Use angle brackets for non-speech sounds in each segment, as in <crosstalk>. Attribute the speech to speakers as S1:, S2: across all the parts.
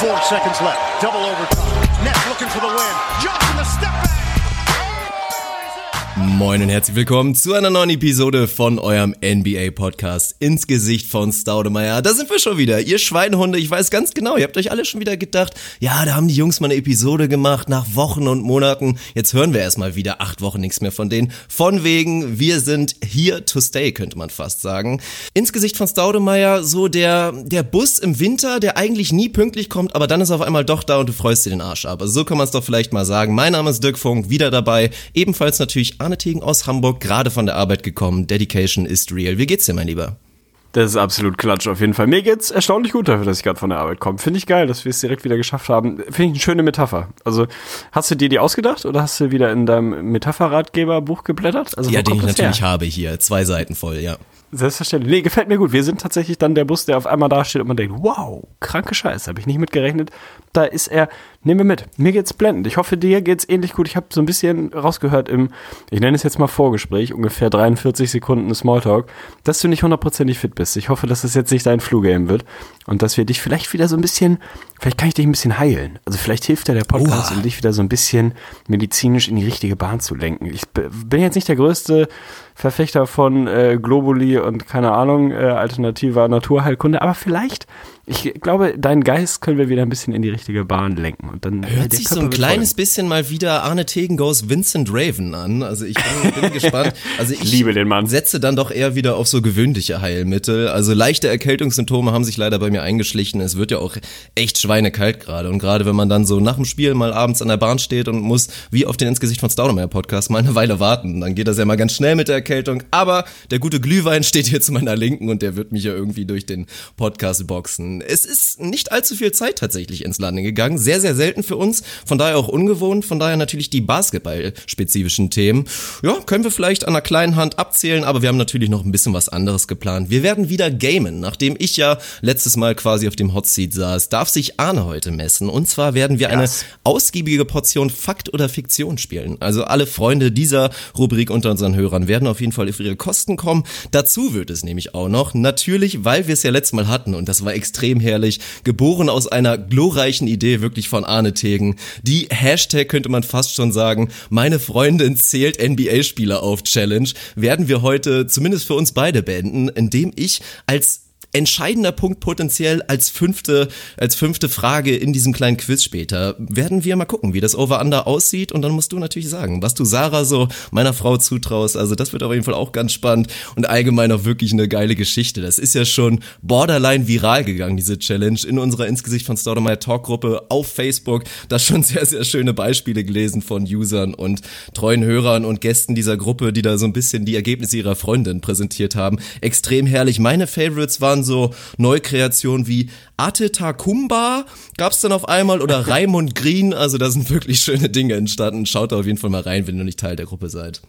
S1: Four seconds left. Double overtime. Nets looking for the win. Johnson the step back.
S2: Moin und herzlich willkommen zu einer neuen Episode von eurem NBA-Podcast ins Gesicht von Staudemeyer. Da sind wir schon wieder, ihr Schweinehunde. Ich weiß ganz genau, ihr habt euch alle schon wieder gedacht, ja, da haben die Jungs mal eine Episode gemacht nach Wochen und Monaten. Jetzt hören wir erstmal wieder acht Wochen nichts mehr von denen. Von wegen, wir sind here to stay, könnte man fast sagen. Ins Gesicht von Staudemeyer, so der, der Bus im Winter, der eigentlich nie pünktlich kommt, aber dann ist er auf einmal doch da und du freust dir den Arsch ab. So kann man es doch vielleicht mal sagen. Mein Name ist Dirk Funk, wieder dabei. Ebenfalls natürlich Arne Tegen aus Hamburg, gerade von der Arbeit gekommen. Dedication ist real. Wie geht's dir, mein Lieber?
S3: Das ist absolut Klatsch auf jeden Fall. Mir geht's erstaunlich gut dafür, dass ich gerade von der Arbeit komme. Finde ich geil, dass wir es direkt wieder geschafft haben. Finde ich eine schöne Metapher. Also, hast du dir die ausgedacht oder hast du wieder in deinem Metapher-Ratgeber-Buch geblättert? Also,
S2: ja, den ich natürlich her? habe hier. Zwei Seiten voll, ja.
S3: Selbstverständlich. Nee, gefällt mir gut. Wir sind tatsächlich dann der Bus, der auf einmal dasteht und man denkt, wow, kranke Scheiße, habe ich nicht mitgerechnet. Da ist er, nehmen wir mit. Mir geht's blendend. Ich hoffe, dir geht's ähnlich gut. Ich habe so ein bisschen rausgehört im, ich nenne es jetzt mal Vorgespräch, ungefähr 43 Sekunden Smalltalk, dass du nicht hundertprozentig fit bist. Ich hoffe, dass es jetzt nicht dein Flu-Game wird und dass wir dich vielleicht wieder so ein bisschen, vielleicht kann ich dich ein bisschen heilen. Also vielleicht hilft ja der Podcast, Uah. um dich wieder so ein bisschen medizinisch in die richtige Bahn zu lenken. Ich bin jetzt nicht der größte Verfechter von äh, Globuli und keine Ahnung, äh, alternativer Naturheilkunde, aber vielleicht ich glaube, deinen Geist können wir wieder ein bisschen in die richtige Bahn lenken. Und dann
S2: hört sich so ein kleines bisschen mal wieder Arne Tegengos Vincent Raven an. Also ich bin, bin <laughs> gespannt. Also ich,
S3: liebe den Mann.
S2: Setze dann doch eher wieder auf so gewöhnliche Heilmittel. Also leichte Erkältungssymptome haben sich leider bei mir eingeschlichen. Es wird ja auch echt schweinekalt gerade. Und gerade wenn man dann so nach dem Spiel mal abends an der Bahn steht und muss, wie auf den ins Gesicht von Staudemeyer Podcast, mal eine Weile warten, dann geht das ja mal ganz schnell mit der Erkältung. Aber der gute Glühwein steht hier zu meiner Linken und der wird mich ja irgendwie durch den Podcast boxen es ist nicht allzu viel Zeit tatsächlich ins Lande gegangen. Sehr, sehr selten für uns. Von daher auch ungewohnt. Von daher natürlich die Basketball-spezifischen Themen. Ja, können wir vielleicht an einer kleinen Hand abzählen, aber wir haben natürlich noch ein bisschen was anderes geplant. Wir werden wieder gamen. Nachdem ich ja letztes Mal quasi auf dem Hot Seat saß, darf sich Arne heute messen. Und zwar werden wir eine yes. ausgiebige Portion Fakt oder Fiktion spielen. Also alle Freunde dieser Rubrik unter unseren Hörern werden auf jeden Fall auf ihre Kosten kommen. Dazu wird es nämlich auch noch, natürlich, weil wir es ja letztes Mal hatten und das war extrem extrem herrlich. Geboren aus einer glorreichen Idee wirklich von Arne Tegen. Die Hashtag könnte man fast schon sagen, meine Freundin zählt NBA-Spieler auf Challenge, werden wir heute zumindest für uns beide beenden, indem ich als entscheidender Punkt potenziell als fünfte, als fünfte Frage in diesem kleinen Quiz später. Werden wir mal gucken, wie das Over-Under aussieht und dann musst du natürlich sagen, was du Sarah so meiner Frau zutraust. Also das wird auf jeden Fall auch ganz spannend und allgemein auch wirklich eine geile Geschichte. Das ist ja schon borderline viral gegangen, diese Challenge in unserer Insgesicht von Staudemeyer Talk-Gruppe auf Facebook. Da schon sehr, sehr schöne Beispiele gelesen von Usern und treuen Hörern und Gästen dieser Gruppe, die da so ein bisschen die Ergebnisse ihrer Freundin präsentiert haben. Extrem herrlich. Meine Favorites waren dann so Neukreationen wie Atetakumba gab es dann auf einmal oder <laughs> Raimund Green. Also da sind wirklich schöne Dinge entstanden. Schaut da auf jeden Fall mal rein, wenn ihr nicht Teil der Gruppe seid.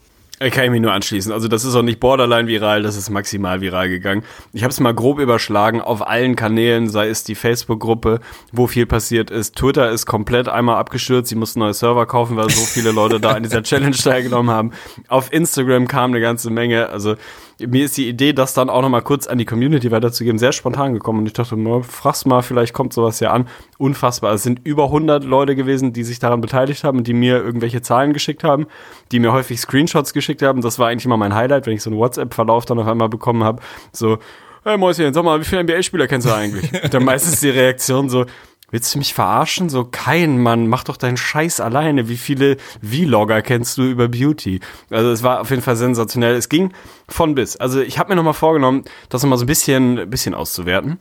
S3: Ich kann ich mich nur anschließen. Also das ist auch nicht borderline viral, das ist maximal viral gegangen. Ich habe es mal grob überschlagen auf allen Kanälen, sei es die Facebook-Gruppe, wo viel passiert ist. Twitter ist komplett einmal abgestürzt, sie mussten neue Server kaufen, weil so viele Leute da an dieser <laughs> Challenge teilgenommen haben. Auf Instagram kam eine ganze Menge. Also mir ist die Idee, das dann auch nochmal kurz an die Community weiterzugeben, sehr spontan gekommen. Und ich dachte, frag's mal, vielleicht kommt sowas ja an. Unfassbar. Es sind über 100 Leute gewesen, die sich daran beteiligt haben und die mir irgendwelche Zahlen geschickt haben, die mir häufig Screenshots geschickt haben. Das war eigentlich immer mein Highlight, wenn ich so einen WhatsApp-Verlauf dann auf einmal bekommen habe. So, hey Mäuschen, sag mal, wie viele NBA-Spieler kennst du eigentlich? <laughs> Und dann meistens die Reaktion so, Willst du mich verarschen? So kein Mann, mach doch deinen Scheiß alleine. Wie viele Vlogger kennst du über Beauty? Also es war auf jeden Fall sensationell. Es ging von bis. Also ich habe mir nochmal vorgenommen, das nochmal so ein bisschen, bisschen auszuwerten.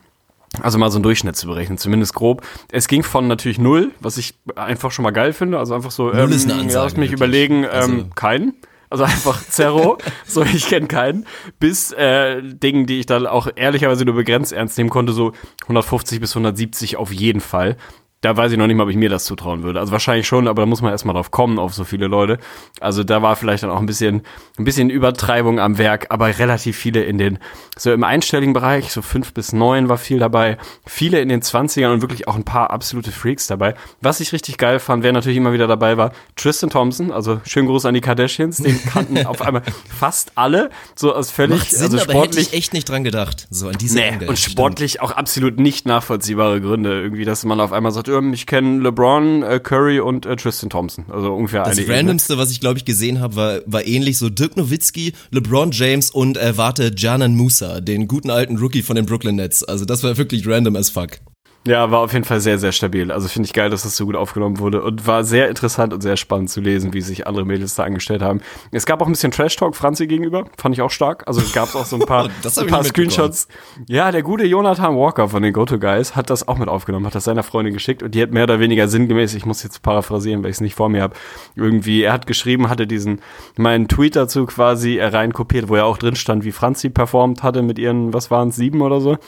S3: Also mal so einen Durchschnitt zu berechnen, zumindest grob. Es ging von natürlich null, was ich einfach schon mal geil finde. Also einfach so,
S2: ähm,
S3: lass mich wirklich. überlegen, ähm, also. keinen. Also einfach Zerro, so ich kenne keinen, bis äh, Dingen, die ich dann auch ehrlicherweise nur begrenzt ernst nehmen konnte, so 150 bis 170 auf jeden Fall. Da weiß ich noch nicht mal, ob ich mir das zutrauen würde. Also wahrscheinlich schon, aber da muss man erstmal drauf kommen, auf so viele Leute. Also da war vielleicht dann auch ein bisschen, ein bisschen Übertreibung am Werk, aber relativ viele in den, so im einstelligen Bereich, so fünf bis neun war viel dabei, viele in den Zwanzigern und wirklich auch ein paar absolute Freaks dabei. Was ich richtig geil fand, wer natürlich immer wieder dabei war, Tristan Thompson, also schönen Gruß an die Kardashians, den kannten <laughs> auf einmal fast alle, so aus völlig,
S2: Macht Sinn,
S3: also
S2: aber hätte
S3: sportlich.
S2: ich echt nicht dran gedacht. So an diese
S3: Nee, und sportlich auch absolut nicht nachvollziehbare Gründe. Irgendwie, dass man auf einmal sagt, ähm, ich kenne LeBron, äh, Curry und äh, Tristan Thompson. Also ungefähr
S2: Das
S3: eine Ebene.
S2: Randomste, was ich glaube ich gesehen habe, war, war ähnlich so Dirk Nowitzki, LeBron James und äh, warte, Janan Musa, den guten alten Rookie von den Brooklyn Nets. Also das war wirklich random as fuck.
S3: Ja, war auf jeden Fall sehr, sehr stabil. Also finde ich geil, dass das so gut aufgenommen wurde und war sehr interessant und sehr spannend zu lesen, wie sich andere Mädels da angestellt haben. Es gab auch ein bisschen Trash-Talk Franzi gegenüber, fand ich auch stark. Also gab es auch so ein paar, <laughs> ein paar. Screenshots. Ja, der gute Jonathan Walker von den Go-To-Guys hat das auch mit aufgenommen, hat das seiner Freundin geschickt und die hat mehr oder weniger sinngemäß, ich muss jetzt paraphrasieren, weil ich es nicht vor mir habe, irgendwie, er hat geschrieben, hatte diesen, meinen Tweet dazu quasi äh, reinkopiert, wo ja auch drin stand, wie Franzi performt hatte mit ihren, was waren es, sieben oder so.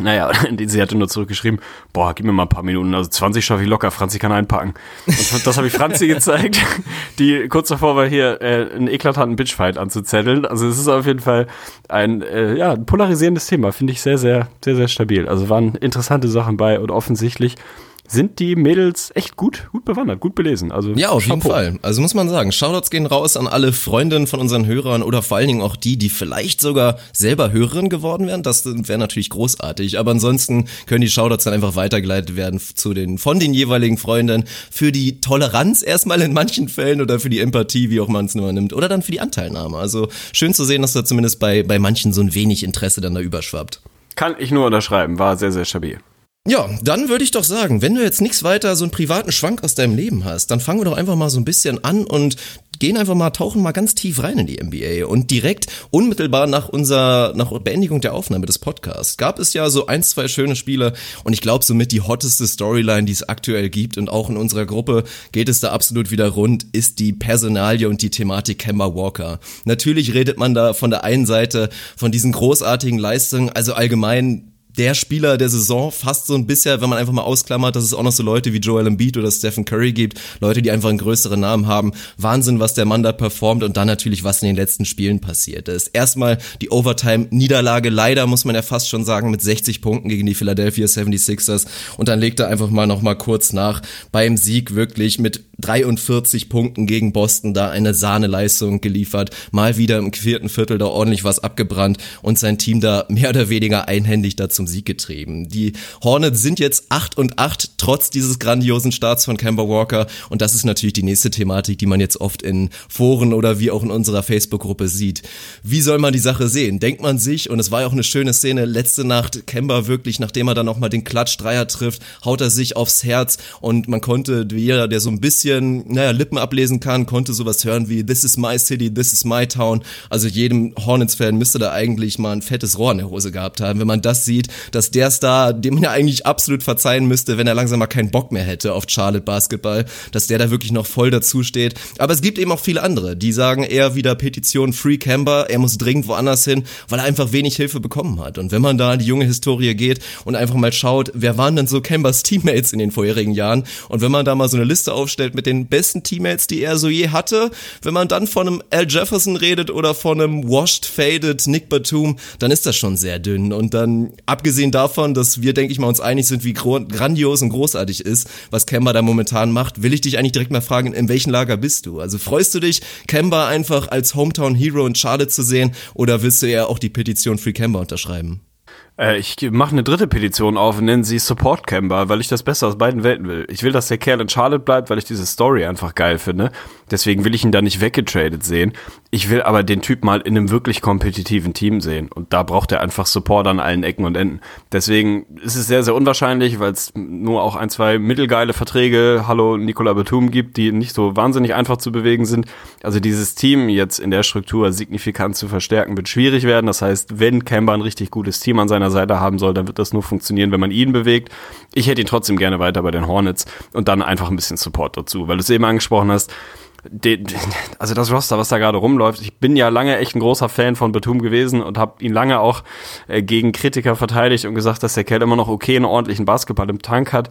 S3: Naja, <laughs> sie hatte nur zurückgeschrieben, boah, gib mir mal ein paar Minuten, also 20 schaffe ich locker, Franzi kann einpacken. Und das habe ich Franzi <laughs> gezeigt, die kurz davor war, hier äh, einen eklatanten Bitchfight anzuzetteln. Also es ist auf jeden Fall ein, äh, ja, polarisierendes Thema, finde ich sehr, sehr, sehr, sehr stabil. Also waren interessante Sachen bei und offensichtlich sind die Mädels echt gut, gut bewandert, gut belesen. Also
S2: Ja, auf jeden
S3: Chapeau.
S2: Fall. Also muss man sagen, Shoutouts gehen raus an alle Freundinnen von unseren Hörern oder vor allen Dingen auch die, die vielleicht sogar selber Hörerin geworden wären. Das wäre natürlich großartig. Aber ansonsten können die Shoutouts dann einfach weitergeleitet werden zu den, von den jeweiligen Freunden für die Toleranz erstmal in manchen Fällen oder für die Empathie, wie auch man es immer nimmt. Oder dann für die Anteilnahme. Also schön zu sehen, dass da zumindest bei, bei manchen so ein wenig Interesse dann da überschwappt.
S3: Kann ich nur unterschreiben, war sehr, sehr stabil.
S2: Ja, dann würde ich doch sagen, wenn du jetzt nichts weiter so einen privaten Schwank aus deinem Leben hast, dann fangen wir doch einfach mal so ein bisschen an und gehen einfach mal, tauchen mal ganz tief rein in die NBA. Und direkt unmittelbar nach unserer, nach Beendigung der Aufnahme des Podcasts gab es ja so ein, zwei schöne Spiele und ich glaube somit die hotteste Storyline, die es aktuell gibt und auch in unserer Gruppe geht es da absolut wieder rund, ist die Personalie und die Thematik Kemba Walker. Natürlich redet man da von der einen Seite von diesen großartigen Leistungen, also allgemein der Spieler der Saison fast so ein bisschen, wenn man einfach mal ausklammert, dass es auch noch so Leute wie Joel Embiid oder Stephen Curry gibt, Leute, die einfach einen größeren Namen haben. Wahnsinn, was der Mann da performt und dann natürlich, was in den letzten Spielen passiert ist. Erstmal die Overtime-Niederlage, leider muss man ja fast schon sagen, mit 60 Punkten gegen die Philadelphia 76ers und dann legt er einfach mal noch mal kurz nach beim Sieg wirklich mit 43 Punkten gegen Boston da eine Sahneleistung geliefert, mal wieder im vierten Viertel da ordentlich was abgebrannt und sein Team da mehr oder weniger einhändig da zum Sieg getrieben. Die Hornets sind jetzt 8 und 8 trotz dieses grandiosen Starts von Kemba Walker und das ist natürlich die nächste Thematik, die man jetzt oft in Foren oder wie auch in unserer Facebook-Gruppe sieht. Wie soll man die Sache sehen? Denkt man sich, und es war ja auch eine schöne Szene, letzte Nacht Kemba wirklich, nachdem er dann nochmal den Klatsch-Dreier trifft, haut er sich aufs Herz und man konnte, jeder, der so ein bisschen, naja, Lippen ablesen kann, konnte sowas hören wie This is my city, this is my town. Also jedem Hornets-Fan müsste da eigentlich mal ein fettes Rohr in der Hose gehabt haben, wenn man das sieht, dass der Star, dem man ja eigentlich absolut verzeihen müsste, wenn er langsam mal keinen Bock mehr hätte auf Charlotte Basketball, dass der da wirklich noch voll dazu steht. Aber es gibt eben auch viele andere, die sagen eher wieder Petition Free Camber, er muss dringend woanders hin, weil er einfach wenig Hilfe bekommen hat. Und wenn man da in die junge Historie geht und einfach mal schaut, wer waren denn so Cambers Teammates in den vorherigen Jahren und wenn man da mal so eine Liste aufstellt mit den besten Teammates, die er so je hatte, wenn man dann von einem Al Jefferson redet oder von einem washed, faded Nick Batum, dann ist das schon sehr dünn. Und dann, abgesehen davon, dass wir, denke ich mal, uns einig sind, wie grandios und großartig ist, was Kemba da momentan macht, will ich dich eigentlich direkt mal fragen, in welchem Lager bist du? Also freust du dich, Kemba einfach als Hometown Hero in Charlotte zu sehen oder willst du eher auch die Petition Free Kemba unterschreiben?
S3: Äh, ich mache eine dritte Petition auf und nenne sie Support Camber, weil ich das Beste aus beiden Welten will. Ich will, dass der Kerl in Charlotte bleibt, weil ich diese Story einfach geil finde. Deswegen will ich ihn da nicht weggetradet sehen. Ich will aber den Typ mal in einem wirklich kompetitiven Team sehen. Und da braucht er einfach Support an allen Ecken und Enden. Deswegen ist es sehr, sehr unwahrscheinlich, weil es nur auch ein, zwei mittelgeile Verträge, hallo Nicola Batum gibt, die nicht so wahnsinnig einfach zu bewegen sind. Also dieses Team jetzt in der Struktur signifikant zu verstärken, wird schwierig werden. Das heißt, wenn Kemba ein richtig gutes Team an seiner Seite haben soll, dann wird das nur funktionieren, wenn man ihn bewegt. Ich hätte ihn trotzdem gerne weiter bei den Hornets und dann einfach ein bisschen Support dazu, weil du es eben angesprochen hast. Den, also das Roster, was da gerade rumläuft, ich bin ja lange echt ein großer Fan von Batum gewesen und habe ihn lange auch äh, gegen Kritiker verteidigt und gesagt, dass der Kerl immer noch okay einen ordentlichen Basketball im Tank hat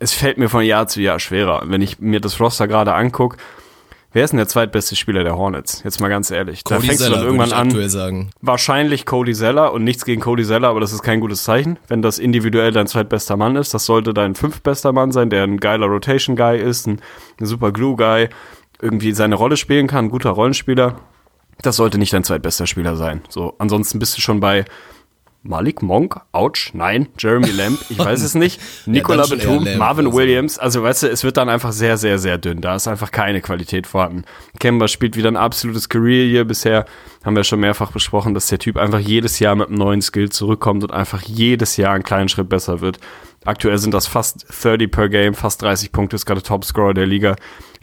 S3: es fällt mir von Jahr zu Jahr schwerer. Wenn ich mir das Roster gerade angucke, wer ist denn der zweitbeste Spieler der Hornets? Jetzt mal ganz ehrlich.
S2: Cody
S3: da fängst
S2: Zeller,
S3: du dann irgendwann an.
S2: sagen.
S3: Wahrscheinlich Cody Zeller und nichts gegen Cody Zeller, aber das ist kein gutes Zeichen, wenn das individuell dein zweitbester Mann ist. Das sollte dein fünftbester Mann sein, der ein geiler Rotation Guy ist, ein, ein super Glue Guy, irgendwie seine Rolle spielen kann, ein guter Rollenspieler. Das sollte nicht dein zweitbester Spieler sein. So, ansonsten bist du schon bei Malik Monk, ouch, nein, Jeremy Lamb, ich <laughs> weiß es nicht, Nicola
S2: eher
S3: Batum, Marvin
S2: also.
S3: Williams, also weißt du, es wird dann einfach sehr, sehr, sehr dünn. Da ist einfach keine Qualität vorhanden. Kemba spielt wieder ein absolutes Career hier bisher, haben wir schon mehrfach besprochen, dass der Typ einfach jedes Jahr mit einem neuen Skill zurückkommt und einfach jedes Jahr einen kleinen Schritt besser wird. Aktuell sind das fast 30 per Game, fast 30 Punkte, ist gerade Topscorer der Liga.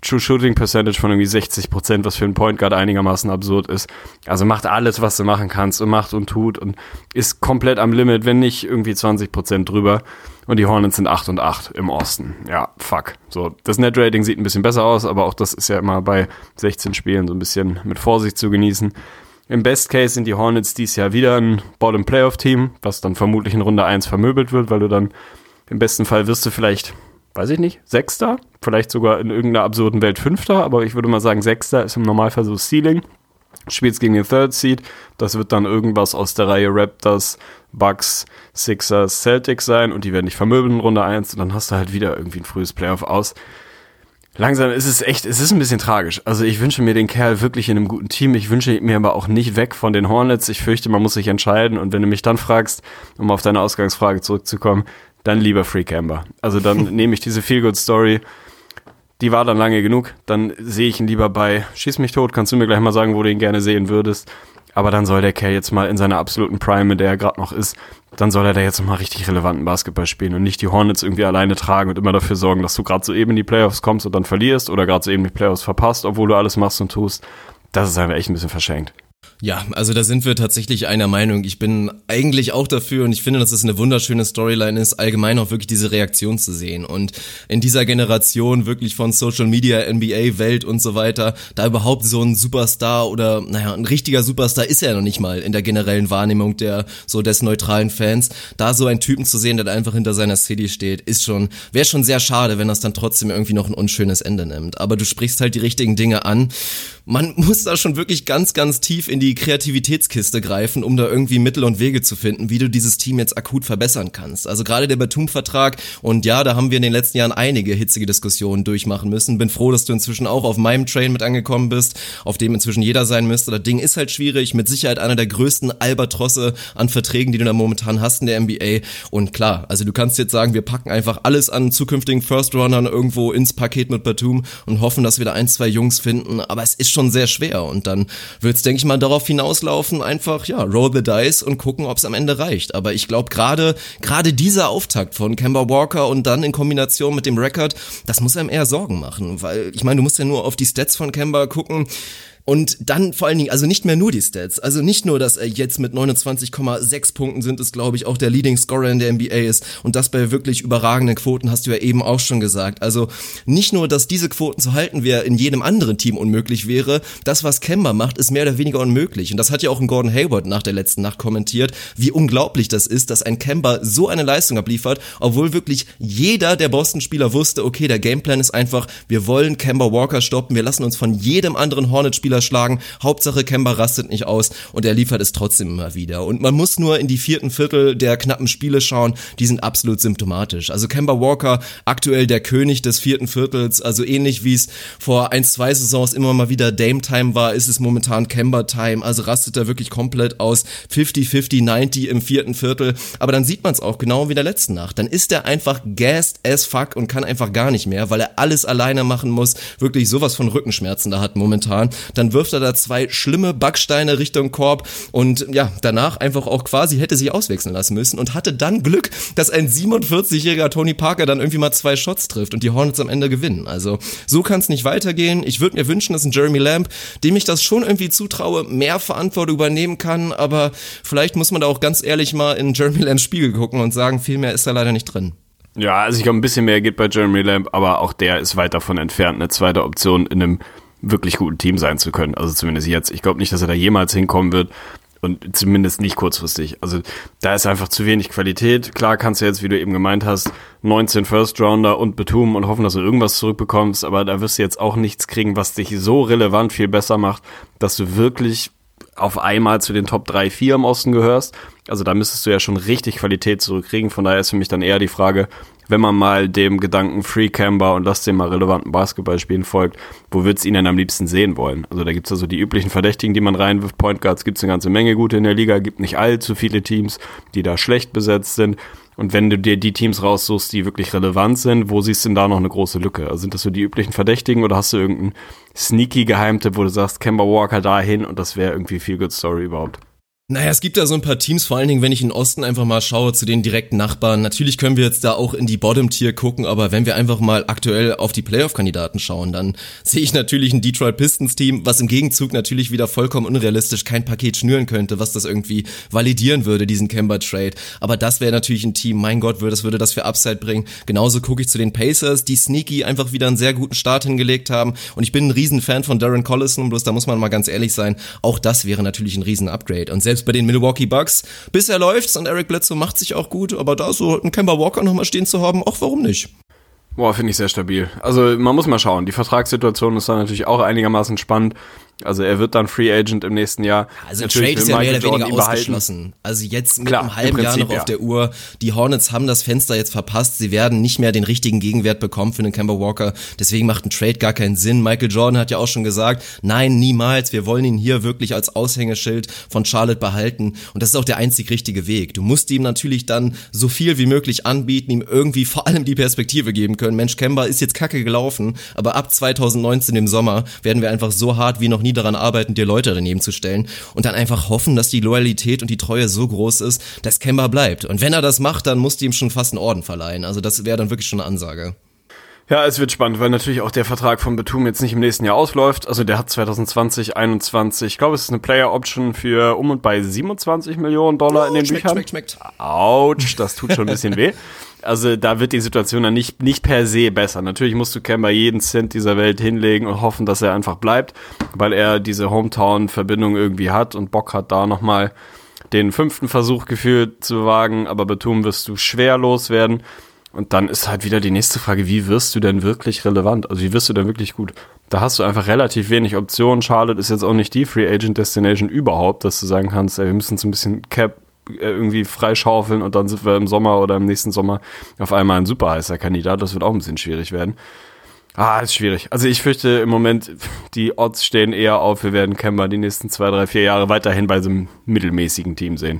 S3: True Shooting Percentage von irgendwie 60 Prozent, was für einen Point Guard einigermaßen absurd ist. Also macht alles, was du machen kannst und macht und tut und ist komplett am Limit, wenn nicht irgendwie 20 Prozent drüber. Und die Hornets sind 8 und 8 im Osten. Ja, fuck. So, das Net Rating sieht ein bisschen besser aus, aber auch das ist ja immer bei 16 Spielen so ein bisschen mit Vorsicht zu genießen. Im Best Case sind die Hornets dies Jahr wieder ein Bottom Playoff Team, was dann vermutlich in Runde 1 vermöbelt wird, weil du dann im besten Fall wirst du vielleicht, weiß ich nicht, Sechster, vielleicht sogar in irgendeiner absurden Welt Fünfter, aber ich würde mal sagen, Sechster ist im Normalfall so Ceiling. Spielst gegen den Third Seed, das wird dann irgendwas aus der Reihe Raptors, Bucks, Sixers, Celtics sein und die werden dich vermöbeln in Runde 1 und dann hast du halt wieder irgendwie ein frühes Playoff aus. Langsam ist es echt, es ist ein bisschen tragisch. Also ich wünsche mir den Kerl wirklich in einem guten Team. Ich wünsche mir aber auch nicht weg von den Hornets. Ich fürchte, man muss sich entscheiden. Und wenn du mich dann fragst, um auf deine Ausgangsfrage zurückzukommen, dann lieber Free Camber. Also dann <laughs> nehme ich diese Feel Good Story. Die war dann lange genug. Dann sehe ich ihn lieber bei Schieß mich tot. Kannst du mir gleich mal sagen, wo du ihn gerne sehen würdest? Aber dann soll der Kerl jetzt mal in seiner absoluten Prime, in der er gerade noch ist, dann soll er da jetzt noch mal richtig relevanten Basketball spielen und nicht die Hornets irgendwie alleine tragen und immer dafür sorgen, dass du gerade so eben in die Playoffs kommst und dann verlierst oder gerade so eben die Playoffs verpasst, obwohl du alles machst und tust. Das ist einfach echt ein bisschen verschenkt.
S2: Ja, also da sind wir tatsächlich einer Meinung. Ich bin eigentlich auch dafür und ich finde, dass es eine wunderschöne Storyline ist, allgemein auch wirklich diese Reaktion zu sehen. Und in dieser Generation wirklich von Social Media, NBA, Welt und so weiter, da überhaupt so ein Superstar oder, naja, ein richtiger Superstar ist er ja noch nicht mal in der generellen Wahrnehmung der, so des neutralen Fans. Da so einen Typen zu sehen, der einfach hinter seiner City steht, ist schon, wäre schon sehr schade, wenn das dann trotzdem irgendwie noch ein unschönes Ende nimmt. Aber du sprichst halt die richtigen Dinge an. Man muss da schon wirklich ganz, ganz tief in die Kreativitätskiste greifen, um da irgendwie Mittel und Wege zu finden, wie du dieses Team jetzt akut verbessern kannst. Also gerade der Batum-Vertrag und ja, da haben wir in den letzten Jahren einige hitzige Diskussionen durchmachen müssen. Bin froh, dass du inzwischen auch auf meinem Train mit angekommen bist, auf dem inzwischen jeder sein müsste. Das Ding ist halt schwierig, mit Sicherheit einer der größten Albatrosse an Verträgen, die du da momentan hast in der NBA. Und klar, also du kannst jetzt sagen, wir packen einfach alles an zukünftigen First-Runnern irgendwo ins Paket mit Batum und hoffen, dass wir da ein, zwei Jungs finden. Aber es ist schon sehr schwer und dann wird's, denke ich mal, darauf hinauslaufen, einfach, ja, roll the dice und gucken, ob es am Ende reicht. Aber ich glaube, gerade gerade dieser Auftakt von Kemba Walker und dann in Kombination mit dem Rekord, das muss einem eher Sorgen machen, weil ich meine, du musst ja nur auf die Stats von Kemba gucken. Und dann vor allen Dingen, also nicht mehr nur die Stats, also nicht nur, dass er jetzt mit 29,6 Punkten sind, ist glaube ich auch der Leading Scorer in der NBA ist. Und das bei wirklich überragenden Quoten hast du ja eben auch schon gesagt. Also nicht nur, dass diese Quoten zu halten wäre in jedem anderen Team unmöglich wäre, das was Kemba macht, ist mehr oder weniger unmöglich. Und das hat ja auch ein Gordon Hayward nach der letzten Nacht kommentiert, wie unglaublich das ist, dass ein Kemba so eine Leistung abliefert, obwohl wirklich jeder der Boston Spieler wusste, okay, der Gameplan ist einfach, wir wollen Kemba Walker stoppen, wir lassen uns von jedem anderen Hornet Spieler schlagen. Hauptsache Kemba rastet nicht aus und er liefert es trotzdem immer wieder. Und man muss nur in die vierten Viertel der knappen Spiele schauen, die sind absolut symptomatisch. Also Kemba Walker, aktuell der König des vierten Viertels, also ähnlich wie es vor ein, zwei Saisons immer mal wieder Dame Time war, ist es momentan Kemba Time. Also rastet er wirklich komplett aus 50, 50, 90 im vierten Viertel. Aber dann sieht man es auch genau wie der letzten Nacht. Dann ist er einfach gassed as fuck und kann einfach gar nicht mehr, weil er alles alleine machen muss, wirklich sowas von Rückenschmerzen da hat momentan. Dann wirft er da zwei schlimme Backsteine Richtung Korb und ja, danach einfach auch quasi hätte sich auswechseln lassen müssen und hatte dann Glück, dass ein 47-jähriger Tony Parker dann irgendwie mal zwei Shots trifft und die Hornets am Ende gewinnen. Also so kann es nicht weitergehen. Ich würde mir wünschen, dass ein Jeremy Lamb, dem ich das schon irgendwie zutraue, mehr Verantwortung übernehmen kann, aber vielleicht muss man da auch ganz ehrlich mal in Jeremy Lambs Spiegel gucken und sagen, viel mehr ist da leider nicht drin.
S3: Ja, also ich glaube, ein bisschen mehr geht bei Jeremy Lamb, aber auch der ist weit davon entfernt, eine zweite Option in einem wirklich guten Team sein zu können. Also zumindest jetzt. Ich glaube nicht, dass er da jemals hinkommen wird. Und zumindest nicht kurzfristig. Also da ist einfach zu wenig Qualität. Klar kannst du jetzt, wie du eben gemeint hast, 19 First Rounder und Betum und hoffen, dass du irgendwas zurückbekommst, aber da wirst du jetzt auch nichts kriegen, was dich so relevant viel besser macht, dass du wirklich auf einmal zu den Top 3, 4 im Osten gehörst. Also da müsstest du ja schon richtig Qualität zurückkriegen. Von daher ist für mich dann eher die Frage, wenn man mal dem Gedanken Free Camber und lass den mal relevanten Basketballspielen folgt, wo du ihn denn am liebsten sehen wollen? Also da gibt's also die üblichen Verdächtigen, die man reinwirft. Point Guards gibt's eine ganze Menge gute in der Liga, gibt nicht allzu viele Teams, die da schlecht besetzt sind. Und wenn du dir die Teams raussuchst, die wirklich relevant sind, wo siehst du denn da noch eine große Lücke? Also sind das so die üblichen Verdächtigen oder hast du irgendeinen sneaky Geheimtipp, wo du sagst, Kemba Walker dahin und das wäre irgendwie viel good story überhaupt?
S2: Naja, es gibt da so ein paar Teams, vor allen Dingen, wenn ich in Osten einfach mal schaue zu den direkten Nachbarn. Natürlich können wir jetzt da auch in die Bottom-Tier gucken, aber wenn wir einfach mal aktuell auf die Playoff-Kandidaten schauen, dann <laughs> sehe ich natürlich ein Detroit Pistons-Team, was im Gegenzug natürlich wieder vollkommen unrealistisch kein Paket schnüren könnte, was das irgendwie validieren würde, diesen Kemba-Trade. Aber das wäre natürlich ein Team, mein Gott, würde das, würde das für Upside bringen. Genauso gucke ich zu den Pacers, die sneaky einfach wieder einen sehr guten Start hingelegt haben. Und ich bin ein Riesenfan von Darren Collison, bloß da muss man mal ganz ehrlich sein, auch das wäre natürlich ein Riesen-Upgrade. Und selbst selbst bei den Milwaukee Bucks. Bisher läuft's und Eric Bledsoe macht sich auch gut, aber da so einen Kemba Walker nochmal stehen zu haben, auch warum nicht?
S3: Boah, finde ich sehr stabil. Also man muss mal schauen. Die Vertragssituation ist dann natürlich auch einigermaßen spannend. Also er wird dann Free Agent im nächsten Jahr.
S2: Also Natürlich Trade ist ja mehr oder weniger ausgeschlossen. Also jetzt mit Klar, einem halben Prinzip, Jahr noch ja. auf der Uhr. Die Hornets haben das Fenster jetzt verpasst. Sie werden nicht mehr den richtigen Gegenwert bekommen für den Kemba Walker. Deswegen macht ein Trade gar keinen Sinn. Michael Jordan hat ja auch schon gesagt, nein, niemals. Wir wollen ihn hier wirklich als Aushängeschild von Charlotte behalten. Und das ist auch der einzig richtige Weg. Du musst ihm natürlich dann so viel wie möglich anbieten, ihm irgendwie vor allem die Perspektive geben können. Mensch, Kemba ist jetzt kacke gelaufen, aber ab 2019 im Sommer werden wir einfach so hart wie noch nie nie daran arbeiten, dir Leute daneben zu stellen und dann einfach hoffen, dass die Loyalität und die Treue so groß ist, dass Kemba bleibt. Und wenn er das macht, dann musst du ihm schon fast einen Orden verleihen. Also das wäre dann wirklich schon eine Ansage.
S3: Ja, es wird spannend, weil natürlich auch der Vertrag von Betum jetzt nicht im nächsten Jahr ausläuft. Also der hat 2020, 21, ich glaube, es ist eine Player Option für um und bei 27 Millionen Dollar oh, in den schmeckt, Büchern. Schmeckt, schmeckt. Autsch, das tut schon ein bisschen weh. Also da wird die Situation dann nicht, nicht per se besser. Natürlich musst du Kemba jeden Cent dieser Welt hinlegen und hoffen, dass er einfach bleibt, weil er diese Hometown-Verbindung irgendwie hat und Bock hat, da nochmal den fünften Versuch gefühlt zu wagen. Aber Betum wirst du schwer loswerden. Und dann ist halt wieder die nächste Frage, wie wirst du denn wirklich relevant? Also wie wirst du denn wirklich gut? Da hast du einfach relativ wenig Optionen. Charlotte ist jetzt auch nicht die Free Agent Destination überhaupt, dass du sagen kannst, ey, wir müssen so ein bisschen Cap äh, irgendwie freischaufeln und dann sind wir im Sommer oder im nächsten Sommer auf einmal ein super heißer Kandidat. Das wird auch ein bisschen schwierig werden. Ah, ist schwierig. Also ich fürchte im Moment, die Odds stehen eher auf, wir werden Kemba die nächsten zwei, drei, vier Jahre weiterhin bei so einem mittelmäßigen Team sehen.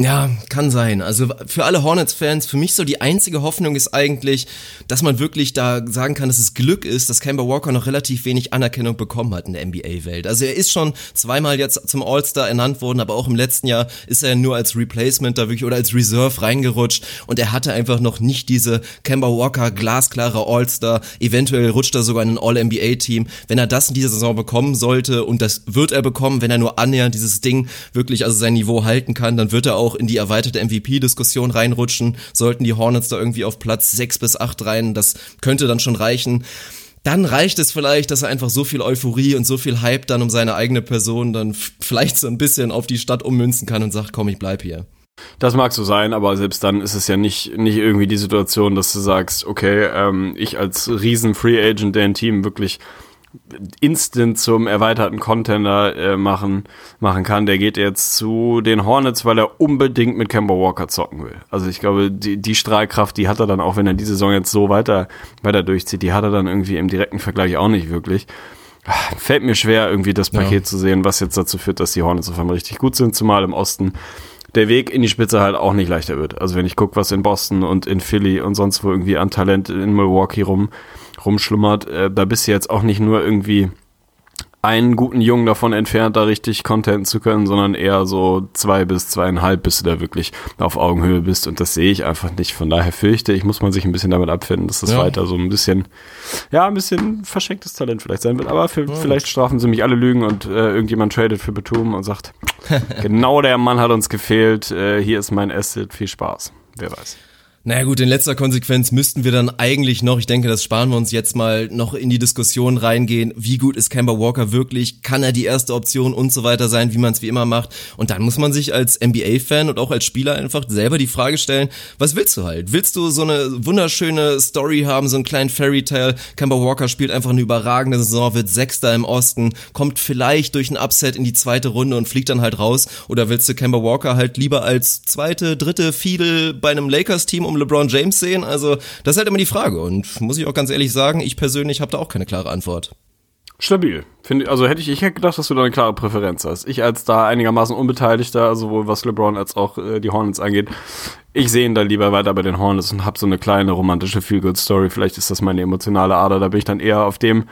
S2: Ja, kann sein. Also für alle Hornets-Fans, für mich so die einzige Hoffnung ist eigentlich, dass man wirklich da sagen kann, dass es Glück ist, dass Kemba Walker noch relativ wenig Anerkennung bekommen hat in der NBA-Welt. Also er ist schon zweimal jetzt zum All-Star ernannt worden, aber auch im letzten Jahr ist er nur als Replacement da wirklich oder als Reserve reingerutscht und er hatte einfach noch nicht diese Kemba Walker glasklare All-Star. Eventuell rutscht er sogar in ein All-NBA-Team. Wenn er das in dieser Saison bekommen sollte und das wird er bekommen, wenn er nur annähernd dieses Ding wirklich also sein Niveau halten kann, dann wird er auch auch in die erweiterte MVP-Diskussion reinrutschen. Sollten die Hornets da irgendwie auf Platz 6 bis 8 rein, das könnte dann schon reichen dann reicht es vielleicht, dass er einfach so viel Euphorie und so viel Hype dann um seine eigene Person dann vielleicht so ein bisschen auf die Stadt ummünzen kann und sagt, komm, ich bleib hier.
S3: Das mag so sein, aber selbst dann ist es ja nicht, nicht irgendwie die Situation, dass du sagst, okay, ähm, ich als riesen Free Agent, der ein Team wirklich instant zum erweiterten Contender äh, machen, machen kann, der geht jetzt zu den Hornets, weil er unbedingt mit Kemba Walker zocken will. Also ich glaube, die, die Strahlkraft, die hat er dann auch, wenn er die Saison jetzt so weiter, weiter durchzieht, die hat er dann irgendwie im direkten Vergleich auch nicht wirklich. Fällt mir schwer, irgendwie das Paket ja. zu sehen, was jetzt dazu führt, dass die Hornets auf einmal richtig gut sind, zumal im Osten der Weg in die Spitze halt auch nicht leichter wird. Also wenn ich gucke, was in Boston und in Philly und sonst wo irgendwie an Talent in Milwaukee rum rumschlummert, äh, da bist du jetzt auch nicht nur irgendwie einen guten Jungen davon entfernt, da richtig contenten zu können, sondern eher so zwei bis zweieinhalb, bis du da wirklich auf Augenhöhe bist. Und das sehe ich einfach nicht. Von daher fürchte ich, muss man sich ein bisschen damit abfinden, dass das ja. weiter so ein bisschen, ja, ein bisschen verschenktes Talent vielleicht sein wird. Aber für, ja. vielleicht strafen sie mich alle Lügen und äh, irgendjemand tradet für Betum und sagt, <laughs> genau der Mann hat uns gefehlt, äh, hier ist mein Asset, viel Spaß. Wer weiß.
S2: Naja gut, in letzter Konsequenz müssten wir dann eigentlich noch, ich denke, das sparen wir uns jetzt mal, noch in die Diskussion reingehen, wie gut ist Kemba Walker wirklich, kann er die erste Option und so weiter sein, wie man es wie immer macht. Und dann muss man sich als NBA-Fan und auch als Spieler einfach selber die Frage stellen, was willst du halt? Willst du so eine wunderschöne Story haben, so einen kleinen Fairy Tale? Kemba Walker spielt einfach eine überragende Saison, wird Sechster im Osten, kommt vielleicht durch ein Upset in die zweite Runde und fliegt dann halt raus. Oder willst du Kemba Walker halt lieber als zweite, dritte Fiedel bei einem Lakers-Team um LeBron James sehen? Also, das ist halt immer die Frage. Und muss ich auch ganz ehrlich sagen, ich persönlich habe da auch keine klare Antwort.
S3: Stabil. Finde, also hätte ich, ich hätte gedacht, dass du da eine klare Präferenz hast. Ich als da einigermaßen Unbeteiligter, sowohl was LeBron als auch äh, die Hornets angeht, ich sehe ihn da lieber weiter bei den Hornets und habe so eine kleine romantische Feel-Good-Story. Vielleicht ist das meine emotionale Ader. Da bin ich dann eher auf dem,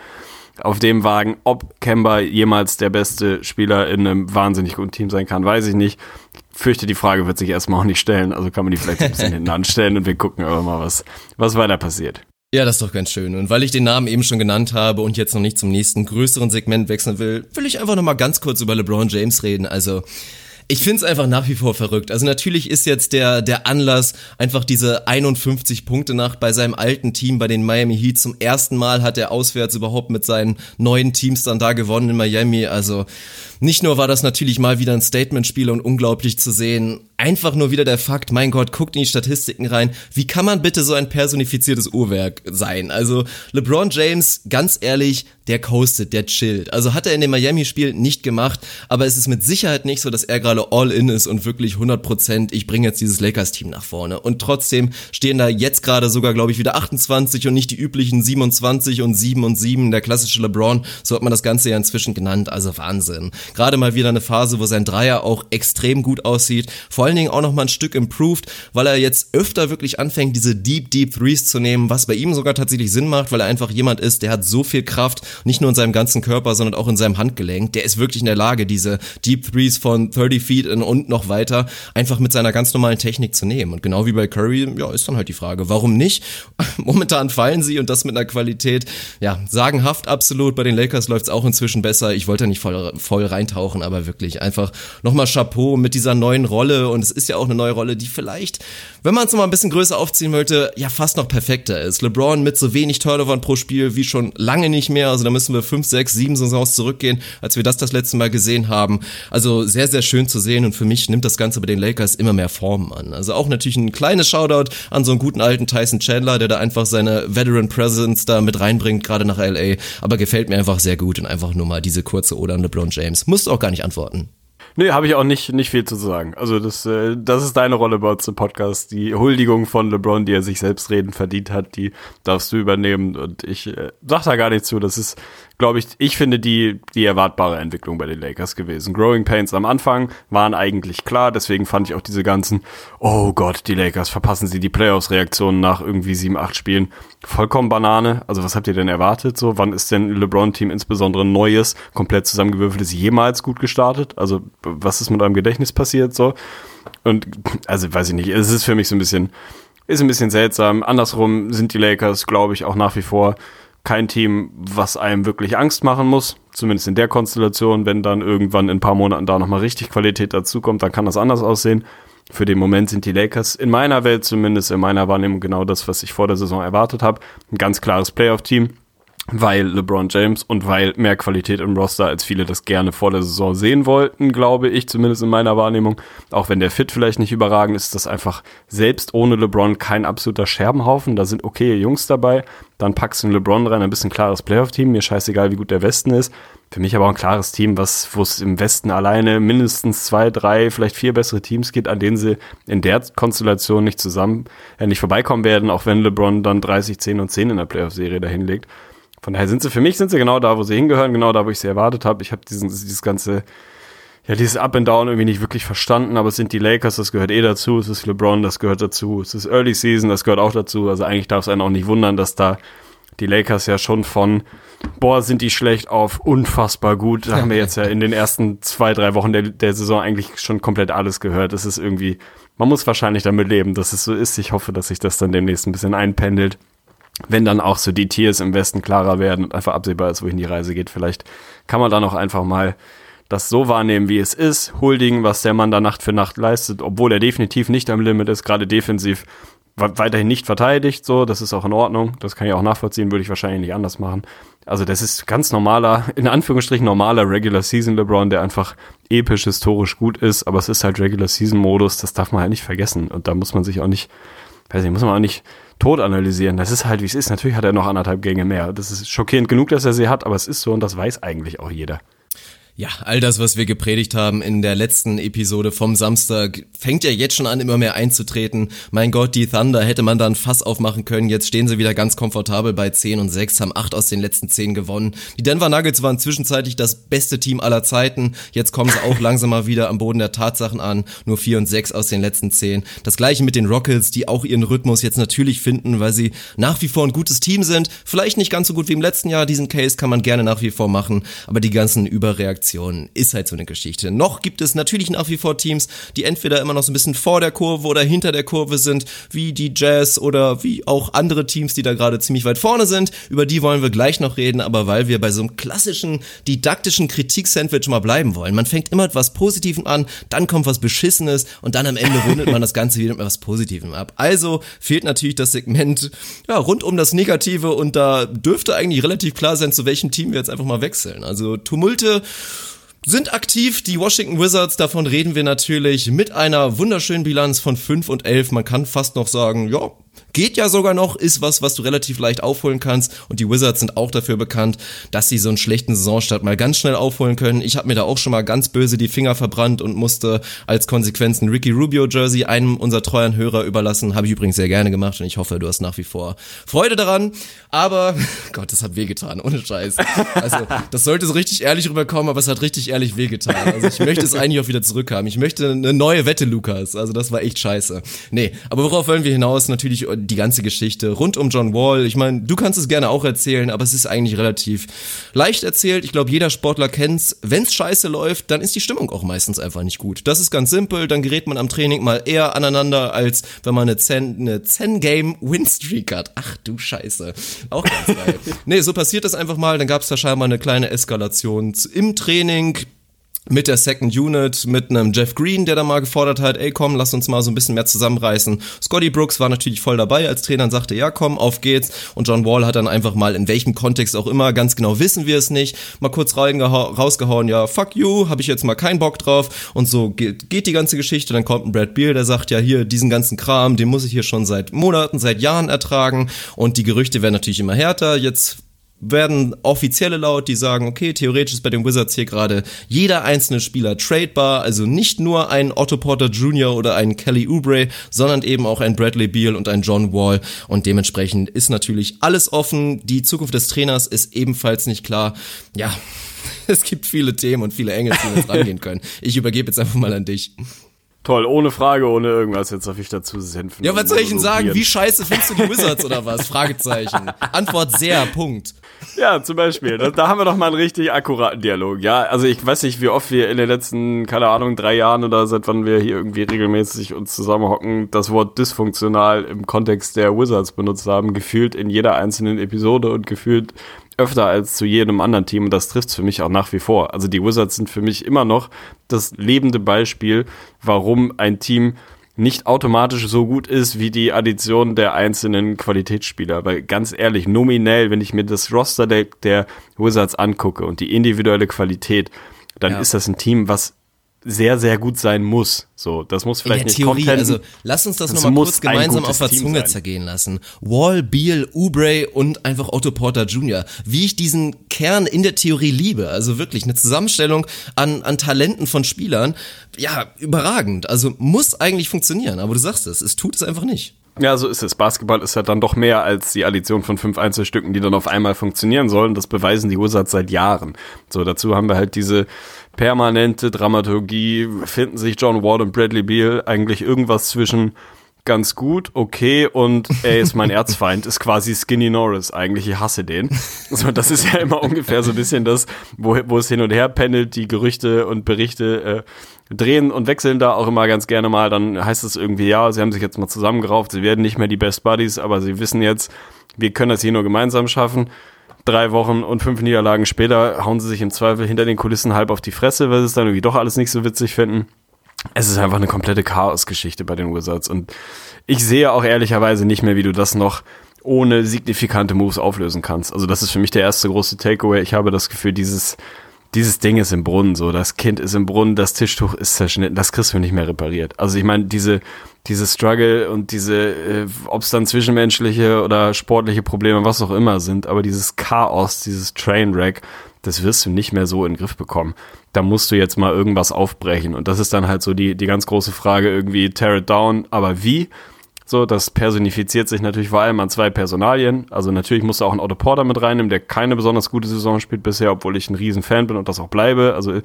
S3: auf dem Wagen, ob Kemba jemals der beste Spieler in einem wahnsinnig guten Team sein kann, weiß ich nicht. Ich fürchte, die Frage wird sich erstmal auch nicht stellen. Also kann man die vielleicht ein bisschen <laughs> hinten anstellen und wir gucken aber mal, was, was weiter passiert.
S2: Ja, das ist doch ganz schön. Und weil ich den Namen eben schon genannt habe und jetzt noch nicht zum nächsten größeren Segment wechseln will, will ich einfach nochmal ganz kurz über LeBron James reden. Also, ich find's einfach nach wie vor verrückt. Also natürlich ist jetzt der, der Anlass einfach diese 51 Punkte Nacht bei seinem alten Team, bei den Miami Heat. Zum ersten Mal hat er auswärts überhaupt mit seinen neuen Teams dann da gewonnen in Miami. Also nicht nur war das natürlich mal wieder ein Statement-Spiel und unglaublich zu sehen, einfach nur wieder der Fakt, mein Gott, guckt in die Statistiken rein. Wie kann man bitte so ein personifiziertes Uhrwerk sein? Also LeBron James, ganz ehrlich, der coastet, der chillt. Also hat er in dem Miami-Spiel nicht gemacht, aber es ist mit Sicherheit nicht so, dass er gerade all in ist und wirklich 100 Prozent, ich bringe jetzt dieses Lakers-Team nach vorne. Und trotzdem stehen da jetzt gerade sogar, glaube ich, wieder 28 und nicht die üblichen 27 und 7 und 7, der klassische LeBron, so hat man das Ganze ja inzwischen genannt, also Wahnsinn. Gerade mal wieder eine Phase, wo sein Dreier auch extrem gut aussieht, vor allen Dingen auch noch mal ein Stück improved, weil er jetzt öfter wirklich anfängt, diese Deep, Deep Threes zu nehmen, was bei ihm sogar tatsächlich Sinn macht, weil er einfach jemand ist, der hat so viel Kraft, nicht nur in seinem ganzen Körper, sondern auch in seinem Handgelenk. Der ist wirklich in der Lage, diese Deep Threes von 30 Feet und noch weiter einfach mit seiner ganz normalen Technik zu nehmen. Und genau wie bei Curry, ja, ist dann halt die Frage, warum nicht? <laughs> Momentan fallen sie und das mit einer Qualität, ja, sagenhaft absolut. Bei den Lakers läuft es auch inzwischen besser. Ich wollte nicht voll, voll reintauchen, aber wirklich einfach nochmal Chapeau mit dieser neuen Rolle. Und es ist ja auch eine neue Rolle, die vielleicht, wenn man es nochmal ein bisschen größer aufziehen möchte, ja fast noch perfekter ist. LeBron mit so wenig Turnovern pro Spiel wie schon lange nicht mehr. Also da müssen wir fünf, sechs, sieben Saisons zurückgehen, als wir das das letzte Mal gesehen haben. Also sehr, sehr schön zu sehen und für mich nimmt das Ganze bei den Lakers immer mehr Formen an. Also auch natürlich ein kleines Shoutout an so einen guten alten Tyson Chandler, der da einfach seine Veteran Presence da mit reinbringt, gerade nach LA. Aber gefällt mir einfach sehr gut und einfach nur mal diese kurze Oder an LeBron James. Musst auch gar nicht antworten.
S3: Nee, habe ich auch nicht, nicht viel zu sagen. Also das, äh, das ist deine Rolle bei uns im Podcast. Die Huldigung von LeBron, die er sich selbst reden verdient hat, die darfst du übernehmen. Und ich äh, sag da gar nichts zu. Das ist glaube ich, ich finde die, die erwartbare Entwicklung bei den Lakers gewesen. Growing Pains am Anfang waren eigentlich klar, deswegen fand ich auch diese ganzen, oh Gott, die Lakers, verpassen sie die Playoffs-Reaktionen nach irgendwie sieben, acht Spielen. Vollkommen Banane. Also was habt ihr denn erwartet? So, wann ist denn LeBron-Team insbesondere Neues, komplett zusammengewürfeltes jemals gut gestartet? Also, was ist mit eurem Gedächtnis passiert? So. Und, also, weiß ich nicht, es ist für mich so ein bisschen, ist ein bisschen seltsam. Andersrum sind die Lakers, glaube ich, auch nach wie vor kein Team, was einem wirklich Angst machen muss. Zumindest in der Konstellation. Wenn dann irgendwann in ein paar Monaten da nochmal richtig Qualität dazukommt, dann kann das anders aussehen. Für den Moment sind die Lakers in meiner Welt zumindest, in meiner Wahrnehmung genau das, was ich vor der Saison erwartet habe. Ein ganz klares Playoff-Team weil LeBron James und weil mehr Qualität im Roster, als viele das gerne vor der Saison sehen wollten, glaube ich, zumindest in meiner Wahrnehmung. Auch wenn der Fit vielleicht nicht überragend ist, ist das einfach selbst ohne LeBron kein absoluter Scherbenhaufen. Da sind okay Jungs dabei. Dann packst du einen LeBron rein, ein bisschen klares Playoff-Team. Mir scheißegal, wie gut der Westen ist. Für mich aber auch ein klares Team, was, wo es im Westen alleine mindestens zwei, drei, vielleicht vier bessere Teams gibt, an denen sie in der Konstellation nicht zusammen, äh, nicht vorbeikommen werden, auch wenn LeBron dann 30, 10 und 10 in der Playoff-Serie dahinlegt. Von daher sind sie für mich sind sie genau da, wo sie hingehören, genau da, wo ich sie erwartet habe. Ich habe dieses ganze ja, dieses Up and Down irgendwie nicht wirklich verstanden, aber es sind die Lakers, das gehört eh dazu, es ist LeBron, das gehört dazu, es ist Early Season, das gehört auch dazu. Also eigentlich darf es einen auch nicht wundern, dass da die Lakers ja schon von boah, sind die schlecht auf unfassbar gut. Da haben wir jetzt ja in den ersten zwei, drei Wochen der, der Saison eigentlich schon komplett alles gehört. Das ist irgendwie, man muss wahrscheinlich damit leben, dass es so ist. Ich hoffe, dass sich das dann demnächst ein bisschen einpendelt wenn dann auch so die Tiers im Westen klarer werden und einfach absehbar ist, wohin die Reise geht, vielleicht kann man dann auch einfach mal das so wahrnehmen, wie es ist, huldigen, was der Mann da Nacht für Nacht leistet, obwohl er definitiv nicht am Limit ist, gerade defensiv weiterhin nicht verteidigt, so, das ist auch in Ordnung, das kann ich auch nachvollziehen, würde ich wahrscheinlich nicht anders machen. Also das ist ganz normaler, in Anführungsstrichen normaler Regular Season LeBron, der einfach episch historisch gut ist, aber es ist halt Regular Season Modus, das darf man halt nicht vergessen und da muss man sich auch nicht, weiß nicht, muss man auch nicht tot analysieren. Das ist halt wie es ist. Natürlich hat er noch anderthalb Gänge mehr. Das ist schockierend genug, dass er sie hat, aber es ist so und das weiß eigentlich auch jeder.
S2: Ja, all das, was wir gepredigt haben in der letzten Episode vom Samstag, fängt ja jetzt schon an, immer mehr einzutreten. Mein Gott, die Thunder hätte man dann Fass aufmachen können. Jetzt stehen sie wieder ganz komfortabel bei 10 und 6, haben 8 aus den letzten 10 gewonnen. Die Denver Nuggets waren zwischenzeitlich das beste Team aller Zeiten. Jetzt kommen sie auch langsam mal wieder am Boden der Tatsachen an. Nur 4 und 6 aus den letzten 10. Das gleiche mit den Rockets, die auch ihren Rhythmus jetzt natürlich finden, weil sie nach wie vor ein gutes Team sind. Vielleicht nicht ganz so gut wie im letzten Jahr. Diesen Case kann man gerne nach wie vor machen. Aber die ganzen Überreaktionen Reaktionen ist halt so eine Geschichte. Noch gibt es natürlich nach wie vor Teams, die entweder immer noch so ein bisschen vor der Kurve oder hinter der Kurve sind, wie die Jazz oder wie auch andere Teams, die da gerade ziemlich weit vorne sind. Über die wollen wir gleich noch reden, aber weil wir bei so einem klassischen didaktischen Kritik-Sandwich mal bleiben wollen. Man fängt immer etwas Positiven an, dann kommt was Beschissenes und dann am Ende rundet man das Ganze wieder mit etwas Positivem ab. Also fehlt natürlich das Segment ja, rund um das Negative und da dürfte eigentlich relativ klar sein, zu welchem Team wir jetzt einfach mal wechseln. Also Tumulte sind aktiv. Die Washington Wizards, davon reden wir natürlich mit einer wunderschönen Bilanz von 5 und 11. Man kann fast noch sagen, ja, Geht ja sogar noch, ist was, was du relativ leicht aufholen kannst. Und die Wizards sind auch dafür bekannt, dass sie so einen schlechten Saisonstart mal ganz schnell aufholen können. Ich habe mir da auch schon mal ganz böse die Finger verbrannt und musste als Konsequenz ein Ricky Rubio Jersey einem unserer treuen Hörer überlassen. Habe ich übrigens sehr gerne gemacht und ich hoffe, du hast nach wie vor Freude daran. Aber, <laughs> Gott, das hat wehgetan, ohne Scheiß. Also, das sollte so richtig ehrlich rüberkommen, aber es hat richtig ehrlich wehgetan. Also, ich möchte es eigentlich auch wieder zurückhaben. Ich möchte eine neue Wette, Lukas. Also, das war echt scheiße. Nee, aber worauf wollen wir hinaus? Natürlich die ganze Geschichte rund um John Wall. Ich meine, du kannst es gerne auch erzählen, aber es ist eigentlich relativ leicht erzählt. Ich glaube, jeder Sportler kennt's. Wenn's scheiße läuft, dann ist die Stimmung auch meistens einfach nicht gut. Das ist ganz simpel. Dann gerät man am Training mal eher aneinander, als wenn man eine 10, eine 10 Game Winstreak hat. Ach du Scheiße. Auch ganz geil. <laughs> nee, so passiert das einfach mal. Dann gab's da scheinbar eine kleine Eskalation im Training mit der Second Unit, mit einem Jeff Green, der da mal gefordert hat, ey komm, lass uns mal so ein bisschen mehr zusammenreißen. Scotty Brooks war natürlich voll dabei als Trainer und sagte, ja komm, auf geht's. Und John Wall hat dann einfach mal, in welchem Kontext auch immer, ganz genau wissen wir es nicht, mal kurz rausgehauen, ja fuck you, habe ich jetzt mal keinen Bock drauf. Und so geht, geht die ganze Geschichte. Dann kommt ein Brad Beal, der sagt, ja hier, diesen ganzen Kram, den muss ich hier schon seit Monaten, seit Jahren ertragen. Und die Gerüchte werden natürlich immer härter. Jetzt werden offizielle laut, die sagen, okay, theoretisch ist bei den Wizards hier gerade jeder einzelne Spieler tradebar, also nicht nur ein Otto Porter Jr. oder ein Kelly Oubre, sondern eben auch ein Bradley Beal und ein John Wall und dementsprechend ist natürlich alles offen, die Zukunft des Trainers ist ebenfalls nicht klar. Ja, <laughs> es gibt viele Themen und viele Engel, die wir jetzt rangehen können. Ich übergebe jetzt einfach mal an dich.
S3: Toll, ohne Frage, ohne irgendwas. Jetzt darf ich dazu senfen.
S2: Ja, was soll ich denn sagen? Wie scheiße findest du die Wizards oder was? <laughs> Fragezeichen. Antwort sehr, Punkt.
S3: Ja, zum Beispiel. Da, da, haben wir doch mal einen richtig akkuraten Dialog. Ja, also ich weiß nicht, wie oft wir in den letzten, keine Ahnung, drei Jahren oder seit wann wir hier irgendwie regelmäßig uns zusammenhocken, das Wort dysfunktional im Kontext der Wizards benutzt haben. Gefühlt in jeder einzelnen Episode und gefühlt öfter als zu jedem anderen Team und das trifft für mich auch nach wie vor. Also die Wizards sind für mich immer noch das lebende Beispiel, warum ein Team nicht automatisch so gut ist wie die Addition der einzelnen Qualitätsspieler. Weil ganz ehrlich, nominell, wenn ich mir das Roster der, der Wizards angucke und die individuelle Qualität, dann ja. ist das ein Team, was sehr, sehr gut sein muss. So, das muss vielleicht
S2: In der
S3: nicht
S2: Theorie, also lass uns das, das nochmal kurz gemeinsam auf der Zunge sein. zergehen lassen. Wall, Beal, Oubre und einfach Otto Porter Jr. Wie ich diesen Kern in der Theorie liebe. Also wirklich eine Zusammenstellung an, an Talenten von Spielern. Ja, überragend. Also muss eigentlich funktionieren. Aber du sagst es, es tut es einfach nicht.
S3: Ja, so ist es. Basketball ist ja dann doch mehr als die Addition von fünf Einzelstücken, die dann auf einmal funktionieren sollen. Das beweisen die Wizards seit Jahren. So, dazu haben wir halt diese permanente Dramaturgie. Finden sich John Ward und Bradley Beal eigentlich irgendwas zwischen ganz gut, okay und er ist mein Erzfeind, ist quasi Skinny Norris eigentlich, ich hasse den. So, das ist ja immer ungefähr so ein bisschen das, wo, wo es hin und her pendelt, die Gerüchte und Berichte äh, drehen und wechseln da auch immer ganz gerne mal, dann heißt es irgendwie, ja, sie haben sich jetzt mal zusammengerauft, sie werden nicht mehr die Best Buddies, aber sie wissen jetzt, wir können das hier nur gemeinsam schaffen. Drei Wochen und fünf Niederlagen später hauen sie sich im Zweifel hinter den Kulissen halb auf die Fresse, weil sie es dann irgendwie doch alles nicht so witzig finden. es ist einfach eine komplette Chaosgeschichte bei den Wizards. Und ich sehe auch ehrlicherweise nicht mehr, wie du das noch ohne signifikante Moves auflösen kannst. Also das ist für mich der erste große Takeaway. Ich habe das Gefühl, dieses, dieses Ding ist im Brunnen, so, das Kind ist im Brunnen, das Tischtuch ist zerschnitten, das kriegst du nicht mehr repariert. Also ich meine, diese, diese Struggle und diese, äh, ob es dann zwischenmenschliche oder sportliche Probleme, was auch immer sind, aber dieses Chaos, dieses Trainwreck, das wirst du nicht mehr so in den Griff bekommen. Da musst du jetzt mal irgendwas aufbrechen. Und das ist dann halt so die, die ganz große Frage, irgendwie tear it down, aber wie? So, das personifiziert sich natürlich vor allem an zwei Personalien. Also natürlich musst du auch einen Otto Porter mit reinnehmen, der keine besonders gute Saison spielt bisher, obwohl ich ein Riesenfan bin und das auch bleibe. Also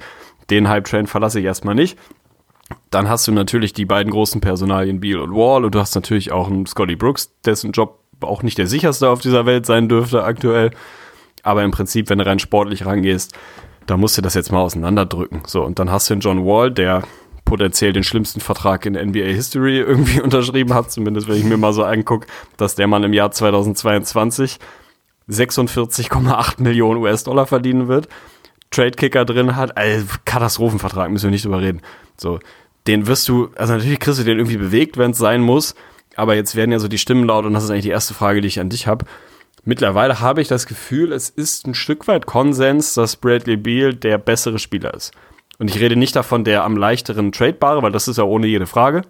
S3: den Hype-Train verlasse ich erstmal nicht. Dann hast du natürlich die beiden großen Personalien Beal und Wall und du hast natürlich auch einen Scotty Brooks, dessen Job auch nicht der sicherste auf dieser Welt sein dürfte aktuell. Aber im Prinzip, wenn du rein sportlich rangehst, da musst du das jetzt mal auseinanderdrücken. So, und dann hast du den John Wall, der potenziell den schlimmsten Vertrag in NBA History <laughs> irgendwie unterschrieben hat, zumindest wenn ich mir mal so angucke, dass der Mann im Jahr 2022 46,8 Millionen US-Dollar verdienen wird, Trade-Kicker drin hat, also Katastrophenvertrag, müssen wir nicht drüber reden. So, den wirst du, also natürlich kriegst du den irgendwie bewegt, wenn es sein muss, aber jetzt werden ja so die Stimmen laut und das ist eigentlich die erste Frage, die ich an dich habe. Mittlerweile habe ich das Gefühl, es ist ein Stück weit Konsens, dass Bradley Beal der bessere Spieler ist. Und ich rede nicht davon, der am leichteren tradebare, weil das ist ja ohne jede Frage,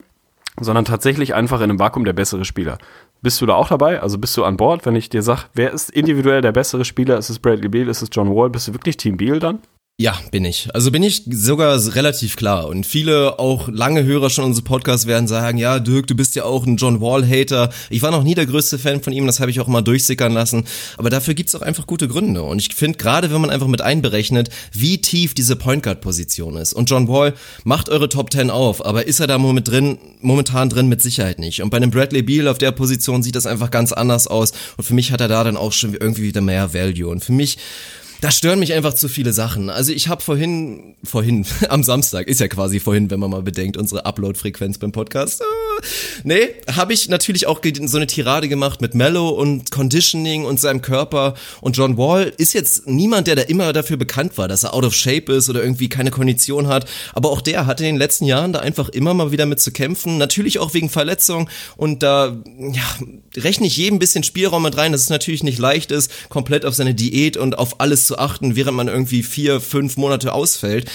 S3: sondern tatsächlich einfach in einem Vakuum der bessere Spieler. Bist du da auch dabei? Also bist du an Bord, wenn ich dir sage, wer ist individuell der bessere Spieler? Ist es Bradley Beal? Ist es John Wall? Bist du wirklich Team Beal dann?
S2: Ja, bin ich. Also bin ich sogar relativ klar. Und viele, auch lange Hörer schon unseres Podcasts werden sagen, ja, Dirk, du bist ja auch ein John Wall-Hater. Ich war noch nie der größte Fan von ihm, das habe ich auch mal durchsickern lassen. Aber dafür gibt's auch einfach gute Gründe. Und ich finde, gerade wenn man einfach mit einberechnet, wie tief diese Point Guard-Position ist. Und John Wall macht eure Top 10 auf, aber ist er da moment drin, momentan drin mit Sicherheit nicht. Und bei einem Bradley Beal auf der Position sieht das einfach ganz anders aus. Und für mich hat er da dann auch schon irgendwie wieder mehr Value. Und für mich da stören mich einfach zu viele Sachen. Also ich habe vorhin, vorhin, <laughs> am Samstag, ist ja quasi vorhin, wenn man mal bedenkt, unsere Upload-Frequenz beim Podcast. Äh, nee, habe ich natürlich auch so eine Tirade gemacht mit Mellow und Conditioning und seinem Körper. Und John Wall ist jetzt niemand, der da immer dafür bekannt war, dass er out of shape ist oder irgendwie keine Kondition hat. Aber auch der hatte in den letzten Jahren da einfach immer mal wieder mit zu kämpfen. Natürlich auch wegen Verletzung. Und da ja, rechne ich jedem bisschen Spielraum mit rein, dass es natürlich nicht leicht ist, komplett auf seine Diät und auf alles zu zu achten, während man irgendwie vier, fünf Monate ausfällt.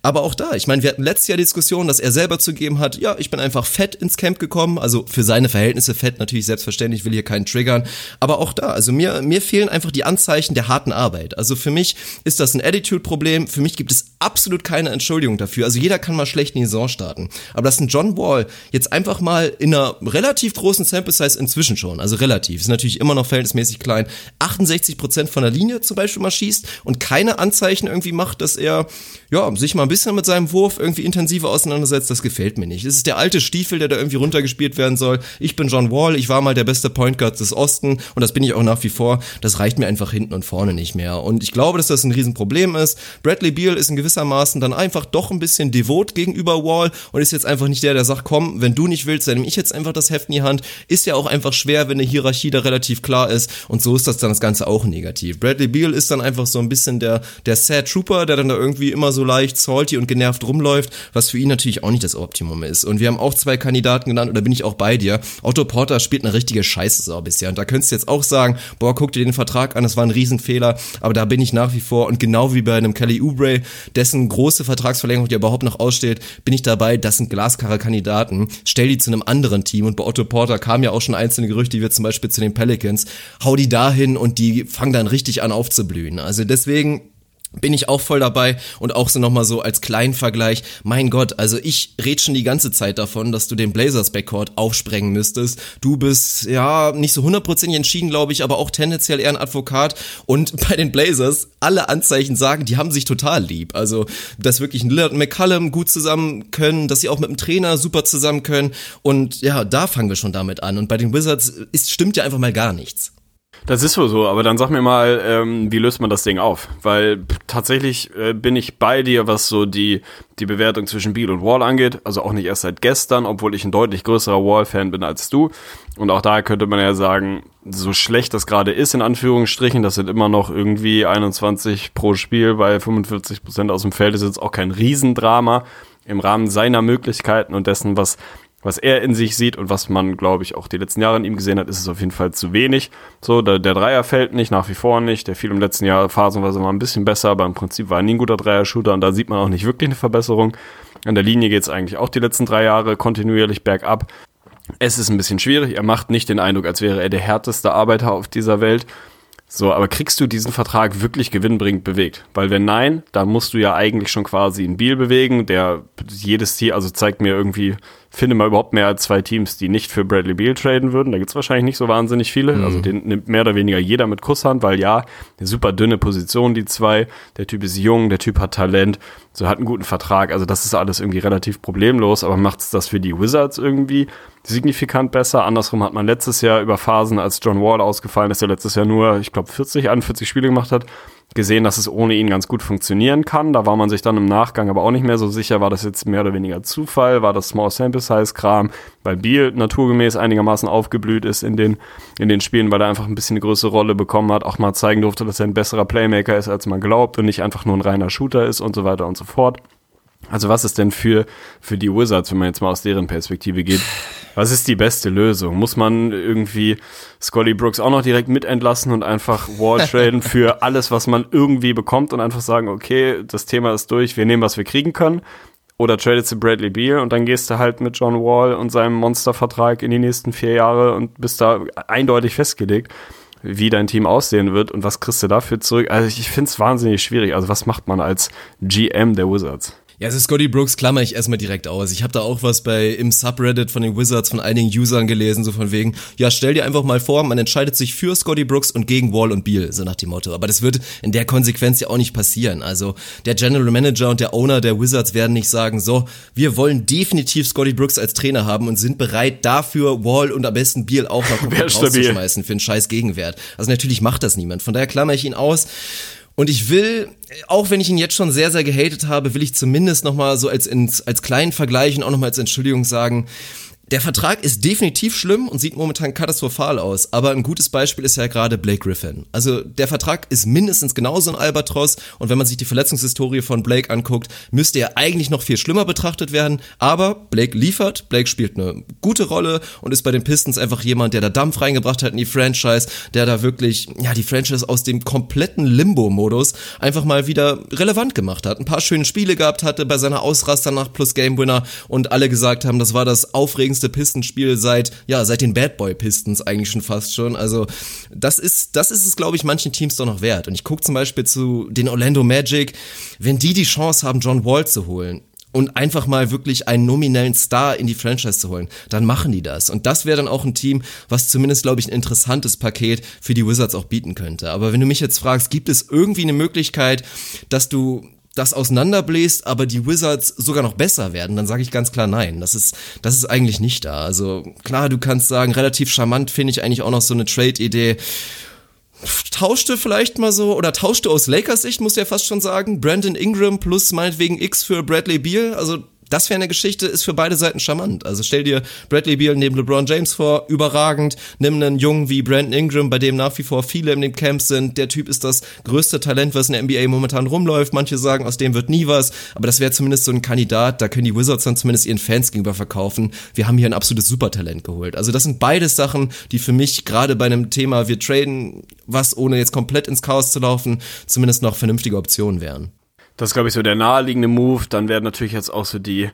S2: Aber auch da, ich meine, wir hatten letztes Jahr Diskussion, dass er selber zugeben hat, ja, ich bin einfach fett ins Camp gekommen, also für seine Verhältnisse fett, natürlich selbstverständlich, will hier keinen triggern, aber auch da, also mir, mir fehlen einfach die Anzeichen der harten Arbeit. Also für mich ist das ein Attitude-Problem, für mich gibt es absolut keine Entschuldigung dafür. Also jeder kann mal schlecht in die Saison starten. Aber dass ein John Wall jetzt einfach mal in einer relativ großen Sample Size inzwischen schon, also relativ, ist natürlich immer noch verhältnismäßig klein, 68 Prozent von der Linie zum Beispiel mal schießt, und keine Anzeichen irgendwie macht, dass er ja, sich mal ein bisschen mit seinem Wurf irgendwie intensiver auseinandersetzt, das gefällt mir nicht. Es ist der alte Stiefel, der da irgendwie runtergespielt werden soll. Ich bin John Wall, ich war mal der beste Point Guard des Osten und das bin ich auch nach wie vor. Das reicht mir einfach hinten und vorne nicht mehr. Und ich glaube, dass das ein Riesenproblem ist. Bradley Beal ist in gewissermaßen dann einfach doch ein bisschen devot gegenüber Wall und ist jetzt einfach nicht der, der sagt, komm, wenn du nicht willst, dann nehme ich jetzt einfach das Heft in die Hand. Ist ja auch einfach schwer, wenn eine Hierarchie da relativ klar ist und so ist das dann das Ganze auch negativ. Bradley Beal ist dann einfach so ein bisschen der, der Sad Trooper, der dann da irgendwie immer so leicht salty und genervt rumläuft, was für ihn natürlich auch nicht das Optimum ist. Und wir haben auch zwei Kandidaten genannt, oder bin ich auch bei dir. Otto Porter spielt eine richtige Scheiße bisher. Und da könntest du jetzt auch sagen, boah, guck dir den Vertrag an, das war ein Riesenfehler. Aber da bin ich nach wie vor und genau wie bei einem Kelly Oubre, dessen große Vertragsverlängerung, die überhaupt noch aussteht, bin ich dabei, das sind glasklare Kandidaten. Stell die zu einem anderen Team. Und bei Otto Porter kamen ja auch schon einzelne Gerüchte, wie wir zum Beispiel zu den Pelicans. Hau die dahin und die fangen dann richtig an aufzublühen. Also deswegen bin ich auch voll dabei und auch so nochmal so als kleinen Vergleich, mein Gott, also ich red schon die ganze Zeit davon, dass du den Blazers Backcourt aufsprengen müsstest. Du bist, ja, nicht so hundertprozentig entschieden, glaube ich, aber auch tendenziell eher ein Advokat und <laughs> bei den Blazers, alle Anzeichen sagen, die haben sich total lieb. Also, dass wirklich ein Lillard und McCallum gut zusammen können, dass sie auch mit dem Trainer super zusammen können und ja, da fangen wir schon damit an und bei den Wizards ist, stimmt ja einfach mal gar nichts.
S3: Das ist wohl so, aber dann sag mir mal, ähm, wie löst man das Ding auf? Weil tatsächlich äh, bin ich bei dir, was so die, die Bewertung zwischen Beal und Wall angeht. Also auch nicht erst seit gestern, obwohl ich ein deutlich größerer Wall-Fan bin als du. Und auch da könnte man ja sagen, so schlecht das gerade ist, in Anführungsstrichen, das sind immer noch irgendwie 21 pro Spiel bei 45 Prozent aus dem Feld, ist jetzt auch kein Riesendrama. im Rahmen seiner Möglichkeiten und dessen, was was er in sich sieht und was man, glaube ich, auch die letzten Jahre in ihm gesehen hat, ist es auf jeden Fall zu wenig. So, der, der Dreier fällt nicht, nach wie vor nicht. Der fiel im letzten Jahr phasenweise mal ein bisschen besser, aber im Prinzip war er nie ein guter Dreier-Shooter und da sieht man auch nicht wirklich eine Verbesserung. An der Linie geht es eigentlich auch die letzten drei Jahre kontinuierlich bergab. Es ist ein bisschen schwierig. Er macht nicht den Eindruck, als wäre er der härteste Arbeiter auf dieser Welt. So, aber kriegst du diesen Vertrag wirklich gewinnbringend bewegt? Weil wenn nein, dann musst du ja eigentlich schon quasi einen Deal bewegen, der jedes Team, also zeigt mir irgendwie finde mal überhaupt mehr als zwei Teams, die nicht für Bradley Beal traden würden. Da gibt's wahrscheinlich nicht so wahnsinnig viele. Mhm. Also den nimmt mehr oder weniger jeder mit Kusshand, weil ja, eine super dünne Position, die zwei. Der Typ ist jung, der Typ hat Talent, so hat einen guten Vertrag. Also das ist alles irgendwie relativ problemlos, aber macht's das für die Wizards irgendwie signifikant besser? Andersrum hat man letztes Jahr über Phasen, als John Wall ausgefallen ist, der letztes Jahr nur, ich glaube, 40, 41 Spiele gemacht hat, gesehen, dass es ohne ihn ganz gut funktionieren kann. Da war man sich dann im Nachgang aber auch nicht mehr so sicher, war das jetzt mehr oder weniger Zufall, war das Small Sample Size Kram, weil Beal naturgemäß einigermaßen aufgeblüht ist in den, in den Spielen, weil er einfach ein bisschen eine größere Rolle bekommen hat, auch mal zeigen durfte, dass er ein besserer Playmaker ist, als man glaubt und nicht einfach nur ein reiner Shooter ist und so weiter und so fort. Also was ist denn für, für die Wizards, wenn man jetzt mal aus deren Perspektive geht, was ist die beste Lösung? Muss man irgendwie Scotty Brooks auch noch direkt mitentlassen und einfach Wall <laughs> traden für alles, was man irgendwie bekommt und einfach sagen, okay, das Thema ist durch, wir nehmen, was wir kriegen können? Oder tradet zu Bradley Beal und dann gehst du halt mit John Wall und seinem Monstervertrag in die nächsten vier Jahre und bist da eindeutig festgelegt, wie dein Team aussehen wird und was kriegst du dafür zurück. Also ich, ich finde es wahnsinnig schwierig. Also was macht man als GM der Wizards?
S2: Ja, also Scotty Brooks klammer ich erstmal direkt aus. Ich habe da auch was bei im Subreddit von den Wizards von einigen Usern gelesen, so von wegen, ja, stell dir einfach mal vor, man entscheidet sich für Scotty Brooks und gegen Wall und Beal, so nach dem Motto. Aber das wird in der Konsequenz ja auch nicht passieren. Also der General Manager und der Owner der Wizards werden nicht sagen, so, wir wollen definitiv Scotty Brooks als Trainer haben und sind bereit dafür Wall und am besten Beal auch noch <laughs> rauszuschmeißen für einen scheiß Gegenwert. Also natürlich macht das niemand. Von daher klammer ich ihn aus. Und ich will, auch wenn ich ihn jetzt schon sehr, sehr gehatet habe, will ich zumindest nochmal so als, ins, als kleinen Vergleich und auch nochmal als Entschuldigung sagen, der Vertrag ist definitiv schlimm und sieht momentan katastrophal aus, aber ein gutes Beispiel ist ja gerade Blake Griffin. Also der Vertrag ist mindestens genauso ein Albatros und wenn man sich die Verletzungshistorie von Blake anguckt, müsste er eigentlich noch viel schlimmer betrachtet werden, aber Blake liefert, Blake spielt eine gute Rolle und ist bei den Pistons einfach jemand, der da Dampf reingebracht hat in die Franchise, der da wirklich, ja, die Franchise aus dem kompletten Limbo-Modus einfach mal wieder relevant gemacht hat. Ein paar schöne Spiele gehabt hatte bei seiner Ausraster nach Plus Game Winner und alle gesagt haben, das war das aufregendste schönste Pistenspiel seit, ja, seit den Bad Boy Pistons eigentlich schon fast schon. Also, das ist, das ist es, glaube ich, manchen Teams doch noch wert. Und ich gucke zum Beispiel zu den Orlando Magic, wenn die die Chance haben, John Wall zu holen, und einfach mal wirklich einen nominellen Star in die Franchise zu holen, dann machen die das. Und das wäre dann auch ein Team, was zumindest, glaube ich, ein interessantes Paket für die Wizards auch bieten könnte. Aber wenn du mich jetzt fragst, gibt es irgendwie eine Möglichkeit, dass du das auseinanderbläst, aber die Wizards sogar noch besser werden, dann sage ich ganz klar nein. Das ist, das ist eigentlich nicht da. Also klar, du kannst sagen, relativ charmant finde ich eigentlich auch noch so eine Trade-Idee. Tauschte vielleicht mal so, oder tauschte aus Lakers Sicht, muss ja fast schon sagen, Brandon Ingram plus meinetwegen X für Bradley Beal. Also das wäre eine Geschichte, ist für beide Seiten charmant. Also stell dir Bradley Beal neben LeBron James vor, überragend. Nimm einen Jungen wie Brandon Ingram, bei dem nach wie vor viele in dem Camp sind. Der Typ ist das größte Talent, was in der NBA momentan rumläuft. Manche sagen, aus dem wird nie was. Aber das wäre zumindest so ein Kandidat. Da können die Wizards dann zumindest ihren Fans gegenüber verkaufen. Wir haben hier ein absolutes Supertalent geholt. Also das sind beides Sachen, die für mich gerade bei einem Thema, wir traden was, ohne jetzt komplett ins Chaos zu laufen, zumindest noch vernünftige Optionen wären.
S3: Das ist, glaube ich, so der naheliegende Move. Dann werden natürlich jetzt auch so die,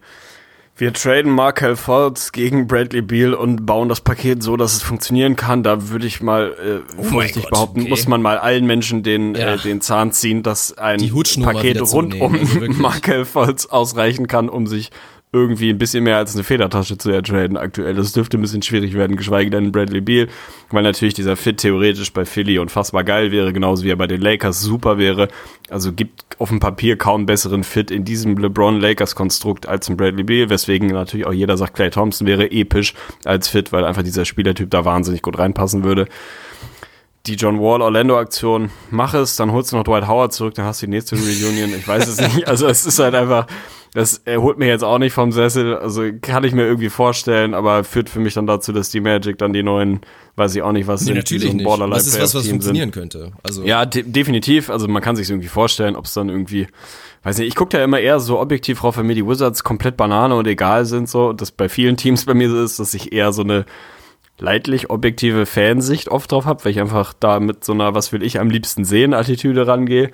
S3: wir traden Markel Fultz gegen Bradley Beal und bauen das Paket so, dass es funktionieren kann. Da würde ich mal äh, oh vorsichtig Gott, behaupten, okay. muss man mal allen Menschen den, ja. äh, den Zahn ziehen, dass ein Paket rund um also Markel Fultz ausreichen kann, um sich irgendwie ein bisschen mehr als eine Federtasche zu ertraden aktuell. Das dürfte ein bisschen schwierig werden, geschweige denn Bradley Beal, weil natürlich dieser Fit theoretisch bei Philly unfassbar geil wäre, genauso wie er bei den Lakers super wäre. Also gibt auf dem Papier kaum besseren Fit in diesem LeBron-Lakers-Konstrukt als ein Bradley Beal, weswegen natürlich auch jeder sagt, Clay Thompson wäre episch als Fit, weil einfach dieser Spielertyp da wahnsinnig gut reinpassen würde die John Wall Orlando Aktion, mach es, dann holst du noch Dwight Howard zurück, dann hast du die nächste Reunion. Ich weiß es nicht. Also es ist halt einfach, das er holt mir jetzt auch nicht vom Sessel. Also kann ich mir irgendwie vorstellen, aber führt für mich dann dazu, dass die Magic dann die neuen, weiß ich auch nicht, was
S2: Nee,
S3: sind,
S2: natürlich
S3: so ein
S2: nicht.
S3: Borderline
S2: Das ist was, was funktionieren
S3: sind.
S2: könnte. Also
S3: Ja, de definitiv. Also man kann sich irgendwie vorstellen, ob es dann irgendwie, weiß nicht, ich gucke da immer eher so objektiv drauf, wenn mir die Wizards komplett Banane und egal sind so. Das bei vielen Teams bei mir so ist, dass ich eher so eine leidlich objektive Fansicht oft drauf habe, weil ich einfach da mit so einer was will ich am liebsten sehen Attitüde rangehe.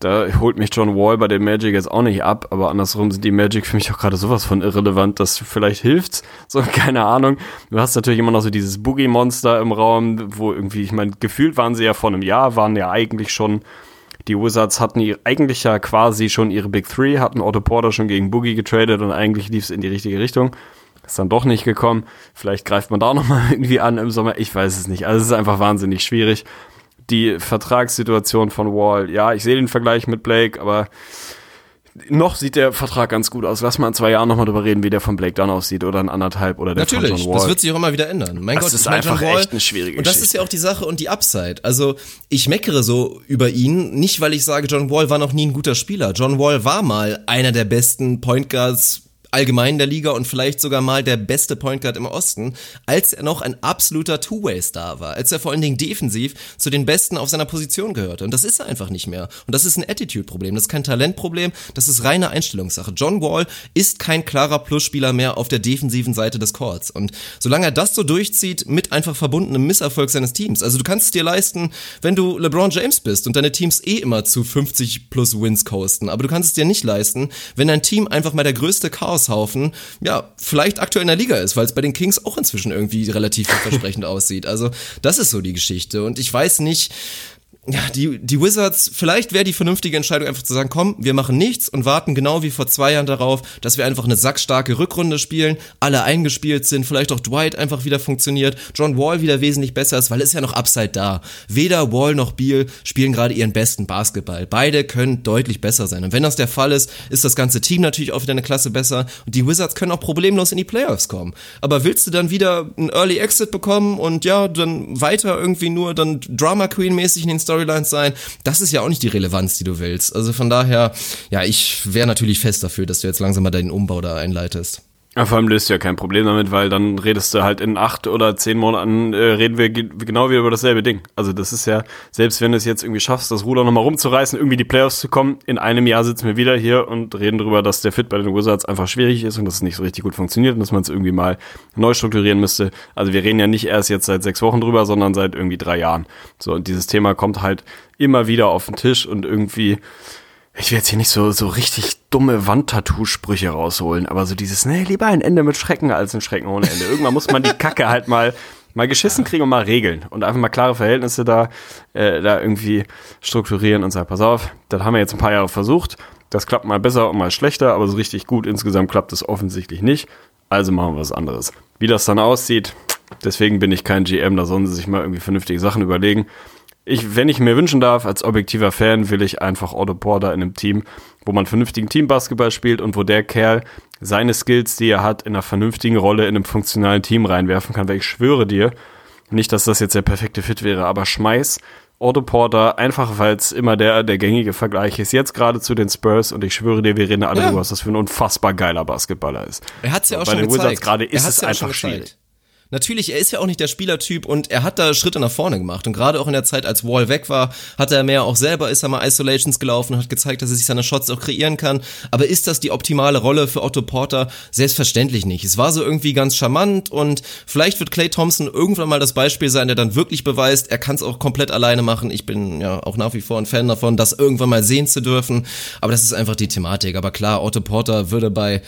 S3: Da holt mich John Wall bei den Magic jetzt auch nicht ab, aber andersrum sind die Magic für mich auch gerade sowas von irrelevant, dass vielleicht hilft's. <laughs> So, keine Ahnung. Du hast natürlich immer noch so dieses Boogie-Monster im Raum, wo irgendwie, ich meine, gefühlt waren sie ja vor einem Jahr, waren ja eigentlich schon, die Wizards hatten ihr, eigentlich ja quasi schon ihre Big Three, hatten Otto Porter schon gegen Boogie getradet und eigentlich lief's in die richtige Richtung. Ist dann doch nicht gekommen. Vielleicht greift man da nochmal <laughs> irgendwie an im Sommer. Ich weiß es nicht. Also es ist einfach wahnsinnig schwierig. Die Vertragssituation von Wall, ja, ich sehe den Vergleich mit Blake, aber noch sieht der Vertrag ganz gut aus. Lass mal in zwei Jahren nochmal drüber reden, wie der von Blake dann aussieht oder in anderthalb oder der
S2: Natürlich,
S3: von John Wall.
S2: das wird sich auch immer wieder ändern. Mein
S3: Das
S2: Gott,
S3: ist einfach
S2: Wall,
S3: echt eine schwierige
S2: Und das ist ja auch die Sache und die Upside. Also ich meckere so über ihn, nicht weil ich sage, John Wall war noch nie ein guter Spieler. John Wall war mal einer der besten Point Guards allgemein der Liga und vielleicht sogar mal der beste Point Guard im Osten, als er noch ein absoluter Two-Way-Star war, als er vor allen Dingen defensiv zu den Besten auf seiner Position gehörte. Und das ist er einfach nicht mehr. Und das ist ein Attitude-Problem, das ist kein Talentproblem, das ist reine Einstellungssache. John Wall ist kein klarer Plusspieler mehr auf der defensiven Seite des Courts. Und solange er das so durchzieht, mit einfach verbundenem Misserfolg seines Teams, also du kannst es dir leisten, wenn du LeBron James bist und deine Teams eh immer zu 50 plus Wins coasten, aber du kannst es dir nicht leisten, wenn dein Team einfach mal der größte Chaoshaufen, ja, vielleicht aktuell in der Liga ist, weil es bei den Kings auch inzwischen irgendwie relativ vielversprechend <laughs> aussieht. Also das ist so die Geschichte. Und ich weiß nicht, ja, die, die Wizards, vielleicht wäre die vernünftige Entscheidung einfach zu sagen, komm, wir machen nichts und warten genau wie vor zwei Jahren darauf, dass wir einfach eine sackstarke Rückrunde spielen, alle eingespielt sind, vielleicht auch Dwight einfach wieder funktioniert, John Wall wieder wesentlich besser ist, weil es ja noch Upside da. Weder Wall noch Beal spielen gerade ihren besten Basketball. Beide können deutlich besser sein. Und wenn das der Fall ist, ist das ganze Team natürlich auch wieder eine Klasse besser und die Wizards können auch problemlos in die Playoffs kommen. Aber willst du dann wieder einen Early Exit bekommen und ja, dann weiter irgendwie nur dann Drama Queen mäßig in den Storylines sein? Das ist ja auch nicht die Relevanz, die du willst. Also von daher, ja, ich wäre natürlich fest dafür, dass du jetzt langsam mal deinen Umbau da einleitest.
S3: Ja, vor allem löst du ja kein Problem damit, weil dann redest du halt in acht oder zehn Monaten, äh, reden wir ge genau wieder über dasselbe Ding. Also das ist ja, selbst wenn du es jetzt irgendwie schaffst, das Ruder nochmal rumzureißen, irgendwie die Playoffs zu kommen, in einem Jahr sitzen wir wieder hier und reden darüber, dass der Fit bei den Wizards einfach schwierig ist und dass es nicht so richtig gut funktioniert und dass man es irgendwie mal neu strukturieren müsste. Also wir reden ja nicht erst jetzt seit sechs Wochen drüber, sondern seit irgendwie drei Jahren. So, und dieses Thema kommt halt immer wieder auf den Tisch und irgendwie, ich will jetzt hier nicht so, so richtig dumme Wandtattoo-Sprüche rausholen, aber so dieses, ne, lieber ein Ende mit Schrecken als ein Schrecken ohne Ende. Irgendwann muss man die Kacke halt mal, mal geschissen kriegen und mal regeln und einfach mal klare Verhältnisse da, äh, da irgendwie strukturieren und sagen, pass auf, das haben wir jetzt ein paar Jahre versucht. Das klappt mal besser und mal schlechter, aber so richtig gut insgesamt klappt es offensichtlich nicht. Also machen wir was anderes. Wie das dann aussieht, deswegen bin ich kein GM, da sollen sie sich mal irgendwie vernünftige Sachen überlegen. Ich, wenn ich mir wünschen darf, als objektiver Fan, will ich einfach Otto Porter in einem Team, wo man vernünftigen Teambasketball spielt und wo der Kerl seine Skills, die er hat, in einer vernünftigen Rolle in einem funktionalen Team reinwerfen kann, weil ich schwöre dir, nicht, dass das jetzt der perfekte Fit wäre, aber schmeiß Otto Porter, einfach weil es immer der, der gängige Vergleich ist, jetzt gerade zu den Spurs und ich schwöre dir, wir reden alle
S2: Ja.
S3: darüber, was das für ein unfassbar geiler Basketballer ist.
S2: Er hat's ja auch
S3: Bei
S2: schon
S3: den
S2: gezeigt.
S3: Wizards gerade
S2: Er
S3: ist es
S2: ja
S3: einfach schwierig.
S2: Natürlich, er ist ja auch nicht der Spielertyp und er hat da Schritte nach vorne gemacht. Und gerade auch in der Zeit, als Wall weg war, hat er mehr auch selber, ist er mal Isolations gelaufen und hat gezeigt, dass er sich seine Shots auch kreieren kann. Aber ist das die optimale Rolle für Otto Porter? Selbstverständlich nicht. Es war so irgendwie ganz charmant und vielleicht wird Clay Thompson irgendwann mal das Beispiel sein, der dann wirklich beweist, er kann es auch komplett alleine machen. Ich bin ja auch nach wie vor ein Fan davon, das irgendwann mal sehen zu dürfen. Aber das ist einfach die Thematik. Aber klar, Otto Porter würde bei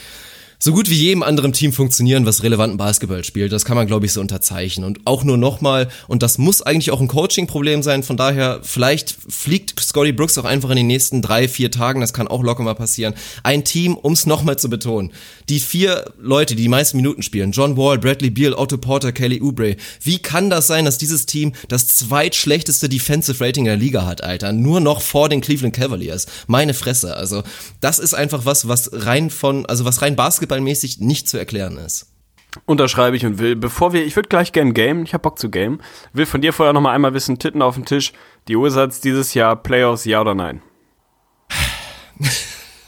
S2: so gut wie jedem anderen Team funktionieren, was relevanten Basketball spielt. Das kann man, glaube ich, so unterzeichnen. Und auch nur nochmal, und das muss eigentlich auch ein Coaching-Problem sein, von daher, vielleicht fliegt Scotty Brooks auch einfach in den nächsten drei, vier Tagen, das kann auch locker mal passieren, ein Team, um es nochmal zu betonen. Die vier Leute, die die meisten Minuten spielen, John Wall, Bradley Beal, Otto Porter, Kelly Oubre, wie kann das sein, dass dieses Team das zweitschlechteste Defensive Rating in der Liga hat, Alter? Nur noch vor den Cleveland Cavaliers. Meine Fresse. Also, das ist einfach was, was rein von, also was rein basketballmäßig nicht zu erklären ist.
S3: Unterschreibe ich und will, bevor wir, ich würde gleich gern game, ich hab Bock zu game, will von dir vorher noch mal einmal wissen, Titten auf dem Tisch, die Wizards dieses Jahr, Playoffs, ja oder nein?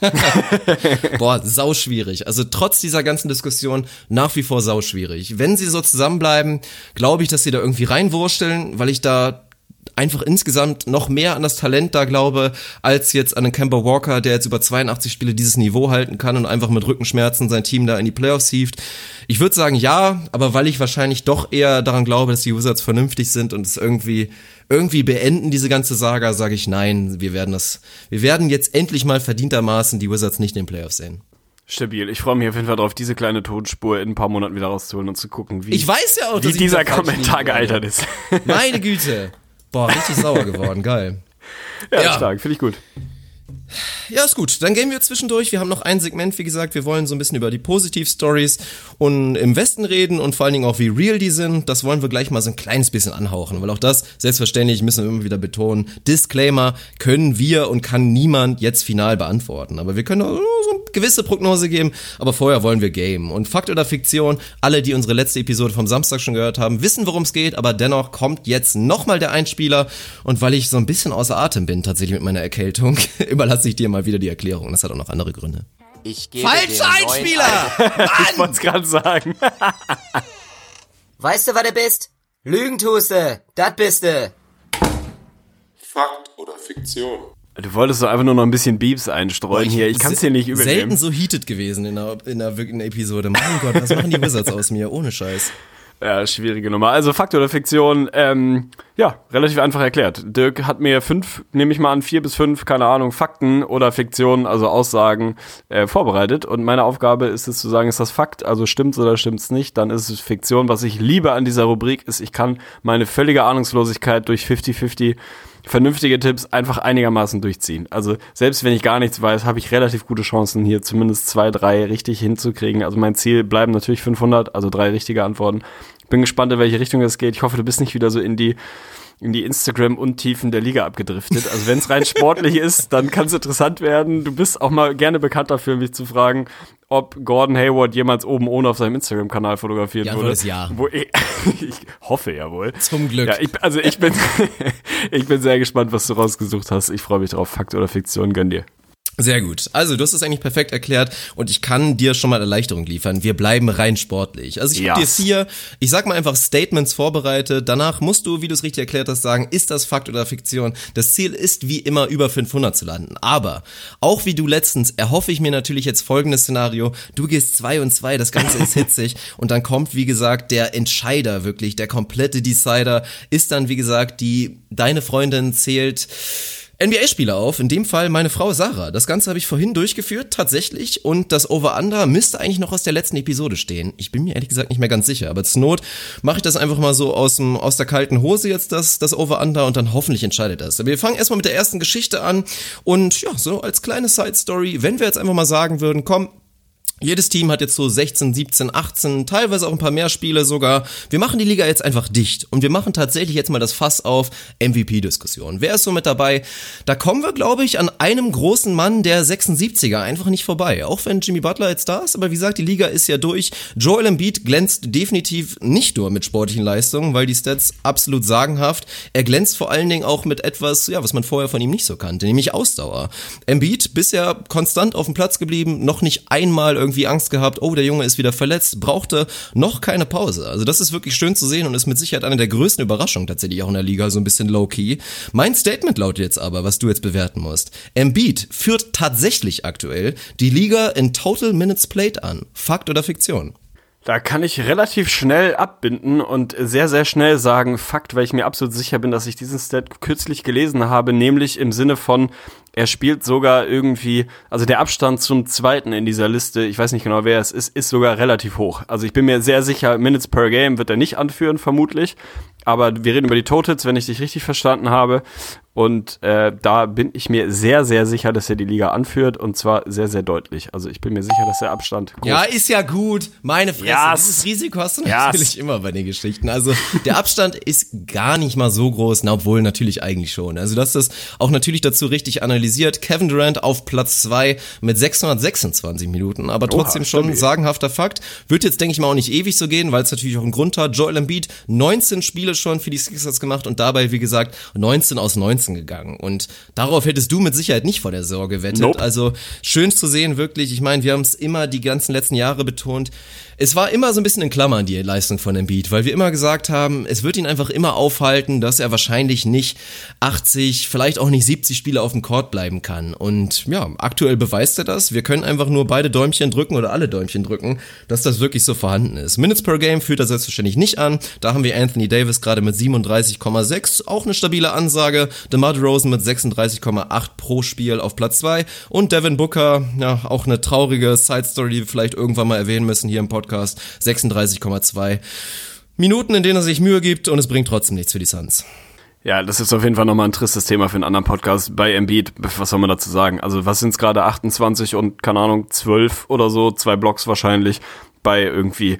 S3: <laughs>
S2: Boah, sau schwierig. Also trotz dieser ganzen Diskussion nach wie vor sau schwierig. Wenn sie so zusammenbleiben, glaube ich, dass sie da irgendwie reinwursteln, weil ich da einfach insgesamt noch mehr an das Talent da glaube, als jetzt an den Kemba Walker, der jetzt über 82 Spiele dieses Niveau halten kann und einfach mit Rückenschmerzen sein Team da in die Playoffs hieft. Ich würde sagen ja, aber weil ich wahrscheinlich doch eher daran glaube, dass die Wizards vernünftig sind und es irgendwie irgendwie beenden diese ganze Saga, sage ich nein, wir werden das wir werden jetzt endlich mal verdientermaßen die Wizards nicht in den Playoffs sehen.
S3: Stabil. Ich freue mich auf jeden Fall darauf, diese kleine Tonspur in ein paar Monaten wieder rauszuholen und zu gucken, wie,
S2: ich weiß ja auch,
S3: wie dieser Kommentar gealtert ist.
S2: Meine Güte. <laughs> Boah, richtig sauer geworden, geil. <laughs>
S3: Ja, ja. stark, finde ich gut.
S2: Ja, ist gut. Dann gehen wir zwischendurch. Wir haben noch ein Segment, wie gesagt. Wir wollen so ein bisschen über die Positiv-Stories und im Westen reden und vor allen Dingen auch, wie real die sind. Das wollen wir gleich mal so ein kleines bisschen anhauchen, weil auch das, selbstverständlich, müssen wir immer wieder betonen. Disclaimer können wir und kann niemand jetzt final beantworten. Aber wir können auch so eine gewisse Prognose geben. Aber vorher wollen wir Game. Und Fakt oder Fiktion, alle, die unsere letzte Episode vom Samstag schon gehört haben, wissen, worum es geht. Aber dennoch kommt jetzt nochmal der Einspieler. Und weil ich so ein bisschen außer Atem bin, tatsächlich mit meiner Erkältung, <laughs> überlasse ich dir mal wieder die Erklärung. Das hat auch noch andere Gründe.
S4: Ich gebe
S2: Falscher Einspieler! <laughs> <laughs>
S3: ich wollte es gerade sagen. <laughs>
S4: weißt du, was du bist? Lügen tust du. Das bist du.
S5: Fakt oder Fiktion?
S3: Du wolltest doch einfach nur noch ein bisschen Beeps einstreuen
S2: Boah,
S3: hier. Ich kann es dir nicht übernehmen.
S2: Selten so heated gewesen in einer, in einer, in einer Episode. Mein Gott, was machen die Wizards aus mir? Ohne Scheiß.
S3: Ja, schwierige Nummer. Also Fakt oder Fiktion, ähm, ja, relativ einfach erklärt. Dirk hat mir fünf, nehme ich mal an, vier bis fünf, keine Ahnung, Fakten oder Fiktionen, also Aussagen, äh, vorbereitet. Und meine Aufgabe ist es zu sagen, ist das Fakt, also stimmt's oder stimmt's nicht, dann ist es Fiktion. Was ich liebe an dieser Rubrik ist, ich kann meine völlige Ahnungslosigkeit durch 50-50 vernünftige Tipps einfach einigermaßen durchziehen. Also selbst wenn ich gar nichts weiß, habe ich relativ gute Chancen, hier zumindest zwei, drei richtig hinzukriegen. Also mein Ziel bleiben natürlich 500, also drei richtige Antworten. Bin gespannt, in welche Richtung es geht. Ich hoffe, du bist nicht wieder so in die in die Instagram-Untiefen der Liga abgedriftet. Also wenn es rein sportlich <laughs> ist, dann kann es interessant werden. Du bist auch mal gerne bekannt dafür, mich zu fragen, ob Gordon Hayward jemals oben ohne auf seinem Instagram-Kanal fotografiert
S2: ja,
S3: wurde.
S2: Ja.
S3: Wo ich, <laughs> ich hoffe ja wohl.
S2: Zum Glück.
S3: Ja, ich, also ich bin, <laughs> ich bin sehr gespannt, was du rausgesucht hast. Ich freue mich drauf. Fakt oder Fiktion, gönn dir.
S2: Sehr gut. Also, du hast es eigentlich perfekt erklärt und ich kann dir schon mal Erleichterung liefern. Wir bleiben rein sportlich. Also, ich habe
S3: Yes.
S2: dir vier, ich sag mal einfach Statements vorbereitet. Danach musst du, wie du es richtig erklärt hast, sagen, ist das Fakt oder Fiktion? Das Ziel ist wie immer über 500 zu landen. Aber auch wie du letztens erhoffe ich mir natürlich jetzt folgendes Szenario. Du gehst zwei und zwei, das Ganze ist <laughs> hitzig und dann kommt, wie gesagt, der Entscheider wirklich, der komplette Decider ist dann, wie gesagt, die, deine Freundin zählt NBA-Spieler auf, in dem Fall meine Frau Sarah. Das Ganze habe ich vorhin durchgeführt, tatsächlich, und das Over-Under müsste eigentlich noch aus der letzten Episode stehen. Ich bin mir ehrlich gesagt nicht mehr ganz sicher, aber zur Not mache ich das einfach mal so aus, dem, aus der kalten Hose jetzt, das, das Over-Under, und dann hoffentlich entscheidet das. Aber wir fangen erstmal mit der ersten Geschichte an und ja, so als kleine Side-Story, wenn wir jetzt einfach mal sagen würden, komm, jedes Team hat jetzt so 16, 17, 18, teilweise auch ein paar mehr Spiele sogar. Wir machen die Liga jetzt einfach dicht und wir machen tatsächlich jetzt mal das Fass auf MVP-Diskussion. Wer ist so mit dabei? Da kommen wir, glaube ich, an einem großen Mann der 76er einfach nicht vorbei. Auch wenn Jimmy Butler jetzt da ist, aber wie gesagt, die Liga ist ja durch. Joel Embiid glänzt definitiv nicht nur mit sportlichen Leistungen, weil die Stats absolut sagenhaft. Er glänzt vor allen Dingen auch mit etwas, ja, was man vorher von ihm nicht so kannte, nämlich Ausdauer. Embiid bisher konstant auf dem Platz geblieben, noch nicht einmal irgendwie irgendwie Angst gehabt, oh, der Junge ist wieder verletzt, brauchte noch keine Pause. Also das ist wirklich schön zu sehen und ist mit Sicherheit eine der größten Überraschungen tatsächlich auch in der Liga, so ein bisschen low-key. Mein Statement lautet jetzt aber, was du jetzt bewerten musst. Embiid führt tatsächlich aktuell die Liga in Total Minutes Played an. Fakt oder Fiktion?
S3: Da kann ich relativ schnell abbinden und sehr, sehr schnell sagen, Fakt, weil ich mir absolut sicher bin, dass ich diesen Stat kürzlich gelesen habe, nämlich im Sinne von, er spielt sogar irgendwie, also der Abstand zum zweiten in dieser Liste, ich weiß nicht genau wer es ist, ist sogar relativ hoch. Also ich bin mir sehr sicher, Minutes per Game wird er nicht anführen, vermutlich. Aber wir reden über die Totals, wenn ich dich richtig verstanden habe. Und äh, da bin ich mir sehr, sehr sicher, dass er die Liga anführt und zwar sehr, sehr deutlich. Also ich bin mir sicher, dass der Abstand groß
S2: Ja, ist ja gut. Meine Fresse.
S3: Yes.
S2: Dieses Risiko hast du
S3: Yes.
S2: natürlich immer bei den Geschichten. Also der Abstand ist gar nicht mal so groß, na, obwohl natürlich eigentlich schon. Also das auch natürlich dazu richtig analysiert. Kevin Durant auf Platz zwei mit 626 Minuten, aber trotzdem schon
S3: stabil.
S2: sagenhafter Fakt. Wird jetzt, denke ich mal, auch nicht ewig so gehen, weil es natürlich auch einen Grund hat. Joel Embiid 19 Spiele schon für die Sixers gemacht und dabei, wie gesagt, 19 aus 19 gegangen. Und darauf hättest du mit Sicherheit nicht vor der Sorge gewettet.
S3: Nope.
S2: Also schön zu sehen, wirklich. Ich meine, wir haben es immer die ganzen letzten Jahre betont. Es war immer so ein bisschen in Klammern die Leistung von Embiid, weil wir immer gesagt haben, es wird ihn einfach immer aufhalten, dass er wahrscheinlich nicht 80, vielleicht auch nicht 70 Spiele auf dem Court bleiben kann. Und ja, aktuell beweist er das. Wir können einfach nur beide Däumchen drücken oder alle Däumchen drücken, dass das wirklich so vorhanden ist. Minutes per Game führt er selbstverständlich nicht an. Da haben wir Anthony Davis gerade mit 37,6, auch eine stabile Ansage. DeMar DeRozan mit 36,8 pro Spiel auf Platz 2 und Devin Booker, ja, auch eine traurige Side Story, die wir vielleicht irgendwann mal erwähnen müssen hier im Podcast, 36,2 Minuten, in denen er sich Mühe gibt und es bringt trotzdem nichts für die Suns.
S3: Ja, das ist auf jeden Fall nochmal ein tristes Thema für einen anderen Podcast. Bei Embiid, was soll man dazu sagen? Also was sind es gerade 28 und, keine Ahnung, 12 oder so, zwei Blocks wahrscheinlich, bei irgendwie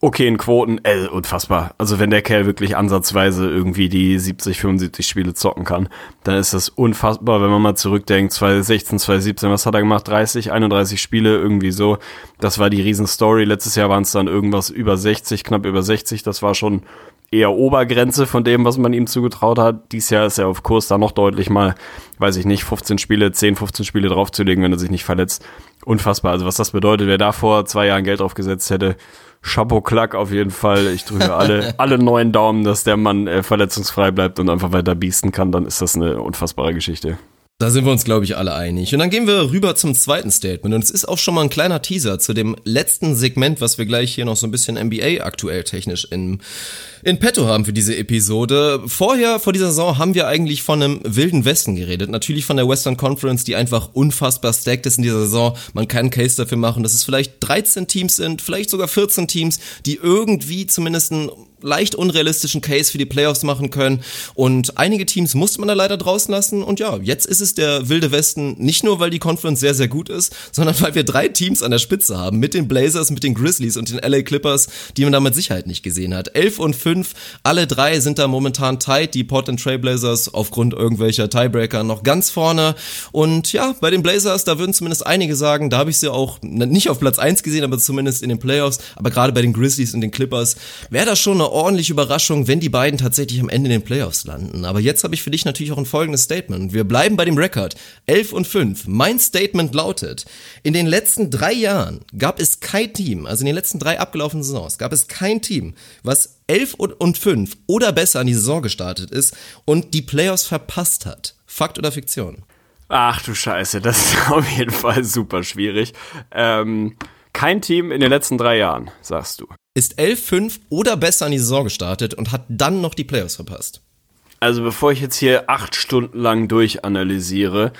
S3: okayen Quoten, äh, unfassbar. Also wenn der Kerl wirklich ansatzweise irgendwie die 70, 75 Spiele zocken kann, dann ist das unfassbar, wenn man mal zurückdenkt, 2016, 2017, was hat er gemacht? 30, 31 Spiele, irgendwie so. Das war die Riesenstory. Letztes Jahr waren es dann irgendwas über 60, knapp über 60. Das war schon eher Obergrenze von dem, was man ihm zugetraut hat. Dies Jahr ist er auf Kurs, da noch deutlich mal, weiß ich nicht, 15 Spiele, 10, 15 Spiele draufzulegen, wenn er sich nicht verletzt. Unfassbar. Also was das bedeutet, wer da vor zwei Jahren Geld draufgesetzt hätte, Chapeau Klack auf jeden Fall. Ich drücke alle, <laughs> alle neuen Daumen, dass der Mann äh, verletzungsfrei bleibt und einfach weiter biesten kann. Dann ist das eine unfassbare Geschichte.
S2: Da sind wir uns, glaube ich, alle einig. Und dann gehen wir rüber zum zweiten Statement. Und es ist auch schon mal ein kleiner Teaser zu dem letzten Segment, was wir gleich hier noch so ein bisschen NBA aktuell technisch in, in petto haben für diese Episode. Vorher, vor dieser Saison, haben wir eigentlich von einem wilden Westen geredet. Natürlich von der Western Conference, die einfach unfassbar stacked ist in dieser Saison. Man kann einen Case dafür machen, dass es vielleicht 13 Teams sind, vielleicht sogar 14 Teams, die irgendwie zumindest einen leicht unrealistischen Case für die Playoffs machen können. Und einige Teams musste man da leider draußen lassen. Und ja, jetzt ist es der wilde Westen, nicht nur, weil die Conference sehr, sehr gut ist, sondern weil wir drei Teams an der Spitze haben. Mit den Blazers, mit den Grizzlies und den LA Clippers, die man da mit Sicherheit nicht gesehen hat. Elf und fünf, alle drei sind da momentan tight. Die Portland Trail Blazers aufgrund irgendwelcher Tiebreaker noch ganz vorne. Und ja, bei den Blazers, da würden zumindest einige sagen, da habe ich sie auch nicht auf Platz eins gesehen, aber zumindest in den Playoffs. Aber gerade bei den Grizzlies und den Clippers wäre das schon eine ordentliche Überraschung, wenn die beiden tatsächlich am Ende in den Playoffs landen. Aber jetzt habe ich für dich natürlich auch ein folgendes Statement. Wir bleiben bei dem Rekord. 11 und 5. Mein Statement lautet, in den letzten drei Jahren gab es kein Team, also in den letzten drei abgelaufenen Saisons, gab es kein Team, was 11 und 5 oder besser an die Saison gestartet ist und die Playoffs verpasst hat. Fakt oder Fiktion?
S3: Ach du Scheiße, das ist <laughs> auf jeden Fall super schwierig. Ähm, kein Team in den letzten drei Jahren, sagst du.
S2: Ist 11-5 oder besser an die Saison gestartet und hat dann noch die Playoffs verpasst.
S3: Also bevor ich jetzt hier acht Stunden lang durchanalysiere,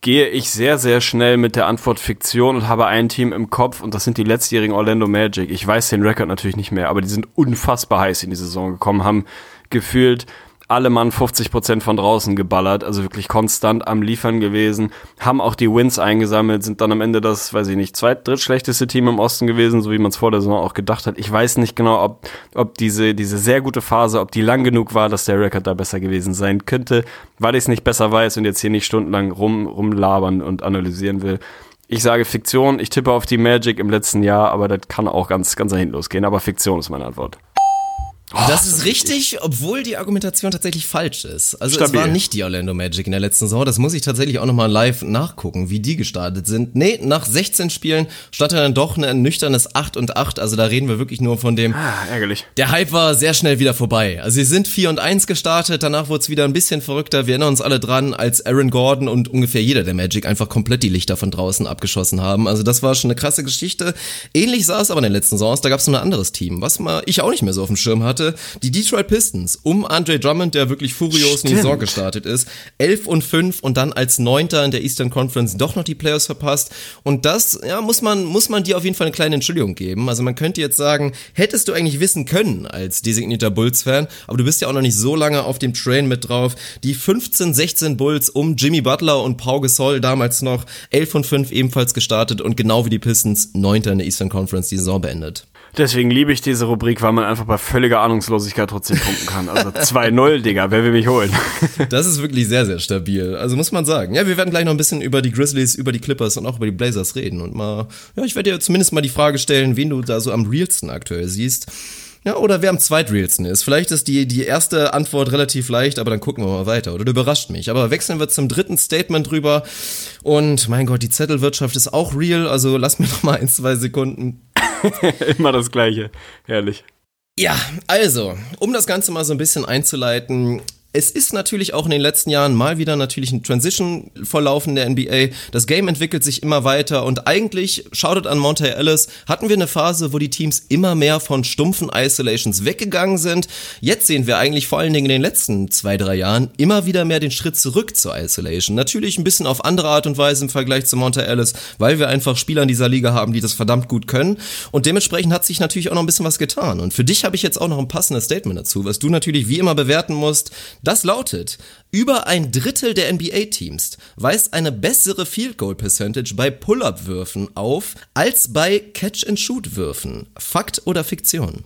S3: gehe ich sehr, sehr schnell mit der Antwort Fiktion und habe ein Team im Kopf und das sind die letztjährigen Orlando Magic. Ich weiß den Rekord natürlich nicht mehr, aber die sind unfassbar heiß in die Saison gekommen, haben gefühlt alle Mann 50% von draußen geballert, also wirklich konstant am Liefern gewesen, haben auch die Wins eingesammelt, sind dann am Ende das, weiß ich nicht, zweit, drittschlechteste Team im Osten gewesen, so wie man es vor der Saison auch gedacht hat. Ich weiß nicht genau, ob, ob diese, diese sehr gute Phase, ob die lang genug war, dass der Rekord da besser gewesen sein könnte, weil ich es nicht besser weiß und jetzt hier nicht stundenlang rum, rumlabern und analysieren will. Ich sage Fiktion, ich tippe auf die Magic im letzten Jahr, aber das kann auch ganz, ganz dahin losgehen, aber Fiktion ist meine Antwort.
S2: Das ist richtig, obwohl die Argumentation tatsächlich falsch ist. Also
S3: Stabil.
S2: es war nicht die Orlando Magic in der letzten Saison. Das muss ich tatsächlich auch nochmal live nachgucken, wie die gestartet sind. Nee, nach 16 Spielen stand er dann doch ein nüchternes 8 und 8. Also da reden wir wirklich nur von dem.
S3: Ah, ärgerlich.
S2: Der Hype war sehr schnell wieder vorbei. Also sie sind 4 und 1 gestartet, danach wurde es wieder ein bisschen verrückter. Wir erinnern uns alle dran, als Aaron Gordon und ungefähr jeder der Magic einfach komplett die Lichter von draußen abgeschossen haben. Also das war schon eine krasse Geschichte. Ähnlich sah es aber in den letzten Saisons. Da gab es noch ein anderes Team, was mal ich auch nicht mehr so auf dem Schirm hatte. Seite. Die Detroit Pistons um Andre Drummond, der wirklich furios in die Saison gestartet ist. 11 und 5 und dann als Neunter in der Eastern Conference doch noch die Playoffs verpasst. Und das, ja, muss man, muss man dir auf jeden Fall eine kleine Entschuldigung geben. Also man könnte jetzt sagen, hättest du eigentlich wissen können als designierter Bulls-Fan, aber du bist ja auch noch nicht so lange auf dem Train mit drauf. Die 15, 16 Bulls um Jimmy Butler und Pau Gasol damals noch 11 und 5 ebenfalls gestartet und genau wie die Pistons Neunter in der Eastern Conference die Saison beendet.
S3: Deswegen liebe ich diese Rubrik, weil man einfach bei völliger Ahnungslosigkeit trotzdem punkten kann. Also 2-0, <laughs> Digga, wer will mich holen? <laughs>
S2: Das ist wirklich sehr, sehr stabil. Also muss man sagen. Ja, wir werden gleich noch ein bisschen über die Grizzlies, über die Clippers und auch über die Blazers reden. Und mal, ja, ich werde dir zumindest mal die Frage stellen, wen du da so am realsten aktuell siehst. Ja, oder wer am zweitrealsten ist. Vielleicht ist die, die erste Antwort relativ leicht, aber dann gucken wir mal weiter. Oder du überrascht mich. Aber wechseln wir zum dritten Statement drüber. Und mein Gott, die Zettelwirtschaft ist auch real. Also lass mir noch mal ein, zwei Sekunden <laughs>
S3: Immer das Gleiche. Herrlich.
S2: Ja, also, um das Ganze mal so ein bisschen einzuleiten, es ist natürlich auch in den letzten Jahren mal wieder natürlich ein Transition verlaufen der NBA. Das Game entwickelt sich immer weiter und eigentlich, shoutout an Monte Ellis, hatten wir eine Phase, wo die Teams immer mehr von stumpfen Isolations weggegangen sind. Jetzt sehen wir eigentlich vor allen Dingen in den letzten zwei, drei Jahren immer wieder mehr den Schritt zurück zur Isolation. Natürlich ein bisschen auf andere Art und Weise im Vergleich zu Monte Ellis, weil wir einfach Spieler in dieser Liga haben, die das verdammt gut können. Und dementsprechend hat sich natürlich auch noch ein bisschen was getan. Und für dich habe ich jetzt auch noch ein passendes Statement dazu, was du natürlich wie immer bewerten musst. Das lautet, über ein Drittel der NBA-Teams weist eine bessere Field Goal Percentage bei Pull-Up-Würfen auf als bei Catch-and-Shoot-Würfen. Fakt oder Fiktion?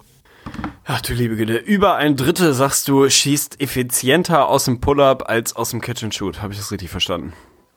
S3: Ach du liebe Güte, über ein Drittel sagst du, schießt effizienter aus dem Pull-Up als aus dem Catch-and-Shoot. Habe ich das richtig verstanden?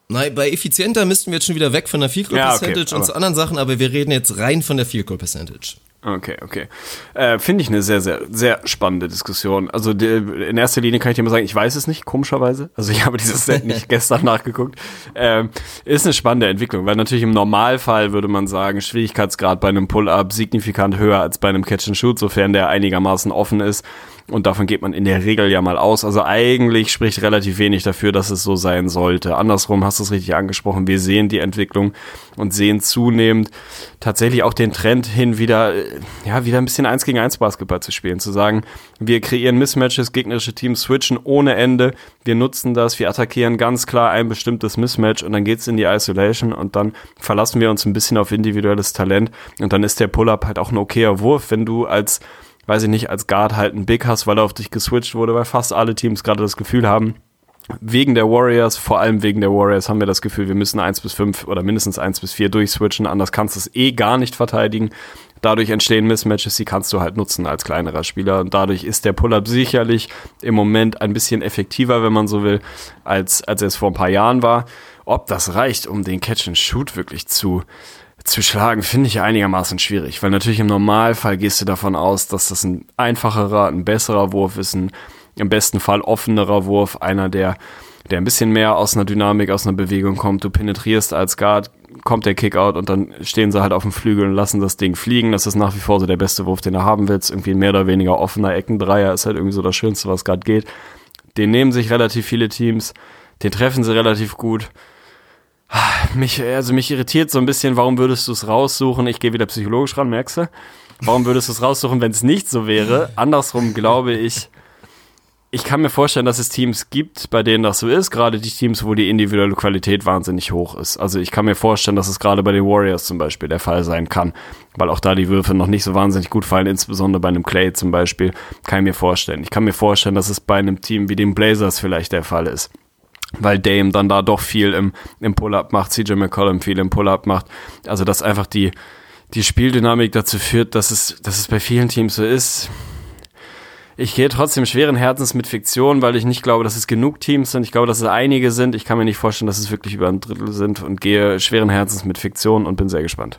S2: Nein, bei effizienter müssten wir jetzt schon wieder weg von der Field Goal Percentage ja, okay, und zu anderen Sachen, aber wir reden jetzt rein von der Field Goal Percentage.
S3: Okay, okay. Äh, Finde ich eine sehr, sehr, sehr spannende Diskussion. Also die, in erster Linie kann ich dir mal sagen, ich weiß es nicht, komischerweise. Also ich habe dieses Set nicht <laughs> gestern nachgeguckt. Ähm, ist eine spannende Entwicklung, weil natürlich im Normalfall würde man sagen, Schwierigkeitsgrad bei einem Pull-Up signifikant höher als bei einem Catch-and-Shoot, sofern der einigermaßen offen ist. Und davon geht man in der Regel ja mal aus. Also eigentlich spricht relativ wenig dafür, dass es so sein sollte. Andersrum hast du es richtig angesprochen. Wir sehen die Entwicklung und sehen zunehmend tatsächlich auch den Trend hin, wieder, äh, ja, wieder ein bisschen eins gegen eins Basketball zu spielen. Zu sagen, wir kreieren Mismatches, gegnerische Teams switchen ohne Ende. Wir nutzen das, wir attackieren ganz klar ein bestimmtes Mismatch und dann geht's in die Isolation und dann verlassen wir uns ein bisschen auf individuelles Talent und dann ist der Pull-up halt auch ein okayer Wurf, wenn du als weiß ich nicht, als Guard halt einen Big hast, weil er auf dich geswitcht wurde, weil fast alle Teams gerade das Gefühl haben, wegen der Warriors, vor allem wegen der Warriors, haben wir das Gefühl, wir müssen eins bis fünf oder mindestens eins bis vier durchswitchen, anders kannst du es eh gar nicht verteidigen. Dadurch entstehen Mismatches, die kannst du halt nutzen als kleinerer Spieler. Und dadurch ist der Pull-Up sicherlich im Moment ein bisschen effektiver, wenn man so will, als, als es vor ein paar Jahren war. Ob das reicht, um den Catch and Shoot wirklich zu, zu schlagen, finde ich einigermaßen schwierig, weil natürlich im Normalfall gehst du davon aus, dass das ein einfacherer, ein besserer Wurf ist, ein im besten Fall offenerer Wurf, einer, der, der ein bisschen mehr aus einer Dynamik, aus einer Bewegung kommt. Du penetrierst als Guard, kommt der Kickout und dann stehen sie halt auf dem Flügel und lassen das Ding fliegen. Das ist nach wie vor so der beste Wurf, den du haben willst. Irgendwie ein mehr oder weniger offener Eckendreier ist halt irgendwie so das Schönste, was gerade geht. Den nehmen sich relativ viele Teams, den treffen sie relativ gut. Mich, also mich irritiert so ein bisschen, warum würdest du es raussuchen? Ich gehe wieder psychologisch ran, merkst du? Warum würdest du es raussuchen, wenn es nicht so wäre? Andersrum glaube ich, ich kann mir vorstellen, dass es Teams gibt, bei denen das so ist, gerade die Teams, wo die individuelle Qualität wahnsinnig hoch ist. Also ich kann mir vorstellen, dass es gerade bei den Warriors zum Beispiel der Fall sein kann, weil auch da die Würfe noch nicht so wahnsinnig gut fallen, insbesondere bei einem Clay zum Beispiel, kann ich mir vorstellen. Ich kann mir vorstellen, dass es bei einem Team wie den Blazers vielleicht der Fall ist weil Dame dann da doch viel im, im Pull-Up macht, CJ McCollum viel im Pull-Up macht. Also dass einfach die, die Spieldynamik dazu führt, dass es, dass es bei vielen Teams so ist. Ich gehe trotzdem schweren Herzens mit Fiktion, weil ich nicht glaube, dass es genug Teams sind. Ich glaube, dass es einige sind. Ich kann mir nicht vorstellen, dass es wirklich über ein Drittel sind und gehe schweren Herzens mit Fiktion und bin sehr gespannt.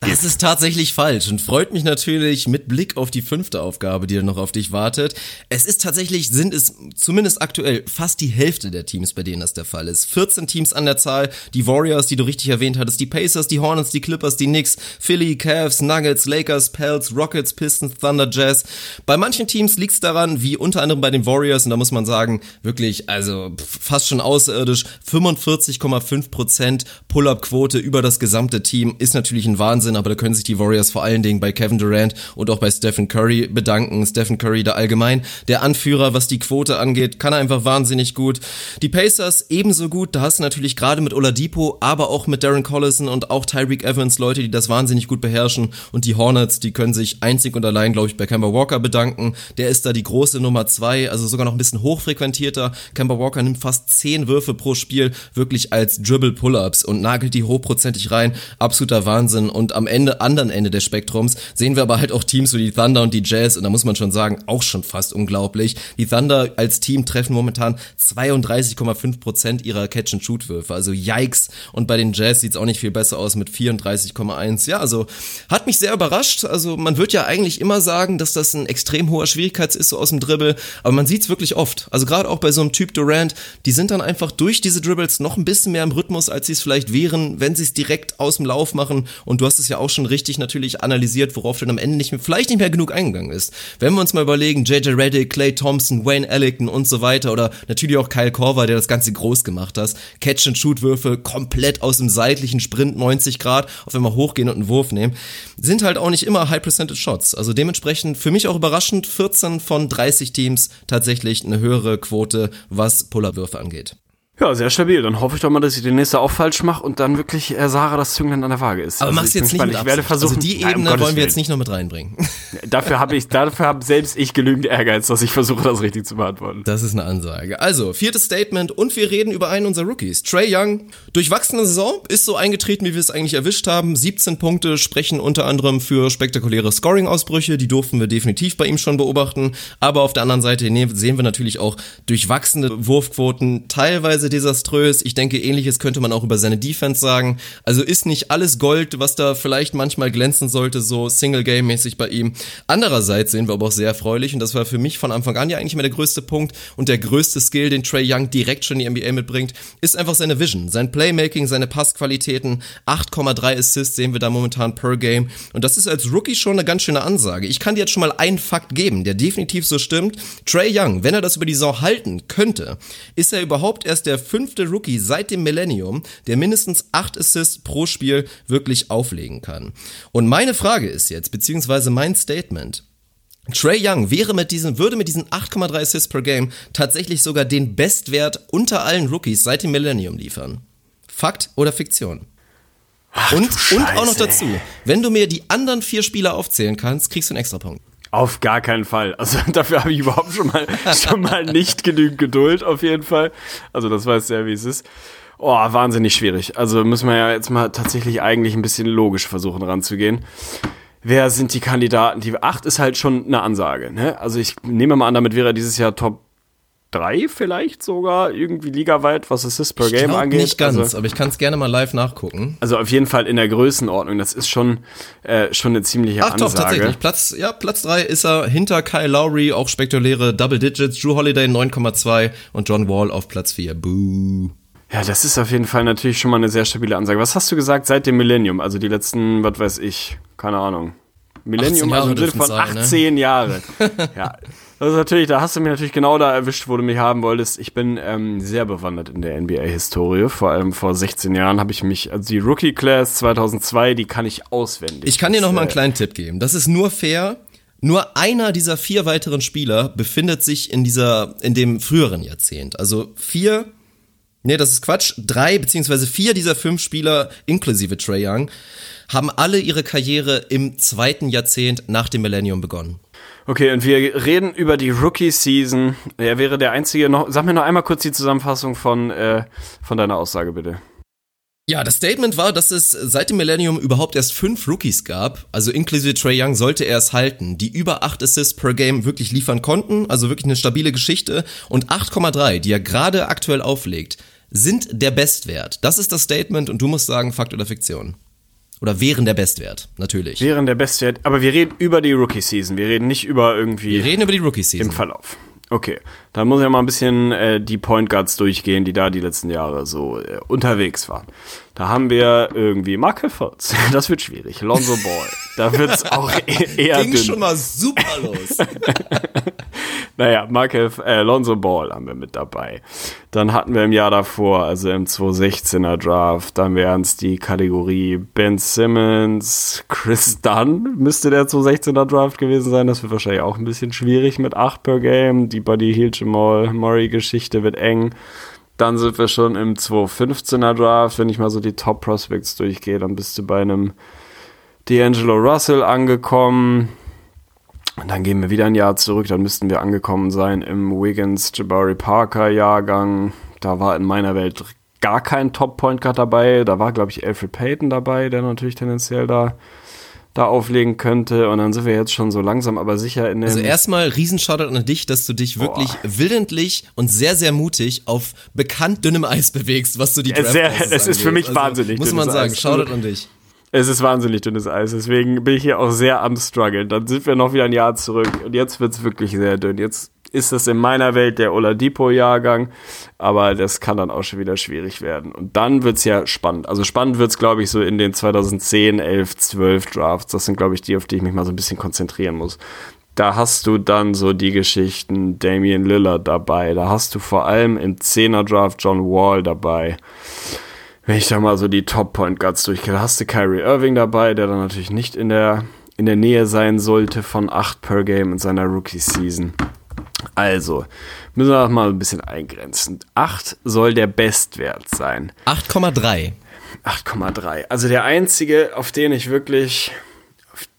S2: Das ist tatsächlich falsch und freut mich natürlich mit Blick auf die fünfte Aufgabe, die dann noch auf dich wartet. Es ist tatsächlich, sind es zumindest aktuell fast die Hälfte der Teams, bei denen das der Fall ist. 14 Teams an der Zahl, die Warriors, die du richtig erwähnt hattest, die Pacers, die Hornets, die Clippers, die Knicks, Philly, Cavs, Nuggets, Lakers, Pels, Rockets, Pistons, Thunder, Jazz. Bei manchen Teams liegt es daran, wie unter anderem bei den Warriors, und da muss man sagen, wirklich, also fast schon außerirdisch, 45,5% Pull-Up-Quote über das gesamte Team ist natürlich ein Wahnsinn Wahnsinn, aber da können sich die Warriors vor allen Dingen bei Kevin Durant und auch bei Stephen Curry bedanken. Stephen Curry da allgemein der Anführer, was die Quote angeht, kann er einfach wahnsinnig gut. Die Pacers ebenso gut, da hast du natürlich gerade mit Oladipo, aber auch mit Darren Collison und auch Tyreek Evans Leute, die das wahnsinnig gut beherrschen und die Hornets, die können sich einzig und allein, glaube ich, bei Kemba Walker bedanken. Der ist da die große Nummer zwei, also sogar noch ein bisschen hochfrequentierter. Kemba Walker nimmt fast zehn Würfe pro Spiel wirklich als Dribble Pull-ups und nagelt die hochprozentig rein. Absoluter Wahnsinn. Und am Ende, anderen Ende des Spektrums, sehen wir aber halt auch Teams wie die Thunder und die Jazz und da muss man schon sagen, auch schon fast unglaublich. Die Thunder als Team treffen momentan 32,5 Prozent ihrer Catch-and-Shoot-Würfe. Also yikes. Und bei den Jazz sieht's auch nicht viel besser aus mit 34,1. Ja, also hat mich sehr überrascht. Also man wird ja eigentlich immer sagen, dass das ein extrem hoher Schwierigkeits ist so aus dem Dribble, aber man sieht's wirklich oft. Also gerade auch bei so einem Typ Durant, die sind dann einfach durch diese Dribbles noch ein bisschen mehr im Rhythmus, als sie es vielleicht wären, wenn sie es direkt aus dem Lauf machen. Und du hast es ja auch schon richtig natürlich analysiert, worauf dann am Ende nicht mehr, vielleicht nicht mehr genug eingegangen ist. Wenn wir uns mal überlegen, JJ Reddick, Clay Thompson, Wayne Ellington und so weiter oder natürlich auch Kyle Korver, der das Ganze groß gemacht hat. Catch-and-Shoot-Würfe komplett aus dem seitlichen Sprint 90 Grad, auf einmal hochgehen und einen Wurf nehmen, sind halt auch nicht immer High-Percentage-Shots. Also dementsprechend für mich auch überraschend 14 von 30 Teams tatsächlich eine höhere Quote, was Pullerwürfe angeht.
S3: Ja, sehr stabil. Dann hoffe ich doch mal, dass ich den nächste auch falsch mache und dann wirklich äh, Sarah das Zünglein an der Waage ist.
S2: Aber
S3: also
S2: mach's jetzt nicht mit
S3: Ich werde versuchen,
S2: Also die
S3: Nein, um
S2: Ebene wollen wir jetzt nicht noch mit reinbringen. <laughs>
S3: Dafür habe ich, dafür habe selbst ich genügend Ehrgeiz, dass ich versuche, das richtig zu beantworten.
S2: Das ist eine Ansage. Also, viertes Statement und wir reden über einen unserer Rookies. Trey Young, durchwachsene Saison, ist so eingetreten, wie wir es eigentlich erwischt haben. 17 Punkte sprechen unter anderem für spektakuläre Scoring-Ausbrüche, die durften wir definitiv bei ihm schon beobachten. Aber auf der anderen Seite ne, sehen wir natürlich auch durchwachsene Wurfquoten, teilweise desaströs. Ich denke, ähnliches könnte man auch über seine Defense sagen. Also ist nicht alles Gold, was da vielleicht manchmal glänzen sollte, so Single-Game-mäßig bei ihm. Andererseits sehen wir aber auch sehr erfreulich, und das war für mich von Anfang an ja eigentlich immer der größte Punkt und der größte Skill, den Trey Young direkt schon in die NBA mitbringt, ist einfach seine Vision, sein Playmaking, seine Passqualitäten. 8,3 Assists sehen wir da momentan per Game. Und das ist als Rookie schon eine ganz schöne Ansage. Ich kann dir jetzt schon mal einen Fakt geben, der definitiv so stimmt. Trey Young, wenn er das über die Saison halten könnte, ist er überhaupt erst der fünfte Rookie seit dem Millennium, der mindestens 8 Assists pro Spiel wirklich auflegen kann. Und meine Frage ist jetzt, beziehungsweise mein Statement, Trey Young wäre mit diesen, würde mit diesen 8,3 Assists per Game tatsächlich sogar den Bestwert unter allen Rookies seit dem Millennium liefern. Fakt oder Fiktion? und, und auch noch dazu, wenn du mir die anderen vier Spieler aufzählen kannst, kriegst du einen Extrapunkt.
S3: Auf gar keinen Fall. Also <laughs> dafür habe ich überhaupt schon mal, schon mal nicht genügend Geduld, auf jeden Fall. Also das weiß ja, wie es ist. Oh, wahnsinnig schwierig. Also müssen wir ja jetzt mal tatsächlich eigentlich ein bisschen logisch versuchen ranzugehen. Wer sind die Kandidaten? Die 8 ist halt schon eine Ansage. Ne? Also ich nehme mal an, damit wäre dieses Jahr Top 3 vielleicht sogar, irgendwie ligaweit, was Assists per
S2: Ich
S3: Game angeht.
S2: nicht ganz,
S3: Also,
S2: aber ich kann es gerne mal live nachgucken.
S3: also auf jeden Fall in der Größenordnung. Das ist schon, äh, schon eine ziemliche
S2: Ach
S3: Ansage.
S2: tatsächlich. Platz, ja, Platz drei ist er hinter Kyle Lowry, auch spektakuläre Double Digits, Drew Holiday 9,2 und John Wall auf Platz 4. Boo.
S3: Ja, das ist auf jeden Fall natürlich schon mal eine sehr stabile Ansage. Was hast du gesagt seit dem Millennium? Also die letzten, was weiß ich, keine Ahnung. Millennium,
S2: 18
S3: also von
S2: sein, ne?
S3: 18 Jahre. <laughs> ja. Das ist natürlich, da hast du mich natürlich genau da erwischt, wo du mich haben wolltest. Ich bin ähm, sehr bewandert in der NBA-Historie. Vor allem vor 16 Jahren habe ich mich, also die Rookie-Class 2002, die kann ich auswendig.
S2: Ich kann dir noch mal einen
S3: äh,
S2: kleinen Tipp geben. Das ist nur fair. Nur einer dieser vier weiteren Spieler befindet sich in dieser, in dem früheren Jahrzehnt. Also vier, nee, das ist Quatsch. Drei beziehungsweise vier dieser fünf Spieler, inklusive Trey Young, haben alle ihre Karriere im zweiten Jahrzehnt nach dem Millennium begonnen.
S3: Okay, und wir reden über die Rookie-Season. Er wäre der einzige noch, sag mir noch einmal kurz die Zusammenfassung von, äh, von deiner Aussage, bitte.
S2: Ja, das Statement war, dass es seit dem Millennium überhaupt erst fünf Rookies gab, also inklusive Trey Young sollte er es halten, die über acht Assists per Game wirklich liefern konnten, also wirklich eine stabile Geschichte und 8,3, die er gerade aktuell auflegt, sind der Bestwert. Das ist das Statement und du musst sagen, Fakt oder Fiktion. Oder wären der Bestwert, natürlich.
S3: Wären der Bestwert, aber wir reden über die Rookie-Season. Wir reden nicht über irgendwie
S2: Wir reden über die
S3: im
S2: Rookie-Season.
S3: Verlauf. Okay, dann muss ich ja mal ein bisschen äh, die Point Guards durchgehen, die da die letzten Jahre so äh, unterwegs waren. Da haben wir irgendwie Markel Fultz. <laughs> Das wird schwierig. Lonzo Ball. Da wird's <laughs> auch e- eher
S2: Ging
S3: dünn.
S2: schon mal super los. <laughs>
S3: Naja, Michael, äh, Lonzo Ball haben wir mit dabei. Dann hatten wir im Jahr davor, also im 2016er Draft, dann wären es die Kategorie Ben Simmons, Chris Dunn müsste der 2016er Draft gewesen sein. Das wird wahrscheinlich auch ein bisschen schwierig mit 8 per Game. Die Buddy Hield Jamal Murray Geschichte wird eng. Dann sind wir schon im 2015er Draft. Wenn ich mal so die Top Prospects durchgehe, dann bist du bei einem D'Angelo Russell angekommen. Und dann gehen wir wieder ein Jahr zurück, dann müssten wir angekommen sein im Wiggins Jabari Parker Jahrgang. Da war in meiner Welt gar kein Top Point Guard dabei. Da war, glaube ich, Alfred Payton dabei, der natürlich tendenziell da, da auflegen könnte. Und dann sind wir jetzt schon so langsam, aber sicher in dem.
S2: Also erstmal Riesenshoutout an dich, dass du dich wirklich willentlich und sehr, sehr mutig auf bekannt dünnem Eis bewegst, was du die
S3: Ja, sehr-
S2: Draft
S3: es ist für mich wahnsinnig
S2: Muss man sagen,
S3: Eis.
S2: Shoutout an dich.
S3: Es ist wahnsinnig dünnes Eis, deswegen bin ich hier auch sehr am struggeln. Dann sind wir noch wieder ein Jahr zurück und jetzt wird's wirklich sehr dünn. Jetzt ist das in meiner Welt der Oladipo-Jahrgang, aber das kann dann auch schon wieder schwierig werden. Und dann wird's ja spannend. Also spannend wird's, glaube ich, so in den 2010, 11, 12 Drafts. Das sind, glaube ich, die, auf die ich mich mal so ein bisschen konzentrieren muss. Da hast du dann so die Geschichten Damian Lillard dabei. Da hast du vor allem im 10er Draft John Wall dabei wenn ich da mal so die Top Point Guards durchgehe, hast du Kyrie Irving dabei, der dann natürlich nicht in der, in der Nähe sein sollte von 8 per Game in seiner Rookie Season. Also, müssen wir das mal ein bisschen eingrenzen. 8 soll der Bestwert sein.
S2: 8,3.
S3: 8,3. Also der einzige, auf den ich wirklich,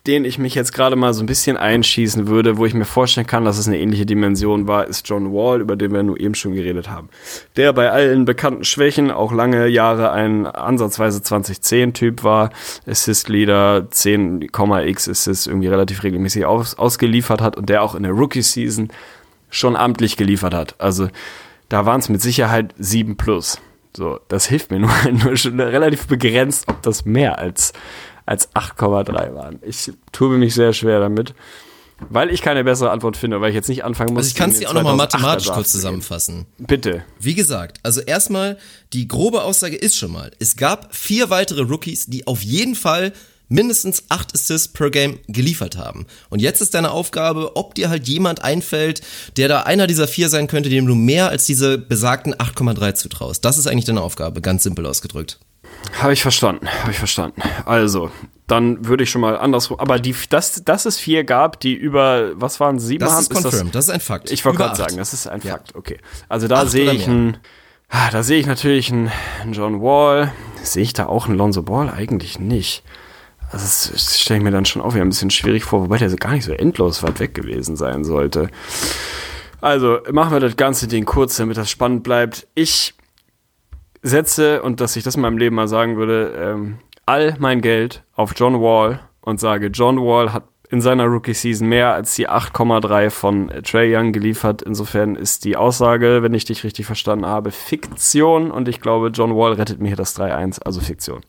S3: den ich mich jetzt gerade mal so ein bisschen einschießen würde, wo ich mir vorstellen kann, dass es eine ähnliche Dimension war, ist John Wall, über den wir nur eben schon geredet haben. Der bei allen bekannten Schwächen auch lange Jahre ein ansatzweise 2010-Typ war, Assist-Leader, 10,x Assists irgendwie relativ regelmäßig aus, ausgeliefert hat und der auch in der Rookie-Season schon amtlich geliefert hat. Also da waren es mit Sicherheit 7 plus. So, das hilft mir <laughs> nur, nur schon relativ begrenzt, ob das mehr als, als 8,3 waren. Ich tue mich sehr schwer damit, weil ich keine bessere Antwort finde, weil ich jetzt nicht anfangen muss.
S2: Also ich kann es dir auch nochmal
S3: 2008er
S2: mathematisch kurz zusammenfassen.
S3: Bitte.
S2: Wie gesagt, also erstmal, die grobe Aussage ist schon mal, es gab vier weitere Rookies, die auf jeden Fall mindestens acht Assists per Game geliefert haben. Und jetzt ist deine Aufgabe, ob dir halt jemand einfällt, der da einer dieser vier sein könnte, dem du mehr als diese besagten 8,3 zutraust. Das ist eigentlich deine Aufgabe, ganz simpel ausgedrückt.
S3: Habe ich verstanden, habe ich verstanden. Also, dann würde ich schon mal andersrum, aber die, dass, dass es vier gab, die über, was waren sieben
S2: Das
S3: haben,
S2: ist confirmed, das, ist ein Fakt.
S3: Ich wollte gerade sagen, das ist ein
S2: Ja.
S3: Fakt, okay. Also da sehe ich einen, ah, da sehe ich natürlich einen, einen John Wall. Sehe ich da auch einen Lonzo Ball? Eigentlich nicht. Also das, das stelle ich mir dann schon auch wieder ein bisschen schwierig vor, wobei der gar nicht so endlos weit weg gewesen sein sollte. Also machen wir das ganze Ding kurz, damit das spannend bleibt. Ich setze, und dass ich das in meinem Leben mal sagen würde, ähm, all mein Geld auf John Wall und sage, John Wall hat in seiner Rookie-Season mehr als die 8,3 von Trey Young geliefert. Insofern ist die Aussage, wenn ich dich richtig verstanden habe, Fiktion und ich glaube, John Wall rettet mir hier das 3-1, also Fiktion.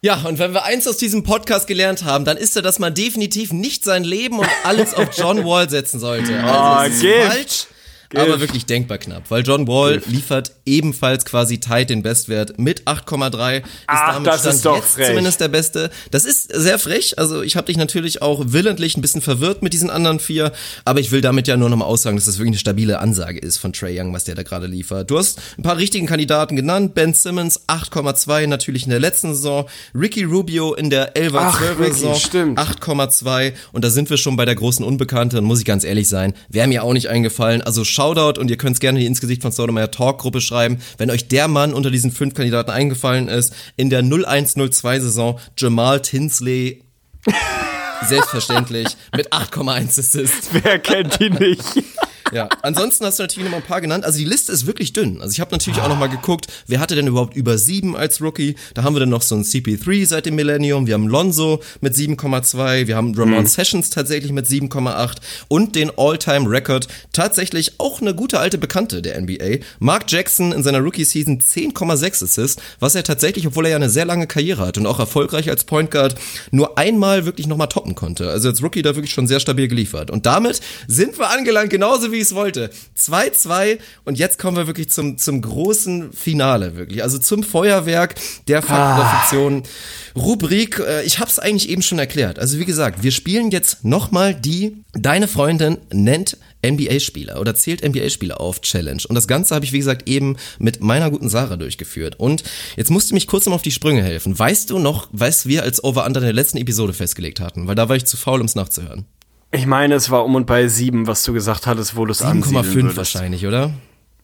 S2: Ja, und wenn wir eins aus diesem Podcast gelernt haben, dann ist er, dass man definitiv nicht sein Leben und alles auf John Wall setzen sollte. Also
S3: Gift.
S2: falsch, aber wirklich denkbar knapp, weil John Wall liefert ebenfalls quasi tight den Bestwert mit 8,3. Ist
S3: Ach,
S2: damit
S3: das ist doch
S2: jetzt
S3: frech.
S2: zumindest der Beste. Das ist sehr frech, also ich habe dich natürlich auch willentlich ein bisschen verwirrt mit diesen anderen vier, aber ich will damit ja nur nochmal aussagen, dass das wirklich eine stabile Ansage ist von Trey Young, was der da gerade liefert. Du hast ein paar richtigen Kandidaten genannt, Ben Simmons 8,2 natürlich in der letzten Saison, Ricky Rubio in der 11er,
S3: Ach,
S2: 12er
S3: Ricky,
S2: Saison
S3: stimmt.
S2: 8,2 und da sind wir schon bei der großen Unbekannte und muss ich ganz ehrlich sein, wäre mir auch nicht eingefallen. Also Shoutout und ihr könnt es gerne ins Gesicht von Sotomayor Talk Gruppe schreiben, wenn euch der Mann unter diesen fünf Kandidaten eingefallen ist. In der 0102 Saison Jamal Tinsley <laughs> Selbstverständlich mit 8,1 Assists.
S3: Wer kennt ihn nicht?
S2: Ja, ansonsten hast du natürlich noch mal ein paar genannt. Also die Liste ist wirklich dünn. Also ich habe natürlich auch noch mal geguckt, wer hatte denn überhaupt über sieben als Rookie? Da haben wir dann noch so einen CP3 seit dem Millennium, wir haben Lonzo mit 7,2, wir haben Ramon Sessions tatsächlich mit 7,8 und den All-Time-Record tatsächlich auch eine gute alte Bekannte der NBA. Mark Jackson in seiner Rookie-Season 10,6 Assists, was er tatsächlich, obwohl er ja eine sehr lange Karriere hat und auch erfolgreich als Point Guard, nur einmal wirklich noch mal toppen konnte. Also als Rookie da wirklich schon sehr stabil geliefert. Und damit sind wir angelangt, genauso wie wie ich es wollte. 2-2 und jetzt kommen wir wirklich zum, zum großen Finale, wirklich. Also zum Feuerwerk der Fakt oder Fiktion. Rubrik, äh, ich habe es eigentlich eben schon erklärt. Also wie gesagt, wir spielen jetzt nochmal die Deine Freundin nennt NBA-Spieler oder zählt NBA-Spieler auf Challenge. Und das Ganze habe ich, wie gesagt, eben mit meiner guten Sarah durchgeführt. Und jetzt musst du mich kurz noch auf die Sprünge helfen. Weißt du noch, was wir als Over-Under in der letzten Episode festgelegt hatten? Weil da war ich zu faul, um es nachzuhören.
S3: Ich meine, es war um und bei sieben, was du gesagt hattest, wo du es ansiedeln
S2: 7,5
S3: würdest.
S2: wahrscheinlich, oder?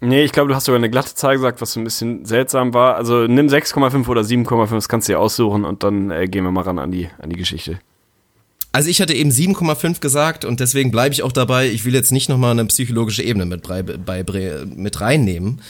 S3: Nee, ich glaube, du hast sogar eine glatte Zahl gesagt, was so ein bisschen seltsam war. Also nimm 6,5 oder 7,5, das kannst du dir aussuchen und dann äh, gehen wir mal ran an die, an die Geschichte.
S2: Also ich hatte eben 7,5 gesagt und deswegen bleibe ich auch dabei. Ich will jetzt nicht nochmal eine psychologische Ebene mit, bei, bei, mit reinnehmen.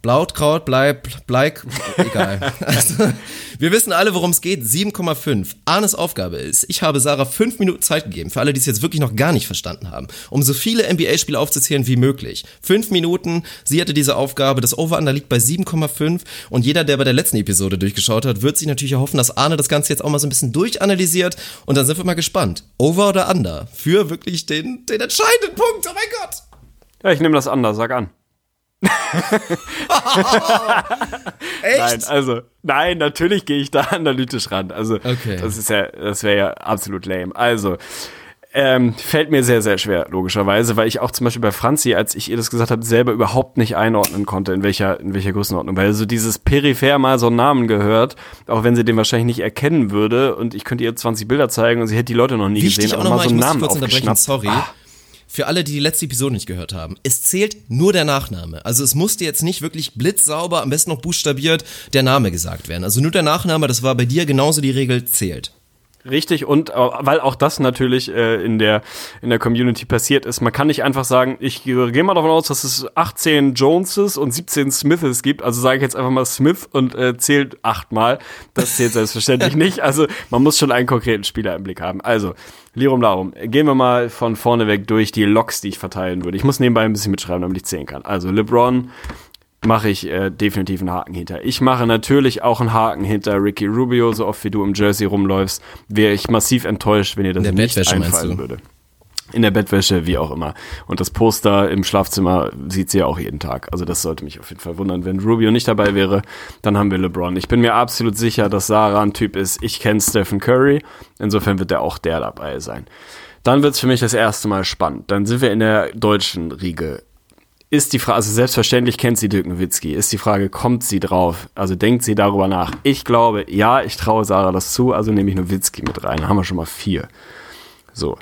S2: Blautkraut, bleib, bleib, egal. <laughs> Also, wir wissen alle, worum es geht. 7,5. Arnes Aufgabe ist, ich habe Sarah fünf Minuten Zeit gegeben, für alle, die es jetzt wirklich noch gar nicht verstanden haben, um so viele NBA-Spiele aufzuzählen wie möglich. Fünf Minuten, sie hatte diese Aufgabe, das Over-Under liegt bei 7,5 und jeder, der bei der letzten Episode durchgeschaut hat, wird sich natürlich erhoffen, dass Arne das Ganze jetzt auch mal so ein bisschen durchanalysiert und dann sind wir mal gespannt. Over oder Under? Für wirklich den, den entscheidenden Punkt. Oh mein Gott!
S3: Ja, ich nehme das anders, sag an. <laughs>
S2: Echt?
S3: Nein, also, nein, natürlich gehe ich da <laughs> analytisch ran. Also,
S2: Okay.
S3: das ist ja, das wäre ja absolut lame. Also, ähm, fällt mir sehr, sehr schwer, logischerweise, weil ich auch zum Beispiel bei Franzi, als ich ihr das gesagt habe, selber überhaupt nicht einordnen konnte, in welcher, in welcher Größenordnung. Weil so dieses peripher mal so einen Namen gehört, auch wenn sie den wahrscheinlich nicht erkennen würde und ich könnte ihr 20 Bilder zeigen und sie hätte die Leute noch nie
S2: Wichtig
S3: gesehen,
S2: auch
S3: aber mal
S2: nochmal,
S3: so einen
S2: muss
S3: Namen
S2: kurz unterbrechen,
S3: aufgeschnappt.
S2: sorry. Für alle, die die letzte Episode nicht gehört haben, es zählt nur der Nachname. Also es musste jetzt nicht wirklich blitzsauber, am besten noch buchstabiert, der Name gesagt werden. Also nur der Nachname, das war bei dir genauso die Regel, zählt.
S3: Richtig und äh, weil auch das natürlich äh, in der in der Community passiert ist, man kann nicht einfach sagen, ich gehe geh mal davon aus, dass es 18 Joneses und 17 Smiths gibt, also sage ich jetzt einfach mal Smith und äh, zählt achtmal. Das zählt selbstverständlich <laughs> nicht. Also man muss schon einen konkreten Spieler im Blick haben. Also Lirum Larum, gehen wir mal von vorne weg durch die Loks, die ich verteilen würde. Ich muss nebenbei ein bisschen mitschreiben, damit ich zählen kann. Also LeBron, mache ich äh, definitiv einen Haken hinter. Ich mache natürlich auch einen Haken hinter Ricky Rubio, so oft wie du im Jersey rumläufst, wäre ich massiv enttäuscht, wenn dir das
S2: der
S3: nicht einfallen würde. In der Bettwäsche, wie auch immer. Und das Poster im Schlafzimmer sieht sie ja auch jeden Tag. Also das sollte mich auf jeden Fall wundern. Wenn Rubio nicht dabei wäre, dann haben wir LeBron. Ich bin mir absolut sicher, dass Sarah ein Typ ist. Ich kenne Stephen Curry. Insofern wird er auch der dabei sein. Dann wird's für mich das erste Mal spannend. Dann sind wir in der deutschen Riege ist die Frage, also selbstverständlich kennt sie Dirk Nowitzki, ist die Frage, kommt sie drauf? Also denkt sie darüber nach? Ich glaube, ja, ich traue Sarah das zu, also nehme ich Nowitzki mit rein. Dann haben wir schon mal vier. So.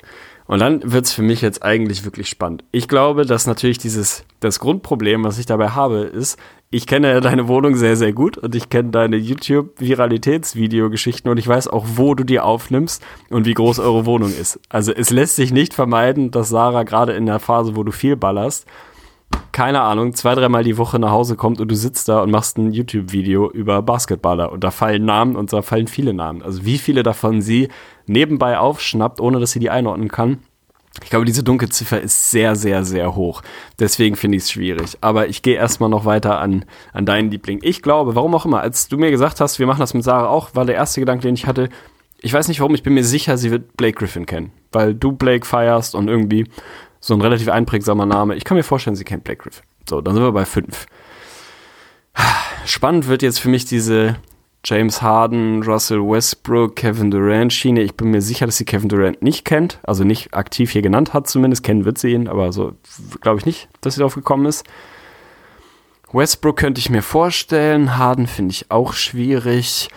S3: Und dann wird's für mich jetzt eigentlich wirklich spannend. Ich glaube, dass natürlich dieses, das Grundproblem, was ich dabei habe, ist, ich kenne deine Wohnung sehr, sehr gut und ich kenne deine YouTube-Viralitätsvideogeschichten und ich weiß auch, wo du die aufnimmst und wie groß eure Wohnung ist. Also es lässt sich nicht vermeiden, dass Sarah gerade in der Phase, wo du viel ballerst, keine Ahnung, zwei, dreimal die Woche nach Hause kommt und du sitzt da und machst ein YouTube-Video über Basketballer und da fallen Namen und da fallen viele Namen. Also wie viele davon sie nebenbei aufschnappt, ohne dass sie die einordnen kann. Ich glaube, diese Dunkelziffer ist sehr, sehr, sehr hoch. Deswegen finde ich es schwierig. Aber ich gehe erstmal noch weiter an, an deinen Liebling. Ich glaube, warum auch immer, als du mir gesagt hast, wir machen das mit Sarah auch, war der erste Gedanke, den ich hatte, ich weiß nicht warum, ich bin mir sicher, sie wird Blake Griffin kennen. Weil du Blake feierst und irgendwie so ein relativ einprägsamer Name. Ich kann mir vorstellen, sie kennt Griffin. So, dann sind wir bei fünf. Spannend wird jetzt für mich diese James Harden, Russell Westbrook, Kevin Durant Schiene. Ich bin mir sicher, dass sie Kevin Durant nicht kennt, also nicht aktiv hier genannt hat zumindest. Kennen wird sie ihn, aber so glaube ich nicht, dass sie darauf gekommen ist. Westbrook könnte ich mir vorstellen, Harden finde ich auch schwierig.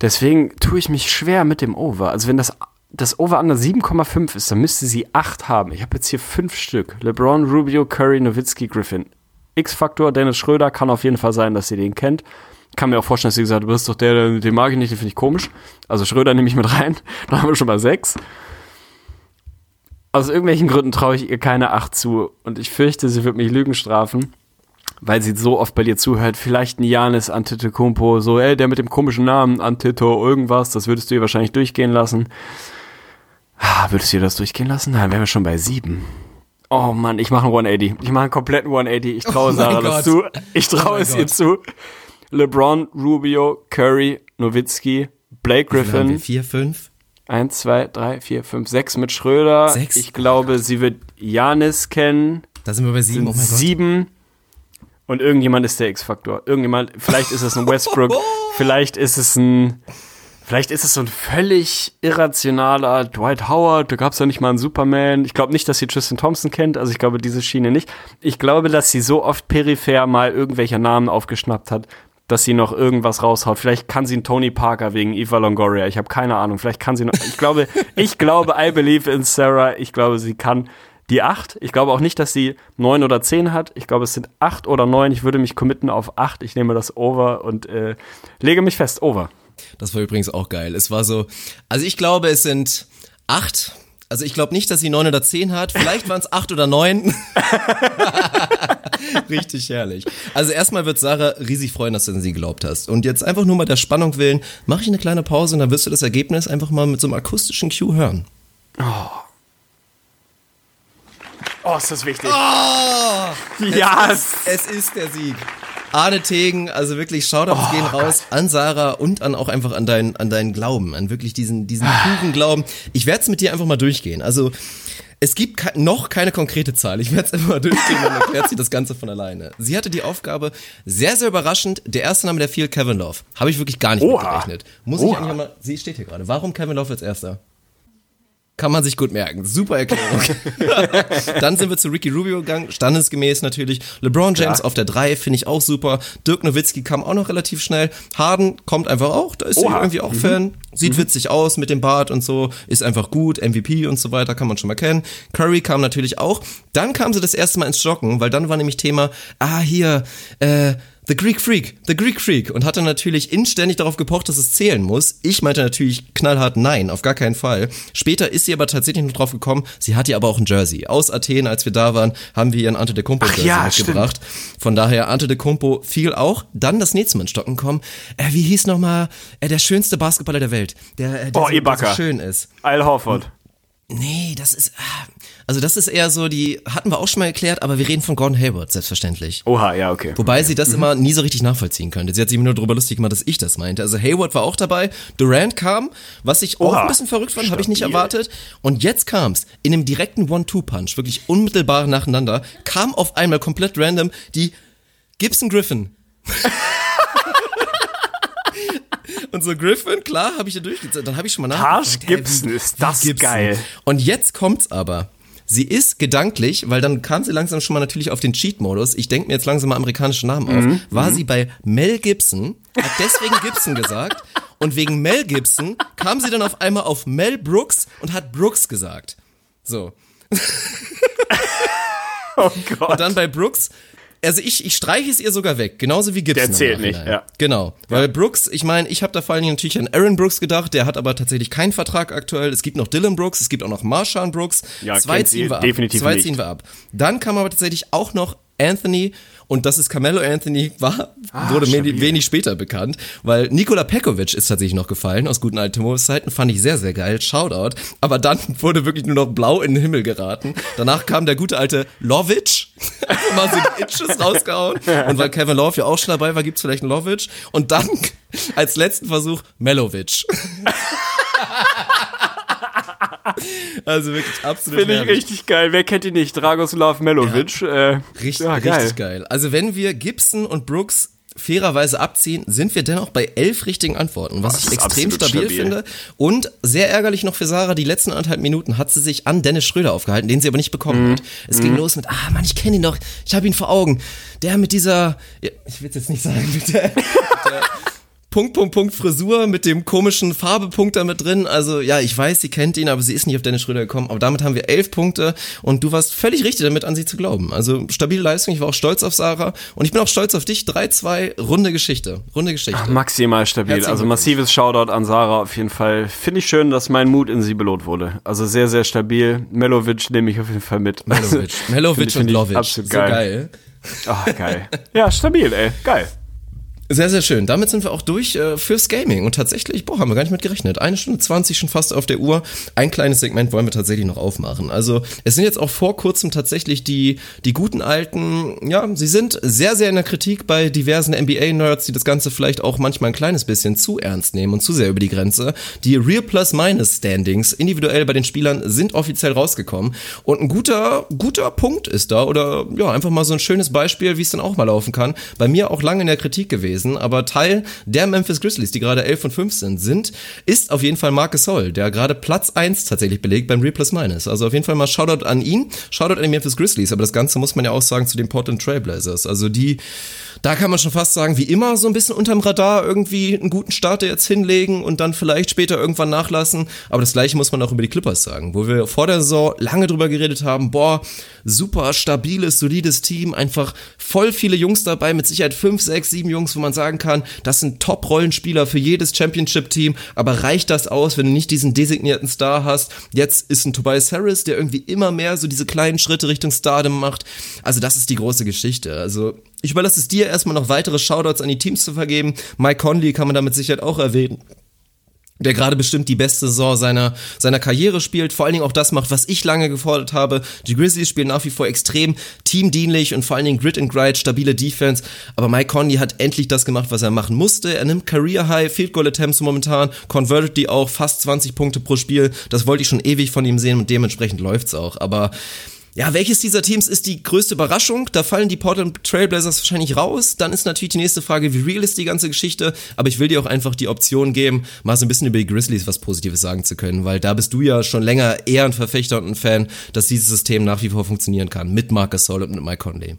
S3: Deswegen tue ich mich schwer mit dem Over. Also wenn das das Over under 7,5 ist, dann müsste sie 8 haben. Ich habe jetzt hier fünf Stück. LeBron, Rubio, Curry, Nowitzki, Griffin. X-Faktor, Dennis Schröder, kann auf jeden Fall sein, dass sie den kennt. Kann mir auch vorstellen, dass sie gesagt hat, du bist doch der, den mag ich nicht, den finde ich komisch. Also Schröder nehme ich mit rein. <laughs> Da haben wir schon mal sechs. Aus irgendwelchen Gründen traue ich ihr keine 8 zu. Und ich fürchte, sie wird mich Lügen strafen weil sie so oft bei dir zuhört, vielleicht ein Janis Antetokounmpo, so, ey, der mit dem komischen Namen Antito irgendwas, das würdest du ihr wahrscheinlich durchgehen lassen. Ah, Würdest du ihr das durchgehen lassen? Dann wären wir schon bei sieben. Oh Mann, ich mache einen 180. Ich mache einen kompletten 180. Ich traue
S2: Oh
S3: Sarah das zu. Ich traue
S2: Oh
S3: es ihr
S2: Gott.
S3: zu. LeBron, Rubio, Curry, Nowitzki, Blake? Griffin.
S2: Vier, fünf?
S3: Eins, zwei, drei, vier, fünf, sechs mit Schröder.
S2: Sechs?
S3: Ich glaube, sie wird Janis kennen.
S2: Da sind wir bei sieben.
S3: sind
S2: Oh mein Gott.
S3: sieben und irgendjemand ist der X-Faktor. Irgendjemand, vielleicht ist es ein <laughs> Westbrook, vielleicht ist es ein, vielleicht ist es so ein völlig irrationaler Dwight Howard. Da gab es ja nicht mal einen Superman. Ich glaube nicht, dass sie Tristan Thompson kennt. Also ich glaube diese Schiene nicht. Ich glaube, dass sie so oft peripher mal irgendwelche Namen aufgeschnappt hat, dass sie noch irgendwas raushaut. Vielleicht kann sie einen Tony Parker wegen Eva Longoria. Ich habe keine Ahnung. Vielleicht kann sie noch. Ich glaube, <laughs> ich glaube, I believe in Sarah. Ich glaube, sie kann die acht. Ich glaube auch nicht, dass sie neun oder zehn hat. Ich glaube, es sind acht oder neun. Ich würde mich committen auf acht. Ich nehme das Over und äh, lege mich fest. Over.
S2: Das war übrigens auch geil. Es war so, also ich glaube, es sind acht. Also ich glaube nicht, dass sie neun oder zehn hat. Vielleicht waren es acht oder neun. <laughs> Richtig herrlich. Also erstmal wird Sarah riesig freuen, dass du an sie geglaubt hast. Und jetzt einfach nur mal der Spannung willen, mache ich eine kleine Pause und dann wirst du das Ergebnis einfach mal mit so einem akustischen Cue hören.
S3: Oh, ist das wichtig. ja,
S2: Es, es ist der Sieg. Arne Tegen, also wirklich Shoutouts
S3: Oh
S2: gehen raus an Sarah und an auch einfach an deinen, an deinen Glauben, an wirklich diesen, diesen puren Glauben. Ich werde es mit dir einfach mal durchgehen. Also es gibt noch keine konkrete Zahl. Ich werde es einfach mal durchgehen, dann erklärt sie das Ganze von alleine. Sie hatte die Aufgabe, sehr, sehr überraschend, der erste Name, der fiel, Kevin Love. Habe ich wirklich gar nicht
S3: Oha.
S2: mitgerechnet. Muss ich
S3: Oha.
S2: eigentlich mal, sie steht hier gerade. Warum Kevin Love als erster? Kann man sich gut merken. Super Erklärung. <laughs> Dann sind wir zu Ricky Rubio gegangen, standesgemäß natürlich. LeBron James
S3: Ja.
S2: auf der 3 finde ich auch super. Dirk Nowitzki kam auch noch relativ schnell. Harden kommt einfach auch, da ist sie
S3: Oha.
S2: irgendwie auch Fan. Sieht witzig aus mit dem Bart und so, ist einfach gut, MVP und so weiter, kann man schon mal kennen. Curry kam natürlich auch. Dann kam sie das erste Mal ins Stocken, weil dann war nämlich Thema, ah hier, äh, The Greek Freak, The Greek Freak und hatte natürlich inständig darauf gepocht, dass es zählen muss. Ich meinte natürlich knallhart nein, auf gar keinen Fall. Später ist sie aber tatsächlich noch drauf gekommen, sie hat ja aber auch ein Jersey. Aus Athen, als wir da waren, haben wir ihren Ante de Kumpo Jersey
S3: ja,
S2: mitgebracht. Von daher, Ante de Kumpo fiel auch. Dann das nächste Mal ins Stocken kommen. Äh, wie hieß nochmal, äh, der schönste Basketballer der Welt, der, äh, der,
S3: Oh,
S2: so, so schön ist.
S3: Al Horford.
S2: Nee, das ist, ah, also das ist eher so, die hatten wir auch schon mal erklärt, aber wir reden von Gordon Hayward, selbstverständlich.
S3: Oha, ja, okay.
S2: Wobei sie das immer nie so richtig nachvollziehen könnte. Sie hat sich immer nur darüber lustig gemacht, dass ich das meinte. Also Hayward war auch dabei, Durant kam, was ich auch
S3: Oha.
S2: ein bisschen verrückt fand, habe ich nicht erwartet. Und jetzt kam's in einem direkten One-Two-Punch, wirklich unmittelbar nacheinander, kam auf einmal komplett random die Gibson Griffin. <laughs> Und so Griffin, klar, habe ich da durchgezählt. Dann habe ich schon mal nachgefragt. hä,
S3: Gibson, ist das geil.
S2: Und jetzt kommt's aber. Sie ist gedanklich, weil dann kam sie langsam schon mal natürlich auf den Cheat-Modus. Ich denke mir jetzt langsam mal amerikanische Namen auf.
S3: Mhm.
S2: War sie bei Mel Gibson, hat deswegen Gibson gesagt. Und wegen Mel Gibson kam sie dann auf einmal auf Mel Brooks und hat Brooks gesagt. So. <laughs>
S3: Oh Gott.
S2: Und dann bei Brooks, also ich, ich streiche es ihr sogar weg, genauso wie Gibson.
S3: Der zählt nicht, ja.
S2: Genau, weil Brooks, ich meine, ich habe da vor allen Dingen natürlich an Aaron Brooks gedacht, der hat aber tatsächlich keinen Vertrag aktuell. Es gibt noch Dylan Brooks, es gibt auch noch Marshawn Brooks.
S3: Ja,
S2: Zwei ziehen wir ab.
S3: definitiv
S2: Zwei
S3: nicht.
S2: ziehen wir ab. Dann kam aber tatsächlich auch noch Anthony und das ist Carmelo Anthony, war, wurde mir
S3: Ah,
S2: wenig später bekannt, weil Nikola Pekovic ist tatsächlich noch gefallen aus guten alten Zeiten, fand ich sehr, sehr geil, Shoutout, aber dann <laughs> wurde wirklich nur noch blau in den Himmel geraten. Danach kam der gute alte Lovic, <laughs> mal so die Itches rausgehauen. Und weil Kevin Love ja auch schon dabei war, gibt's vielleicht einen Lovic und dann <laughs> als letzten Versuch Melovic. <laughs> Also wirklich absolut
S3: Finde ich richtig geil. Wer kennt ihn nicht? Dragoslav Melovic. Äh,
S2: Richtig,
S3: ja, geil.
S2: richtig geil. Also wenn wir Gibson und Brooks fairerweise abziehen, sind wir dennoch bei elf richtigen Antworten, was
S3: Das
S2: ich extrem stabil,
S3: stabil.
S2: finde. Und sehr ärgerlich noch für Sarah, die letzten anderthalb Minuten hat sie sich an Dennis Schröder aufgehalten, den sie aber nicht bekommen
S3: Mhm.
S2: hat. Es ging los mit, ah Mann, ich kenne ihn doch, ich habe ihn vor Augen. Der mit dieser, ja, ich will es jetzt nicht sagen, <laughs> mit der, der Punkt, Punkt, Punkt Frisur mit dem komischen Farbepunkt da mit drin. Also ja, ich weiß, sie kennt ihn, aber sie ist nicht auf Dennis Schröder gekommen. Aber damit haben wir elf Punkte und du warst völlig richtig damit, an sie zu glauben. Also stabile Leistung, ich war auch stolz auf Sarah und ich bin auch stolz auf dich. 3-2, runde Geschichte. Runde Geschichte.
S3: Maximal stabil.
S2: Herzlichen
S3: Also massives Shoutout an Sarah auf jeden Fall. Finde ich schön, dass mein Mut in sie belohnt wurde. Also sehr, sehr stabil. Melovic nehme ich auf jeden Fall mit.
S2: Melovic. <laughs> Melovic und Lovic.
S3: Absolut
S2: so
S3: geil.
S2: geil.
S3: Ah, geil. Ja, stabil, ey. Geil.
S2: Sehr, sehr schön. Damit sind wir auch durch äh, fürs Gaming. Und tatsächlich, boah, haben wir gar nicht mit gerechnet. Eine Stunde 20 schon fast auf der Uhr. Ein kleines Segment wollen wir tatsächlich noch aufmachen. Also, es sind jetzt auch vor kurzem tatsächlich die, die guten alten, ja, sie sind sehr, sehr in der Kritik bei diversen NBA-Nerds, die das Ganze vielleicht auch manchmal ein kleines bisschen zu ernst nehmen und zu sehr über die Grenze. Die Real Plus-Minus-Standings individuell bei den Spielern sind offiziell rausgekommen. Und ein guter, guter Punkt ist da oder ja, einfach mal so ein schönes Beispiel, wie es dann auch mal laufen kann. Bei mir auch lange in der Kritik gewesen gewesen, aber Teil der Memphis Grizzlies, die gerade 11 von 5 sind, ist auf jeden Fall Marcus Sol, der gerade Platz 1 tatsächlich belegt beim Real Plus Minus. Also auf jeden Fall mal Shoutout an ihn, Shoutout an die Memphis Grizzlies, aber das Ganze muss man ja auch sagen zu den Portland Trailblazers. Also die, da kann man schon fast sagen, wie immer so ein bisschen unterm Radar irgendwie einen guten Start jetzt hinlegen und dann vielleicht später irgendwann nachlassen. Aber das gleiche muss man auch über die Clippers sagen, wo wir vor der Saison lange drüber geredet haben, boah, super stabiles, solides Team, einfach voll viele Jungs dabei, mit Sicherheit 5, 6, 7 Jungs, wo man sagen kann, das sind Top-Rollenspieler für jedes Championship-Team, aber reicht das aus, wenn du nicht diesen designierten Star hast? Jetzt ist ein Tobias Harris, der irgendwie immer mehr so diese kleinen Schritte Richtung Stardom macht. Also das ist die große Geschichte. Also ich überlasse es dir erstmal noch weitere Shoutouts an die Teams zu vergeben. Mike Conley kann man damit Sicherheit auch erwähnen der gerade bestimmt die beste Saison seiner, seiner Karriere spielt, vor allen Dingen auch das macht, was ich lange gefordert habe. Die Grizzlies spielen nach wie vor extrem teamdienlich und vor allen Dingen Grit and Grind, stabile Defense. Aber Mike Conley hat endlich das gemacht, was er machen musste. Er nimmt Career High Field Goal Attempts momentan, converted die auch fast 20 Punkte pro Spiel. Das wollte ich schon ewig von ihm sehen und dementsprechend läuft's auch. Aber ja, welches dieser Teams ist die größte Überraschung? Da fallen die Portland Trailblazers wahrscheinlich raus. Dann ist natürlich die nächste Frage, wie real ist die ganze Geschichte? Aber ich will dir auch einfach die Option geben, mal so ein bisschen über die Grizzlies was Positives sagen zu können, weil da bist du ja schon länger eher ein Verfechter und ein Fan, dass dieses System nach wie vor funktionieren kann. Mit Marcus Sol und mit Mike Conley.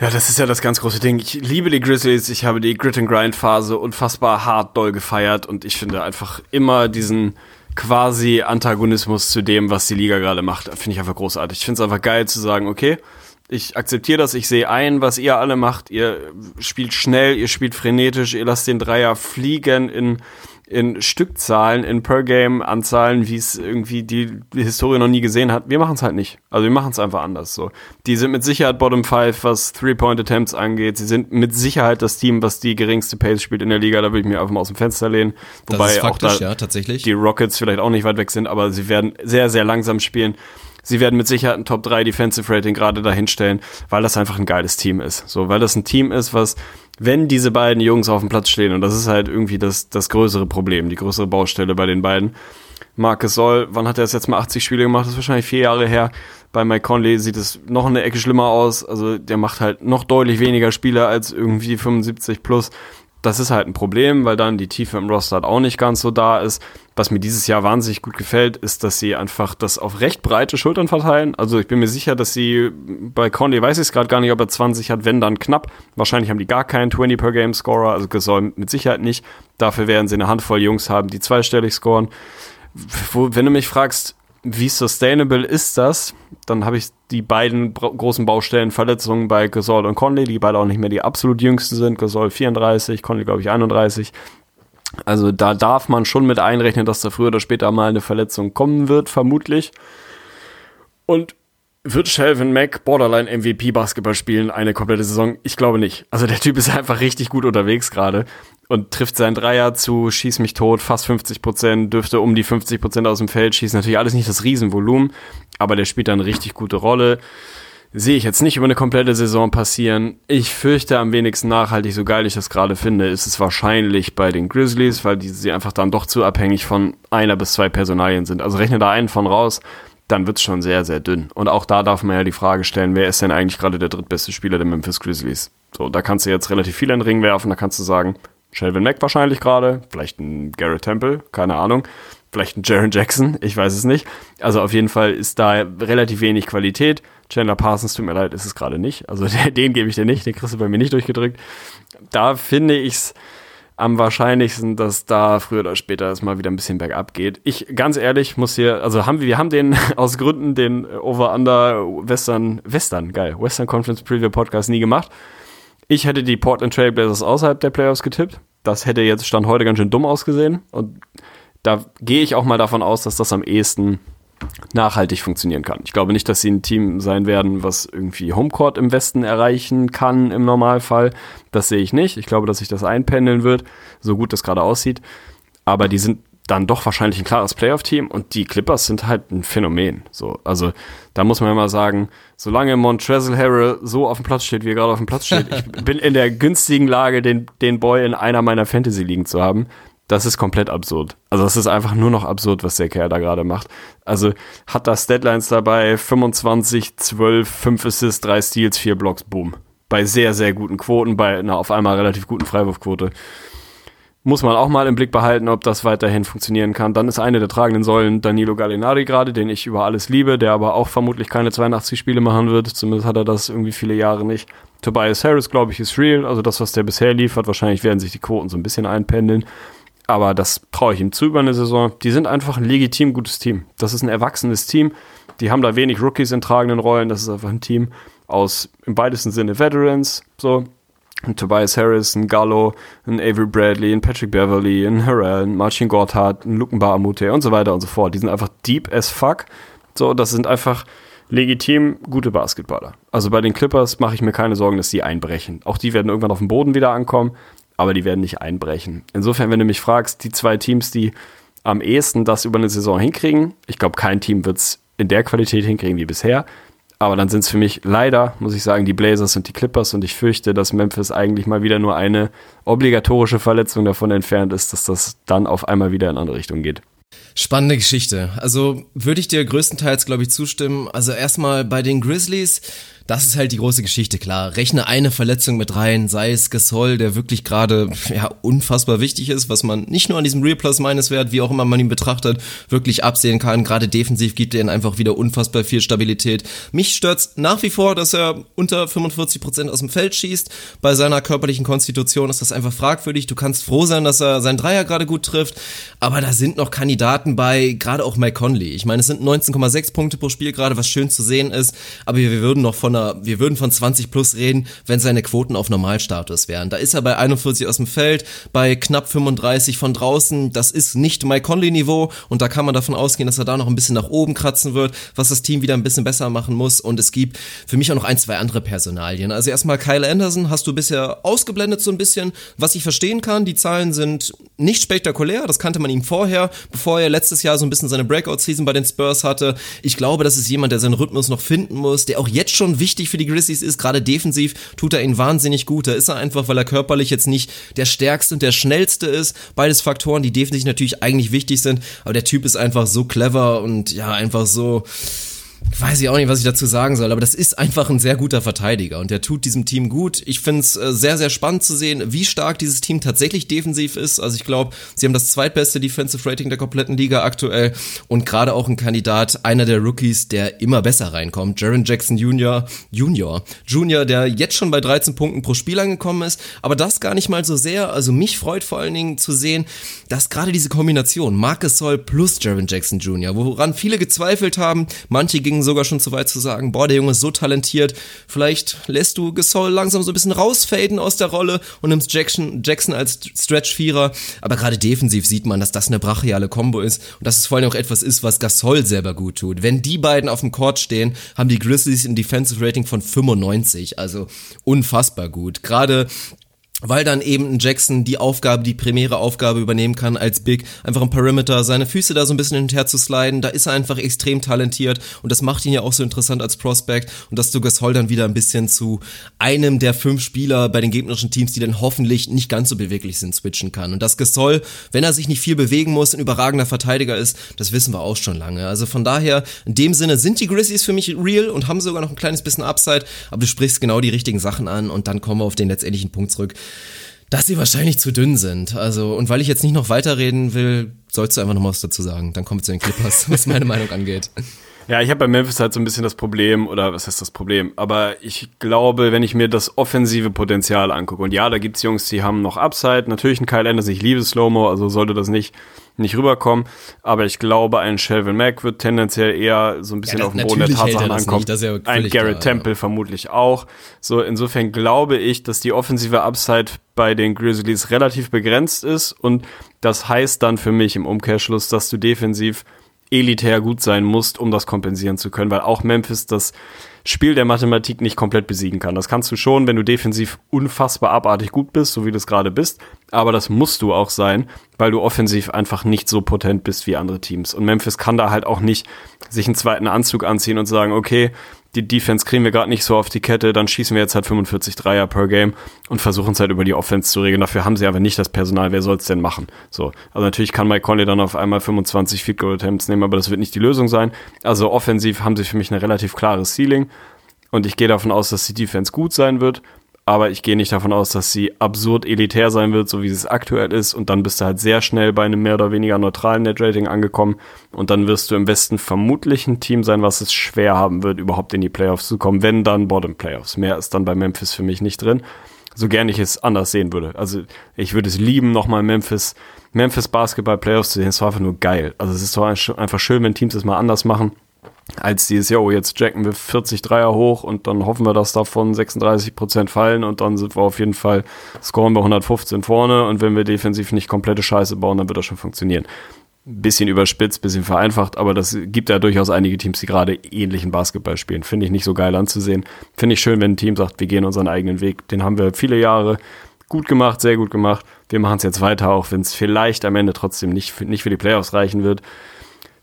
S3: Ja, das ist ja das ganz große Ding. Ich liebe die Grizzlies. Ich habe die Grit and Grind Phase unfassbar hart doll gefeiert und ich finde einfach immer diesen quasi Antagonismus zu dem, was die Liga gerade macht. Finde ich einfach großartig. Ich finde es einfach geil zu sagen, okay, ich akzeptiere das, ich sehe ein, was ihr alle macht. Ihr spielt schnell, ihr spielt frenetisch, ihr lasst den Dreier fliegen in in Stückzahlen, in Per-Game-Anzahlen, wie es irgendwie die Historie noch nie gesehen hat. Wir machen es halt nicht. Also wir machen es einfach anders. So, die sind mit Sicherheit Bottom Five, was Three-Point-Attempts angeht. Sie sind mit Sicherheit das Team, was die geringste Pace spielt in der Liga. Da würde ich mir einfach mal aus dem Fenster lehnen. Wobei faktisch, auch da
S2: ja, tatsächlich.
S3: die Rockets vielleicht auch nicht weit weg sind, aber sie werden sehr, sehr langsam spielen. Sie werden mit Sicherheit ein Top 3 Defensive Rating gerade dahinstellen, weil das einfach ein geiles Team ist. So, weil das ein Team ist, was wenn diese beiden Jungs auf dem Platz stehen, und das ist halt irgendwie das, das größere Problem, die größere Baustelle bei den beiden. Marcus Soll, wann hat er das jetzt mal 80 Spiele gemacht? Das ist wahrscheinlich vier Jahre her. Bei Mike Conley sieht es noch eine Ecke schlimmer aus. Also der macht halt noch deutlich weniger Spiele als irgendwie 75 plus. Das ist halt ein Problem, weil dann die Tiefe im Roster halt auch nicht ganz so da ist. Was mir dieses Jahr wahnsinnig gut gefällt, ist, dass sie einfach das auf recht breite Schultern verteilen. Also ich bin mir sicher, dass sie bei Conley weiß ich es gerade gar nicht, ob er 20 hat, wenn dann knapp. Wahrscheinlich haben die gar keinen 20 per Game Scorer, also Gasol mit Sicherheit nicht. Dafür werden sie eine Handvoll Jungs haben, die zweistellig scoren. Wo, wenn du mich fragst, wie sustainable ist das? Dann habe ich die beiden großen Baustellen Verletzungen bei Gasol und Conley, die beide auch nicht mehr die absolut jüngsten sind. Gasol 34, Conley glaube ich 31. Also da darf man schon mit einrechnen, dass da früher oder später mal eine Verletzung kommen wird, vermutlich. Und wird Shelvin Mack Borderline MVP Basketball spielen eine komplette Saison? Ich glaube nicht. Also der Typ ist einfach richtig gut unterwegs gerade und trifft seinen Dreier zu, schießt mich tot, fast 50 Prozent, dürfte um die 50 Prozent aus dem Feld schießen. Natürlich alles nicht das Riesenvolumen, aber der spielt da eine richtig gute Rolle. Sehe ich jetzt nicht über eine komplette Saison passieren. Ich fürchte am wenigsten nachhaltig, so geil ich das gerade finde, ist es wahrscheinlich bei den Grizzlies, weil die sie einfach dann doch zu abhängig von einer bis zwei Personalien sind. Also rechne da einen von raus, dann wird's schon sehr, sehr dünn. Und auch da darf man ja die Frage stellen, wer ist denn eigentlich gerade der drittbeste Spieler der Memphis Grizzlies? So, da kannst du jetzt relativ viel in den Ring werfen, da kannst du sagen, Shelvin Mack wahrscheinlich gerade, vielleicht ein Garrett Temple, keine Ahnung, vielleicht ein Jaron Jackson, <laughs> ich weiß es nicht. Also auf jeden Fall ist da relativ wenig Qualität. Chandler Parsons, tut mir leid, ist es gerade nicht. Also <laughs> den, gebe ich dir nicht, den kriegst du bei mir nicht durchgedrückt. Da finde ich es am wahrscheinlichsten, dass da früher oder später es mal wieder ein bisschen bergab geht. Ich, ganz ehrlich, muss hier, also haben wir, wir haben den <laughs> aus Gründen den Over-Under Western, Western, geil, Western Conference Preview Podcast nie gemacht. Ich hätte die Portland Trailblazers außerhalb der Playoffs getippt. Das hätte jetzt Stand heute ganz schön dumm ausgesehen. Und da gehe ich auch mal davon aus, dass das am ehesten nachhaltig funktionieren kann. Ich glaube nicht, dass sie ein Team sein werden, was irgendwie Homecourt im Westen erreichen kann im Normalfall. Das sehe ich nicht. Ich glaube, dass sich das einpendeln wird, so gut das gerade aussieht. Aber die sind dann doch wahrscheinlich ein klares Playoff-Team und die Clippers sind halt ein Phänomen. So, also da muss man immer sagen, solange Montrezl Harrell so auf dem Platz steht, wie er gerade auf dem Platz steht, ich <laughs> bin in der günstigen Lage, den, den Boy in einer meiner Fantasy-Ligen zu haben. Das ist komplett absurd. Also das ist einfach nur noch absurd, was der Kerl da gerade macht. Also hat das Deadlines dabei 25, 12, 5 Assists, 3 Steals, 4 Blocks, boom. Bei sehr, sehr guten Quoten, bei einer auf einmal relativ guten Freiwurfquote muss man auch mal im Blick behalten, ob das weiterhin funktionieren kann. Dann ist eine der tragenden Säulen Danilo Gallinari gerade, den ich über alles liebe, der aber auch vermutlich keine 82 Spiele machen wird. Zumindest hat er das irgendwie viele Jahre nicht. Tobias Harris, glaube ich, ist real. Also das, was der bisher liefert, wahrscheinlich werden sich die Quoten so ein bisschen einpendeln. Aber das traue ich ihm zu über eine Saison. Die sind einfach ein legitim gutes Team. Das ist ein erwachsenes Team. Die haben da wenig Rookies in tragenden Rollen. Das ist einfach ein Team aus im weitesten Sinne Veterans. So, ein Tobias Harris, ein Gallo, ein Avery Bradley, ein Patrick Beverly, ein Harrell, ein Marcin Gortat, ein Luken Baamute und so weiter und so fort. Die sind einfach deep as fuck. So, das sind einfach legitim gute Basketballer. Also bei den Clippers mache ich mir keine Sorgen, dass die einbrechen. Auch die werden irgendwann auf dem Boden wieder ankommen, aber die werden nicht einbrechen. Insofern, wenn du mich fragst, die zwei Teams, die am ehesten das über eine Saison hinkriegen, ich glaube, kein Team wird es in der Qualität hinkriegen wie bisher. Aber dann sind es für mich leider, muss ich sagen, die Blazers und die Clippers und ich fürchte, dass Memphis eigentlich mal wieder nur eine obligatorische Verletzung davon entfernt ist, dass das dann auf einmal wieder in andere Richtung geht.
S2: Spannende Geschichte. Also würde ich dir größtenteils, glaube ich, zustimmen. Also erstmal bei den Grizzlies das ist halt die große Geschichte, klar. Rechne eine Verletzung mit rein, sei es Gasol, der wirklich gerade ja, unfassbar wichtig ist, was man nicht nur an diesem Real Plus Minus Wert, wie auch immer man ihn betrachtet, wirklich absehen kann. Gerade defensiv gibt er ihnen einfach wieder unfassbar viel Stabilität. Mich stört's nach wie vor, dass er unter 45 Prozent aus dem Feld schießt. Bei seiner körperlichen Konstitution ist das einfach fragwürdig. Du kannst froh sein, dass er seinen Dreier gerade gut trifft, aber da sind noch Kandidaten bei, gerade auch Mike Conley. Ich meine, es sind 19,6 Punkte pro Spiel gerade, was schön zu sehen ist, aber wir würden noch von einer, wir würden von 20 plus reden, wenn seine Quoten auf Normalstatus wären. Da ist er bei 41 aus dem Feld, bei knapp 35 von draußen. Das ist nicht Mike Conley Niveau und da kann man davon ausgehen, dass er da noch ein bisschen nach oben kratzen wird, was das Team wieder ein bisschen besser machen muss. Und es gibt für mich auch noch ein, zwei andere Personalien. Also erstmal Kyle Anderson hast du bisher ausgeblendet so ein bisschen, was ich verstehen kann. Die Zahlen sind nicht spektakulär, das kannte man ihm vorher, bevor er letztes Jahr so ein bisschen seine Breakout-Season bei den Spurs hatte. Ich glaube, das ist jemand, der seinen Rhythmus noch finden muss, der auch jetzt schon wichtig für die Grizzlies ist. Gerade defensiv tut er ihn wahnsinnig gut. Da ist er einfach, weil er körperlich jetzt nicht der stärkste und der schnellste ist. Beides Faktoren, die defensiv natürlich eigentlich wichtig sind. Aber der Typ ist einfach so clever und ja, einfach so weiß ich auch nicht, was ich dazu sagen soll, aber das ist einfach ein sehr guter Verteidiger und der tut diesem Team gut. Ich finde es äh, sehr, sehr spannend zu sehen, wie stark dieses Team tatsächlich defensiv ist. Also ich glaube, sie haben das zweitbeste Defensive Rating der kompletten Liga aktuell und gerade auch ein Kandidat, einer der Rookies, der immer besser reinkommt, Jaron Jackson Jr., Junior, Junior, der jetzt schon bei 13 Punkten pro Spiel angekommen ist, aber das gar nicht mal so sehr. Also mich freut vor allen Dingen zu sehen, dass gerade diese Kombination Marcus Soll plus Jaron Jackson Jr., woran viele gezweifelt haben, manche gingen ging sogar schon zu weit zu sagen, boah, der Junge ist so talentiert, vielleicht lässt du Gasol langsam so ein bisschen rausfaden aus der Rolle und nimmst Jackson, Jackson als Stretch-Vierer, aber gerade defensiv sieht man, dass das eine brachiale Combo ist und dass es vor allem auch etwas ist, was Gasol selber gut tut. Wenn die beiden auf dem Court stehen, haben die Grizzlies ein Defensive Rating von 95, also unfassbar gut. Gerade weil dann eben ein Jackson die Aufgabe, die primäre Aufgabe übernehmen kann als Big, einfach im Perimeter seine Füße da so ein bisschen hin und her zu sliden, da ist er einfach extrem talentiert und das macht ihn ja auch so interessant als Prospect. Und dass du Gasol dann wieder ein bisschen zu einem der fünf Spieler bei den gegnerischen Teams, die dann hoffentlich nicht ganz so beweglich sind, switchen kann. Und dass Gasol, wenn er sich nicht viel bewegen muss, ein überragender Verteidiger ist, das wissen wir auch schon lange. Also von daher, in dem Sinne sind die Grizzlies für mich real und haben sogar noch ein kleines bisschen Upside, aber du sprichst genau die richtigen Sachen an und dann kommen wir auf den letztendlichen Punkt zurück dass sie wahrscheinlich zu dünn sind. Also, und weil ich jetzt nicht noch weiterreden will, sollst du einfach noch mal was dazu sagen. Dann kommen wir zu den Clippers, <laughs> was meine Meinung angeht.
S3: Ja, ich habe bei Memphis halt so ein bisschen das Problem, oder was heißt das Problem? Aber ich glaube, wenn ich mir das offensive Potenzial angucke, und ja, da gibt's Jungs, die haben noch Upside, natürlich ein Kyle Anderson, ich liebe Slow-Mo, also sollte das nicht, nicht rüberkommen, aber ich glaube, ein Shelvin Mack wird tendenziell eher so ein bisschen ja, auf dem Boden der Tatsachen ankommen. Ja ein Garrett klar, Temple ja. vermutlich auch. So, insofern glaube ich, dass die offensive Upside bei den Grizzlies relativ begrenzt ist und das heißt dann für mich im Umkehrschluss, dass du defensiv elitär gut sein musst, um das kompensieren zu können, weil auch Memphis das Spiel der Mathematik nicht komplett besiegen kann. Das kannst du schon, wenn du defensiv unfassbar abartig gut bist, so wie du es gerade bist, aber das musst du auch sein, weil du offensiv einfach nicht so potent bist wie andere Teams. Und Memphis kann da halt auch nicht sich einen zweiten Anzug anziehen und sagen, okay, die Defense kriegen wir gerade nicht so auf die Kette, dann schießen wir jetzt halt 45 Dreier per Game und versuchen es halt über die Offense zu regeln. Dafür haben sie aber nicht das Personal, wer soll es denn machen? So, also natürlich kann Mike Conley dann auf einmal 25 Field Goal Attempts nehmen, aber das wird nicht die Lösung sein. Also offensiv haben sie für mich eine relativ klare Ceiling und ich gehe davon aus, dass die Defense gut sein wird aber ich gehe nicht davon aus, dass sie absurd elitär sein wird, so wie es aktuell ist. Und dann bist du halt sehr schnell bei einem mehr oder weniger neutralen Netrating angekommen. Und dann wirst du im Westen vermutlich ein Team sein, was es schwer haben wird, überhaupt in die Playoffs zu kommen, wenn dann Bottom Playoffs. Mehr ist dann bei Memphis für mich nicht drin. So gern ich es anders sehen würde. Also ich würde es lieben, nochmal Memphis, Memphis Basketball Playoffs zu sehen. Es war einfach nur geil. Also es ist doch einfach schön, wenn Teams das mal anders machen als dieses, oh, jetzt jacken wir 40 Dreier hoch und dann hoffen wir, dass davon 36 Prozent fallen und dann sind wir auf jeden Fall, scoren wir 115 vorne und wenn wir defensiv nicht komplette Scheiße bauen, dann wird das schon funktionieren. Bisschen überspitzt, bisschen vereinfacht, aber das gibt ja durchaus einige Teams, die gerade ähnlichen Basketball spielen. Finde ich nicht so geil anzusehen. Finde ich schön, wenn ein Team sagt, wir gehen unseren eigenen Weg. Den haben wir viele Jahre gut gemacht, sehr gut gemacht. Wir machen es jetzt weiter, auch wenn es vielleicht am Ende trotzdem nicht, nicht für die Playoffs reichen wird.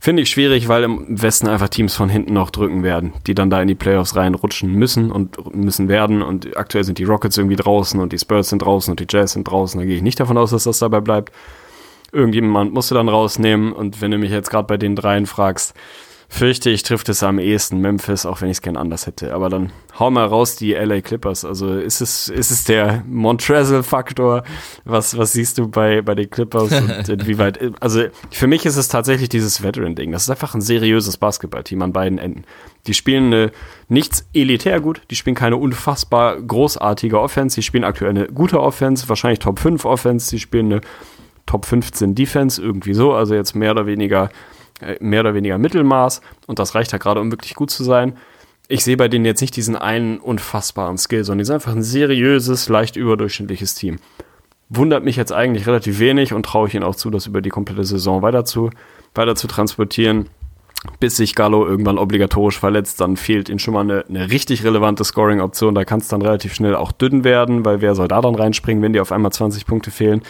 S3: Finde ich schwierig, weil im Westen einfach Teams von hinten noch drücken werden, die dann da in die Playoffs reinrutschen müssen und müssen werden. Und aktuell sind die Rockets irgendwie draußen und die Spurs sind draußen und die Jazz sind draußen. Da gehe ich nicht davon aus, dass das dabei bleibt. Irgendjemand musst du dann rausnehmen. Und wenn du mich jetzt gerade bei den dreien fragst, fürchte ich, trifft es am ehesten Memphis, auch wenn ich es gern anders hätte. Aber dann hau mal raus die LA Clippers. Also ist es, ist es der Montrezl-Faktor? Was, was siehst du bei, bei den Clippers und <laughs> inwieweit? Also für mich ist es tatsächlich dieses Veteran-Ding. Das ist einfach ein seriöses Basketballteam an beiden Enden. Die spielen eine, nichts elitär gut, die spielen keine unfassbar großartige Offense, die spielen aktuell eine gute Offense, wahrscheinlich Top 5 Offense, die spielen eine Top 15 Defense, irgendwie so, also jetzt mehr oder weniger mehr oder weniger Mittelmaß und das reicht ja gerade, um wirklich gut zu sein. Ich sehe bei denen jetzt nicht diesen einen unfassbaren Skill, sondern die sind einfach ein seriöses, leicht überdurchschnittliches Team. Wundert mich jetzt eigentlich relativ wenig und traue ich ihnen auch zu, das über die komplette Saison weiter zu, weiter zu transportieren. Bis sich Gallo irgendwann obligatorisch verletzt, dann fehlt ihnen schon mal eine, eine richtig relevante Scoring-Option. Da kann es dann relativ schnell auch dünn werden, weil wer soll da dann reinspringen, wenn die auf einmal 20 Punkte fehlen?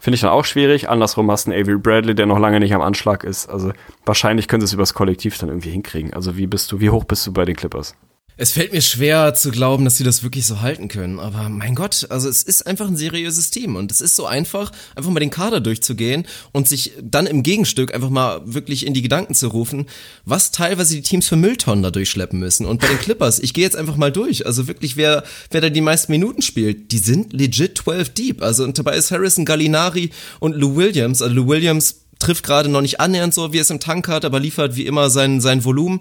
S3: Finde ich dann auch schwierig. Andersrum hast du einen Avery Bradley, der noch lange nicht am Anschlag ist. Also wahrscheinlich können sie es übers Kollektiv dann irgendwie hinkriegen. Also wie bist du, wie hoch bist du bei den Clippers?
S2: Es fällt mir schwer zu glauben, dass sie das wirklich so halten können. Aber mein Gott, also es ist einfach ein seriöses Team und es ist so einfach, einfach mal den Kader durchzugehen und sich dann im Gegenstück einfach mal wirklich in die Gedanken zu rufen, was teilweise die Teams für Mülltonnen da durchschleppen müssen. Und bei den Clippers, ich gehe jetzt einfach mal durch. Also wirklich, wer, wer da die meisten Minuten spielt, die sind legit 12 deep. Also und dabei ist Harrison, Gallinari und Lou Williams. Also Lou Williams trifft gerade noch nicht annähernd so, wie es im Tank hat, aber liefert wie immer sein, sein Volumen.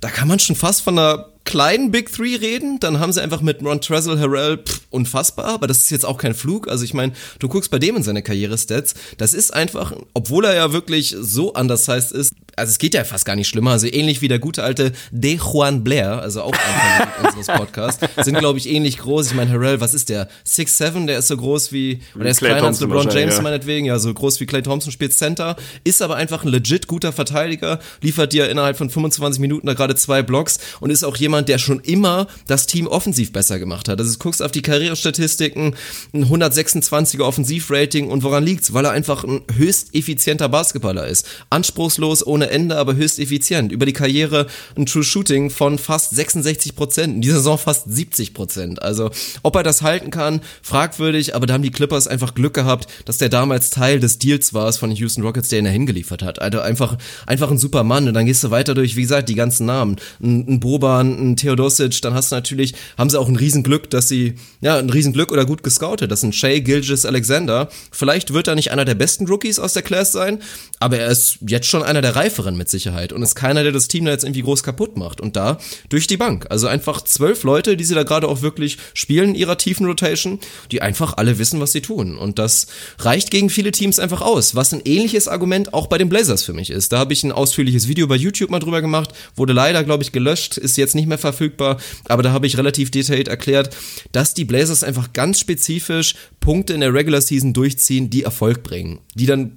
S2: Da kann man schon fast von einer kleinen Big Three reden, dann haben sie einfach mit Ron Trezel, Harrell, pff, unfassbar, aber das ist jetzt auch kein Flug. Also ich meine, du guckst bei dem in seine Karriere-Stats, das ist einfach, obwohl er ja wirklich so heißt ist, also es geht ja fast gar nicht schlimmer, also ähnlich wie der gute alte De Juan Blair, also auch Anfang <laughs> unseres Podcasts, sind glaube ich ähnlich groß. Ich meine, Harrell, was ist der? 6'7, der ist so groß wie, oder der ist kleiner als LeBron James ja. meinetwegen, ja, so groß wie Clay Thompson spielt Center, ist aber einfach ein legit guter Verteidiger, liefert dir innerhalb von 25 Minuten da gerade zwei Blocks und ist auch jemand, der schon immer das Team offensiv besser gemacht hat. Also du guckst auf die Karrierestatistiken, ein 126er Offensivrating und woran liegt's? Weil er einfach ein höchst effizienter Basketballer ist. Anspruchslos ohne Ende, aber höchst effizient. Über die Karriere ein True Shooting von fast 66 Prozent, in dieser Saison fast 70 Prozent. Also ob er das halten kann, fragwürdig, aber da haben die Clippers einfach Glück gehabt, dass der damals Teil des Deals war von den Houston Rockets, der ihn da hingeliefert hat. Also einfach, einfach ein super Mann und dann gehst du weiter durch, wie gesagt, die ganzen Namen. Ein, ein Boban, ein Theodosic, dann hast du natürlich, haben sie auch ein Riesenglück, dass sie, ja, ein Riesenglück oder gut gescoutet. Das sind Shay Gilgis Alexander. Vielleicht wird er nicht einer der besten Rookies aus der Class sein, aber er ist jetzt schon einer der reiferen mit Sicherheit und ist keiner, der das Team da jetzt irgendwie groß kaputt macht. Und da durch die Bank. Also einfach zwölf Leute, die sie da gerade auch wirklich spielen in ihrer tiefen Rotation, die einfach alle wissen, was sie tun. Und das reicht gegen viele Teams einfach aus. Was ein ähnliches Argument auch bei den Blazers für mich ist. Da habe ich ein ausführliches Video bei YouTube mal drüber gemacht, wurde leider, glaube ich, gelöscht, ist jetzt nicht mehr verfügbar, aber da habe ich relativ detailliert erklärt, dass die Blazers einfach ganz spezifisch Punkte in der Regular Season durchziehen, die Erfolg bringen, die dann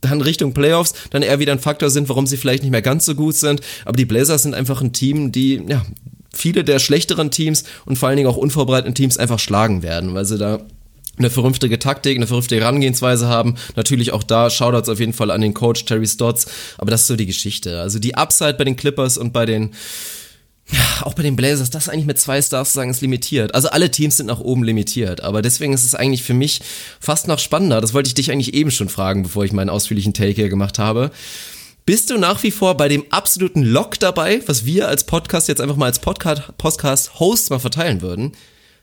S2: dann Richtung Playoffs dann eher wieder ein Faktor sind, warum sie vielleicht nicht mehr ganz so gut sind. Aber die Blazers sind einfach ein Team, die, ja, viele der schlechteren Teams und vor allen Dingen auch unvorbereiteten Teams einfach schlagen werden, weil sie da eine vernünftige Taktik, eine vernünftige Herangehensweise haben. Natürlich auch da Shoutouts auf jeden Fall an den Coach Terry Stotts, aber das ist so die Geschichte. Also die Upside bei den Clippers und bei den ja, auch bei den Blazers, das eigentlich mit zwei Stars zu sagen, ist limitiert. Also alle Teams sind nach oben limitiert, aber deswegen ist es eigentlich für mich fast noch spannender. Das wollte ich dich eigentlich eben schon fragen, bevor ich meinen ausführlichen Take hier gemacht habe. Bist du nach wie vor bei dem absoluten Lock dabei, was wir als Podcast jetzt einfach mal als Podcast-Host mal verteilen würden?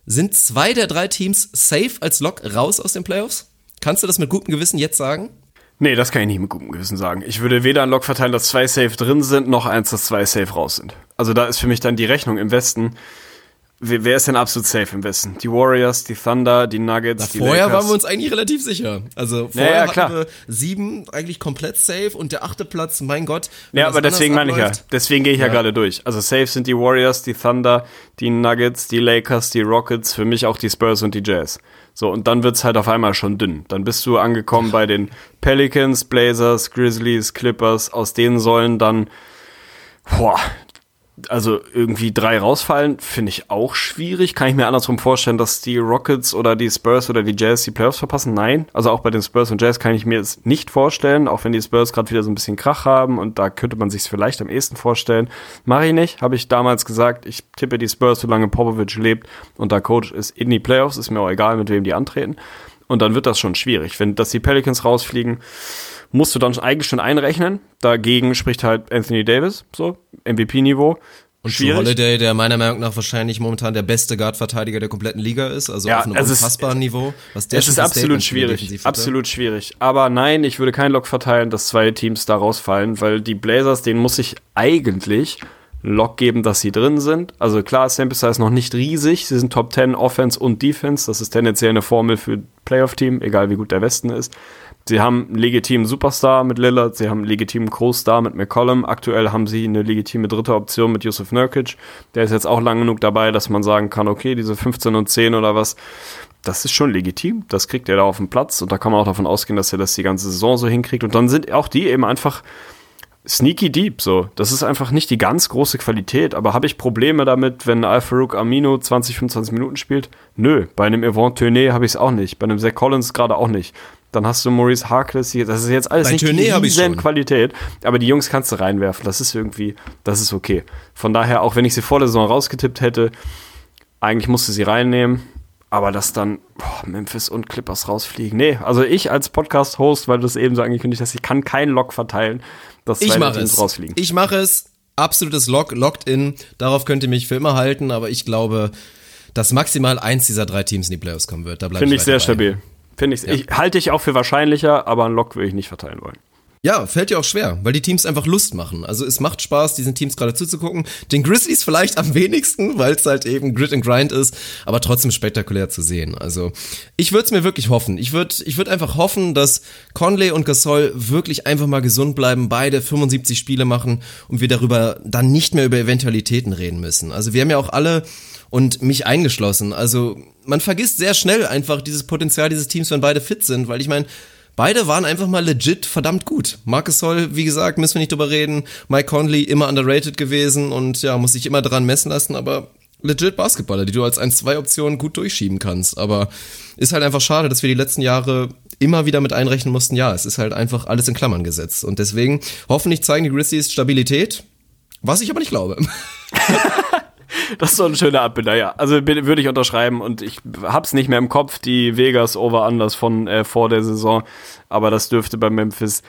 S2: Sind zwei der drei Teams safe als Lock raus aus den Playoffs? Kannst du das mit gutem Gewissen jetzt sagen?
S3: Nee, das kann ich nicht mit gutem Gewissen sagen. Ich würde weder ein Log verteilen, dass zwei safe drin sind, noch eins, dass zwei safe raus sind. Also da ist für mich dann die Rechnung im Westen. Wer, ist denn absolut safe im Westen? Die Warriors, die Thunder, die Nuggets,
S2: Na,
S3: die
S2: vorher
S3: Lakers.
S2: waren wir uns eigentlich relativ sicher. Also vorher
S3: ja,
S2: hatten
S3: klar.
S2: wir sieben eigentlich komplett safe und der achte Platz, mein Gott.
S3: Ja, aber deswegen meine ich ja. Deswegen gehe ich ja,
S2: Ja.
S3: gerade durch. Also safe sind die Warriors, die Thunder, die Nuggets, die Lakers, die Rockets, für mich auch die Spurs und die Jazz. So, und dann wird's halt auf einmal schon dünn. Dann bist du angekommen bei den Pelicans, Blazers, Grizzlies, Clippers. Aus denen sollen dann, boah, also irgendwie drei rausfallen, finde ich auch schwierig. Kann ich mir andersrum vorstellen, dass die Rockets oder die Spurs oder die Jazz die Playoffs verpassen? Nein. Also auch bei den Spurs und Jazz kann ich mir es nicht vorstellen, auch wenn die Spurs gerade wieder so ein bisschen Krach haben und da könnte man sich vielleicht am ehesten vorstellen. Mache ich nicht, habe ich damals gesagt. Ich tippe die Spurs, solange Popovic lebt und der Coach ist in die Playoffs, ist mir auch egal, mit wem die antreten. Und dann wird das schon schwierig. Wenn dass die Pelicans rausfliegen, musst du dann eigentlich schon einrechnen. Dagegen spricht halt Anthony Davis, so MVP-Niveau.
S2: Und Drew Holiday, der meiner Meinung nach wahrscheinlich momentan der beste Guard-Verteidiger der kompletten Liga ist, also
S3: Ja,
S2: auf einem
S3: es ist-
S2: unfassbaren Niveau. Was der
S3: Es ist absolut schwierig, absolut schwierig. Aber nein, ich würde keinen Lock verteilen, dass zwei Teams da rausfallen, weil die Blazers, denen muss ich eigentlich Lock geben, dass sie drin sind. Also klar, Sample Size ist noch nicht riesig. Sie sind Top 10 Offense und Defense. Das ist tendenziell eine Formel für Playoff-Team, egal wie gut der Westen ist. Sie haben einen legitimen Superstar mit Lillard, sie haben einen legitimen Co-Star mit McCollum. Aktuell haben sie eine legitime dritte Option mit Yusuf Nurkic. Der ist jetzt auch lang genug dabei, dass man sagen kann, okay, diese 15 und 10 oder was, das ist schon legitim. Das kriegt er da auf dem Platz und da kann man auch davon ausgehen, dass er das die ganze Saison so hinkriegt. Und dann sind auch die eben einfach sneaky deep so. Das ist einfach nicht die ganz große Qualität, aber habe ich Probleme damit, wenn Al-Farouk Amino 20, 25 Minuten spielt? Nö, bei einem Yvonne Tourné habe ich es auch nicht, bei einem Zach Collins gerade auch nicht. Dann hast du Maurice Harkless hier, das ist jetzt alles
S2: Bei
S3: nicht die. Qualität, aber die Jungs kannst du reinwerfen, das ist irgendwie, das ist okay. Von daher, auch wenn ich sie vor der Saison rausgetippt hätte, eigentlich musste sie reinnehmen, aber dass dann boah, Memphis und Clippers rausfliegen. Nee, also ich als Podcast-Host, weil du es eben so angekündigt hast, ich kann keinen Lock verteilen, dass
S2: Ich
S3: zwei
S2: mache
S3: Teams
S2: es.
S3: rausfliegen.
S2: Ich mache es. Absolutes Lock, locked in. Darauf könnt ihr mich für immer halten, aber ich glaube, dass maximal eins dieser drei Teams in die Playoffs kommen wird. Da bleibe
S3: Finde
S2: ich
S3: ich sehr
S2: weiter bei.
S3: stabil. Finde ich, ich halte ich auch für wahrscheinlicher, aber einen Lock würde ich nicht verteilen wollen.
S2: Ja, fällt dir auch schwer, weil die Teams einfach Lust machen. Also es macht Spaß, diesen Teams gerade zuzugucken. Den Grizzlies vielleicht am wenigsten, weil es halt eben Grit and Grind ist, aber trotzdem spektakulär zu sehen. Also ich würde es mir wirklich hoffen. Ich würde ich würd einfach hoffen, dass Conley und Gasol wirklich einfach mal gesund bleiben, beide 75 Spiele machen und wir darüber dann nicht mehr über Eventualitäten reden müssen. Also wir haben ja auch alle und mich eingeschlossen. Also man vergisst sehr schnell einfach dieses Potenzial dieses Teams, wenn beide fit sind, weil ich meine, Beide waren einfach mal legit verdammt gut. Marcus Soll, wie gesagt, müssen wir nicht drüber reden. Mike Conley immer underrated gewesen und ja, muss sich immer dran messen lassen, aber legit Basketballer, die du als 1-2-Option gut durchschieben kannst. Aber ist halt einfach schade, dass wir die letzten Jahre immer wieder mit einrechnen mussten, ja, es ist halt einfach alles in Klammern gesetzt. Und deswegen, hoffentlich zeigen die Grizzlies Stabilität, was ich aber nicht glaube. <laughs> <laughs>
S3: Das ist so ein schöner Abbinder, ja. Also würde ich unterschreiben und ich hab's nicht mehr im Kopf, die Vegas Over-Unders von äh, vor der Saison, aber das dürfte bei Memphis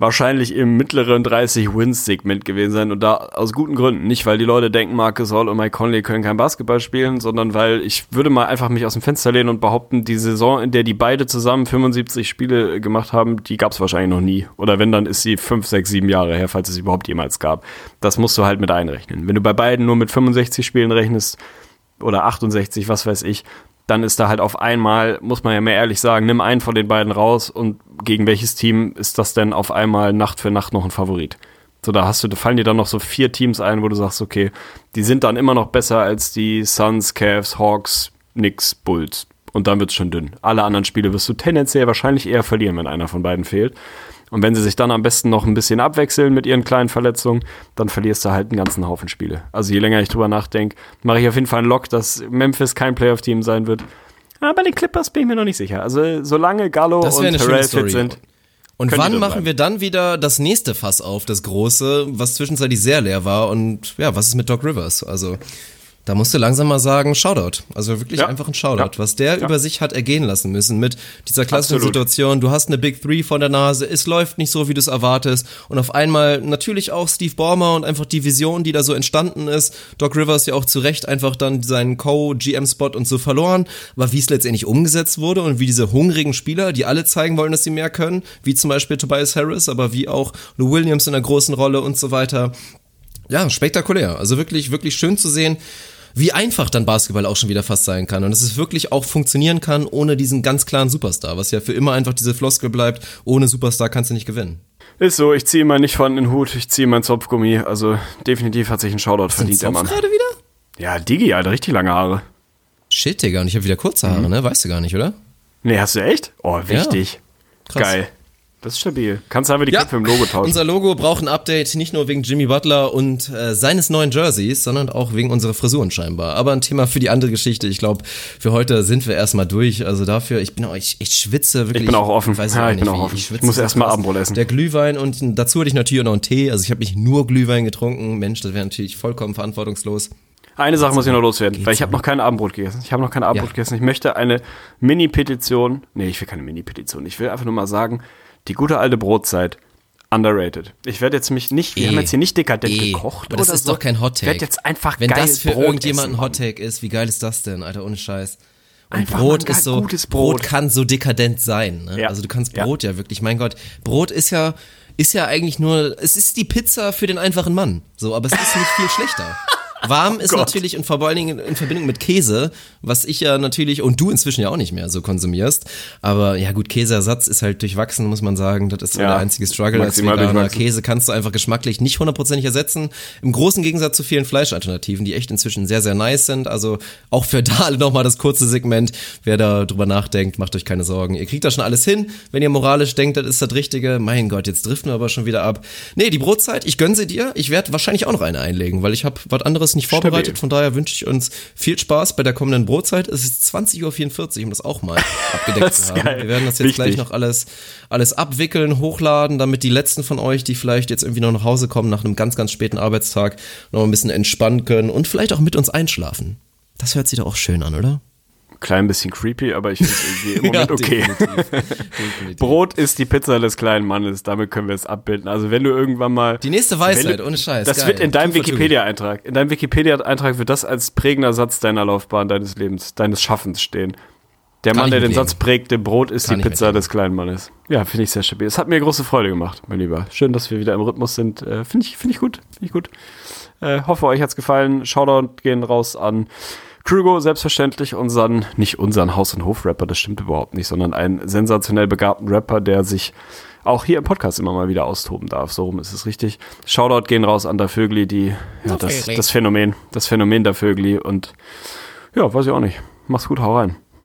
S3: wahrscheinlich im mittleren 30-Wins-Segment gewesen sein und da aus guten Gründen. Nicht, weil die Leute denken, Marcus Gasol und Mike Conley können kein Basketball spielen, sondern weil ich würde mal einfach mich aus dem Fenster lehnen und behaupten, die Saison, in der die beide zusammen 75 Spiele gemacht haben, die gab's wahrscheinlich noch nie. Oder wenn, dann ist sie 5, 6, 7 Jahre her, falls es überhaupt jemals gab. Das musst du halt mit einrechnen. Wenn du bei beiden nur mit 65 Spielen rechnest, oder 68, was weiß ich, dann ist da halt auf einmal, muss man ja mehr ehrlich sagen, nimm einen von den beiden raus und gegen welches Team ist das denn auf einmal Nacht für Nacht noch ein Favorit? So, da hast du, da fallen dir dann noch so vier Teams ein, wo du sagst, okay, die sind dann immer noch besser als die Suns, Cavs, Hawks, Knicks, Bulls. Und dann wird's schon dünn. Alle anderen Spiele wirst du tendenziell wahrscheinlich eher verlieren, wenn einer von beiden fehlt. Und wenn sie sich dann am besten noch ein bisschen abwechseln mit ihren kleinen Verletzungen, dann verlierst du halt einen ganzen Haufen Spiele. Also je länger ich drüber nachdenke, mache ich auf jeden Fall einen Lock, dass Memphis kein Playoff-Team sein wird. Aber bei den Clippers bin ich mir noch nicht sicher. Also solange Gallo und Terrell fit sind,
S2: Und wann machen wir dann wieder das nächste Fass auf, das große, was zwischenzeitlich sehr leer war? Und ja, was ist mit Doc Rivers? Also, da musst du langsam mal sagen, Shoutout. Also wirklich
S3: Ja.
S2: einfach ein Shoutout,
S3: Ja.
S2: was der
S3: Ja.
S2: über sich hat ergehen lassen müssen mit dieser klassischen
S3: Absolut.
S2: Situation. Du hast eine Big Three vor der Nase, es läuft nicht so, wie du es erwartest. Und auf einmal natürlich auch Steve Ballmer und einfach die Vision, die da so entstanden ist. Doc Rivers ja auch zu Recht einfach dann seinen Co-GM-Spot und so verloren. Aber wie es letztendlich umgesetzt wurde und wie diese hungrigen Spieler, die alle zeigen wollen, dass sie mehr können, wie zum Beispiel Tobias Harris, aber wie auch Lou Williams in einer großen Rolle und so weiter. Ja, spektakulär. Also wirklich, wirklich schön zu sehen, wie einfach dann Basketball auch schon wieder fast sein kann. Und dass es wirklich auch funktionieren kann ohne diesen ganz klaren Superstar, was ja für immer einfach diese Floskel bleibt, ohne Superstar kannst du nicht gewinnen.
S3: ist so, ich ziehe mal nicht von den Hut, ich ziehe mein Zopfgummi. Also definitiv hat sich ein Shoutout verdient, der Mann.
S2: gerade wieder?
S3: Ja, Digi, Alter, richtig lange Haare.
S2: Shit, Digga, und ich habe wieder kurze Haare, ne? Weißt du gar nicht, oder?
S3: Nee, hast du echt? Oh, wichtig.
S2: Krass.
S3: Geil. Das ist stabil. Kannst einfach die Köpfe im Logo tauschen.
S2: Unser Logo braucht ein Update, nicht nur wegen Jimmy Butler und äh, seines neuen Jerseys, sondern auch wegen unserer Frisuren scheinbar. Aber ein Thema für die andere Geschichte. Ich glaube, für heute sind wir erstmal durch. Also dafür, ich bin auch, ich, ich schwitze wirklich.
S3: Ich bin auch offen.
S2: Weiß
S3: Ja,
S2: auch
S3: ich bin
S2: nicht,
S3: auch
S2: wie.
S3: offen.
S2: schwitze
S3: Ich muss
S2: so
S3: erst mal
S2: krass.
S3: Abendbrot essen.
S2: Der Glühwein und dazu hatte ich natürlich auch noch einen Tee. Also ich habe nicht nur Glühwein getrunken. Mensch, das wäre natürlich vollkommen verantwortungslos.
S3: Eine Sache muss ich noch loswerden, weil ich habe noch kein Abendbrot gegessen. Ich habe noch kein Abendbrot
S2: Ja.
S3: gegessen. Ich möchte eine Mini-Petition. Nee, ich will keine Mini-Petition. Ich will einfach nur mal sagen, die gute alte Brotzeit underrated. Ich werde jetzt mich nicht, wir
S2: Eh.
S3: haben jetzt hier nicht dekadent
S2: Eh.
S3: gekocht
S2: Aber das
S3: oder
S2: ist
S3: so.
S2: doch kein Hot
S3: Ich werde jetzt einfach
S2: Wenn
S3: geil
S2: das für
S3: Brot
S2: irgendjemanden
S3: essen,
S2: ein Hot Take ist, wie geil ist das denn, Alter, ohne Scheiß. Und
S3: Einfach
S2: Brot ist so,
S3: gutes
S2: Brot.
S3: Brot.
S2: kann so dekadent sein. Ne?
S3: Ja.
S2: Also du kannst
S3: Ja.
S2: Brot ja. wirklich, mein Gott, Brot ist ja, ist ja eigentlich nur, es ist die Pizza für den einfachen Mann. So, aber es ist nicht viel schlechter. <laughs> Warm ist
S3: Gott.
S2: natürlich und vor allen Dingen in Verbindung mit Käse, was ich ja natürlich und du inzwischen ja auch nicht mehr so konsumierst. Aber ja gut, Käseersatz ist halt durchwachsen, muss man sagen. Das ist so
S3: Ja,
S2: der einzige Struggle als Veganer. Käse kannst du einfach geschmacklich nicht hundertprozentig ersetzen. Im großen Gegensatz zu vielen Fleischalternativen, die echt inzwischen sehr, sehr nice sind. Also auch für <laughs> da nochmal das kurze Segment. Wer da drüber nachdenkt, macht euch keine Sorgen. Ihr kriegt da schon alles hin. Wenn ihr moralisch denkt, das ist das Richtige. Mein Gott, jetzt driften wir aber schon wieder ab. Nee, die Brotzeit, ich gönn sie dir. Ich werde wahrscheinlich auch noch eine einlegen, weil ich habe was anderes nicht vorbereitet.
S3: Stabil.
S2: Von daher wünsche ich uns viel Spaß bei der kommenden Brotzeit. Es ist 20.44 Uhr, um das auch mal <laughs> abgedeckt
S3: Das
S2: zu haben.
S3: geil.
S2: Wir werden das jetzt
S3: Wichtig.
S2: gleich noch alles, alles abwickeln, hochladen, damit die letzten von euch, die vielleicht jetzt irgendwie noch nach Hause kommen nach einem ganz, ganz späten Arbeitstag, noch ein bisschen entspannen können und vielleicht auch mit uns einschlafen. Das hört sich doch auch schön an, oder?
S3: Klein bisschen creepy, aber ich finde es irgendwie im <laughs> Moment okay.
S2: definitiv. <laughs> definitiv.
S3: Brot ist die Pizza des kleinen Mannes. Damit können wir es abbilden. Also wenn du irgendwann mal
S2: Die nächste
S3: Wenn
S2: Weisheit,
S3: du-
S2: ohne Scheiß.
S3: Das
S2: geil.
S3: wird in deinem. Wikipedia-Eintrag, in deinem Wikipedia-Eintrag wird das als prägender Satz deiner Laufbahn, deines Lebens, deines Schaffens stehen. Der
S2: Kann
S3: Mann, der den. Satz prägte, Brot ist
S2: Kann
S3: die Pizza des kleinen Mannes. Ja, finde ich sehr stabil. Es hat mir große Freude gemacht, mein Lieber. Schön, dass wir wieder im Rhythmus sind. Äh, finde ich, finde ich gut, finde ich gut. Äh, hoffe, euch hat's gefallen. Shoutout gehen raus an Krugo, selbstverständlich, unseren, nicht unseren Haus- und Hof-Rapper, das stimmt überhaupt nicht, sondern einen sensationell begabten Rapper, der sich auch hier im Podcast immer mal wieder austoben darf. So rum ist es richtig. Shoutout gehen raus an der Vögli, die, ja, das, das Phänomen, das Phänomen der Vögli und ja, weiß ich auch nicht. Mach's gut, hau rein.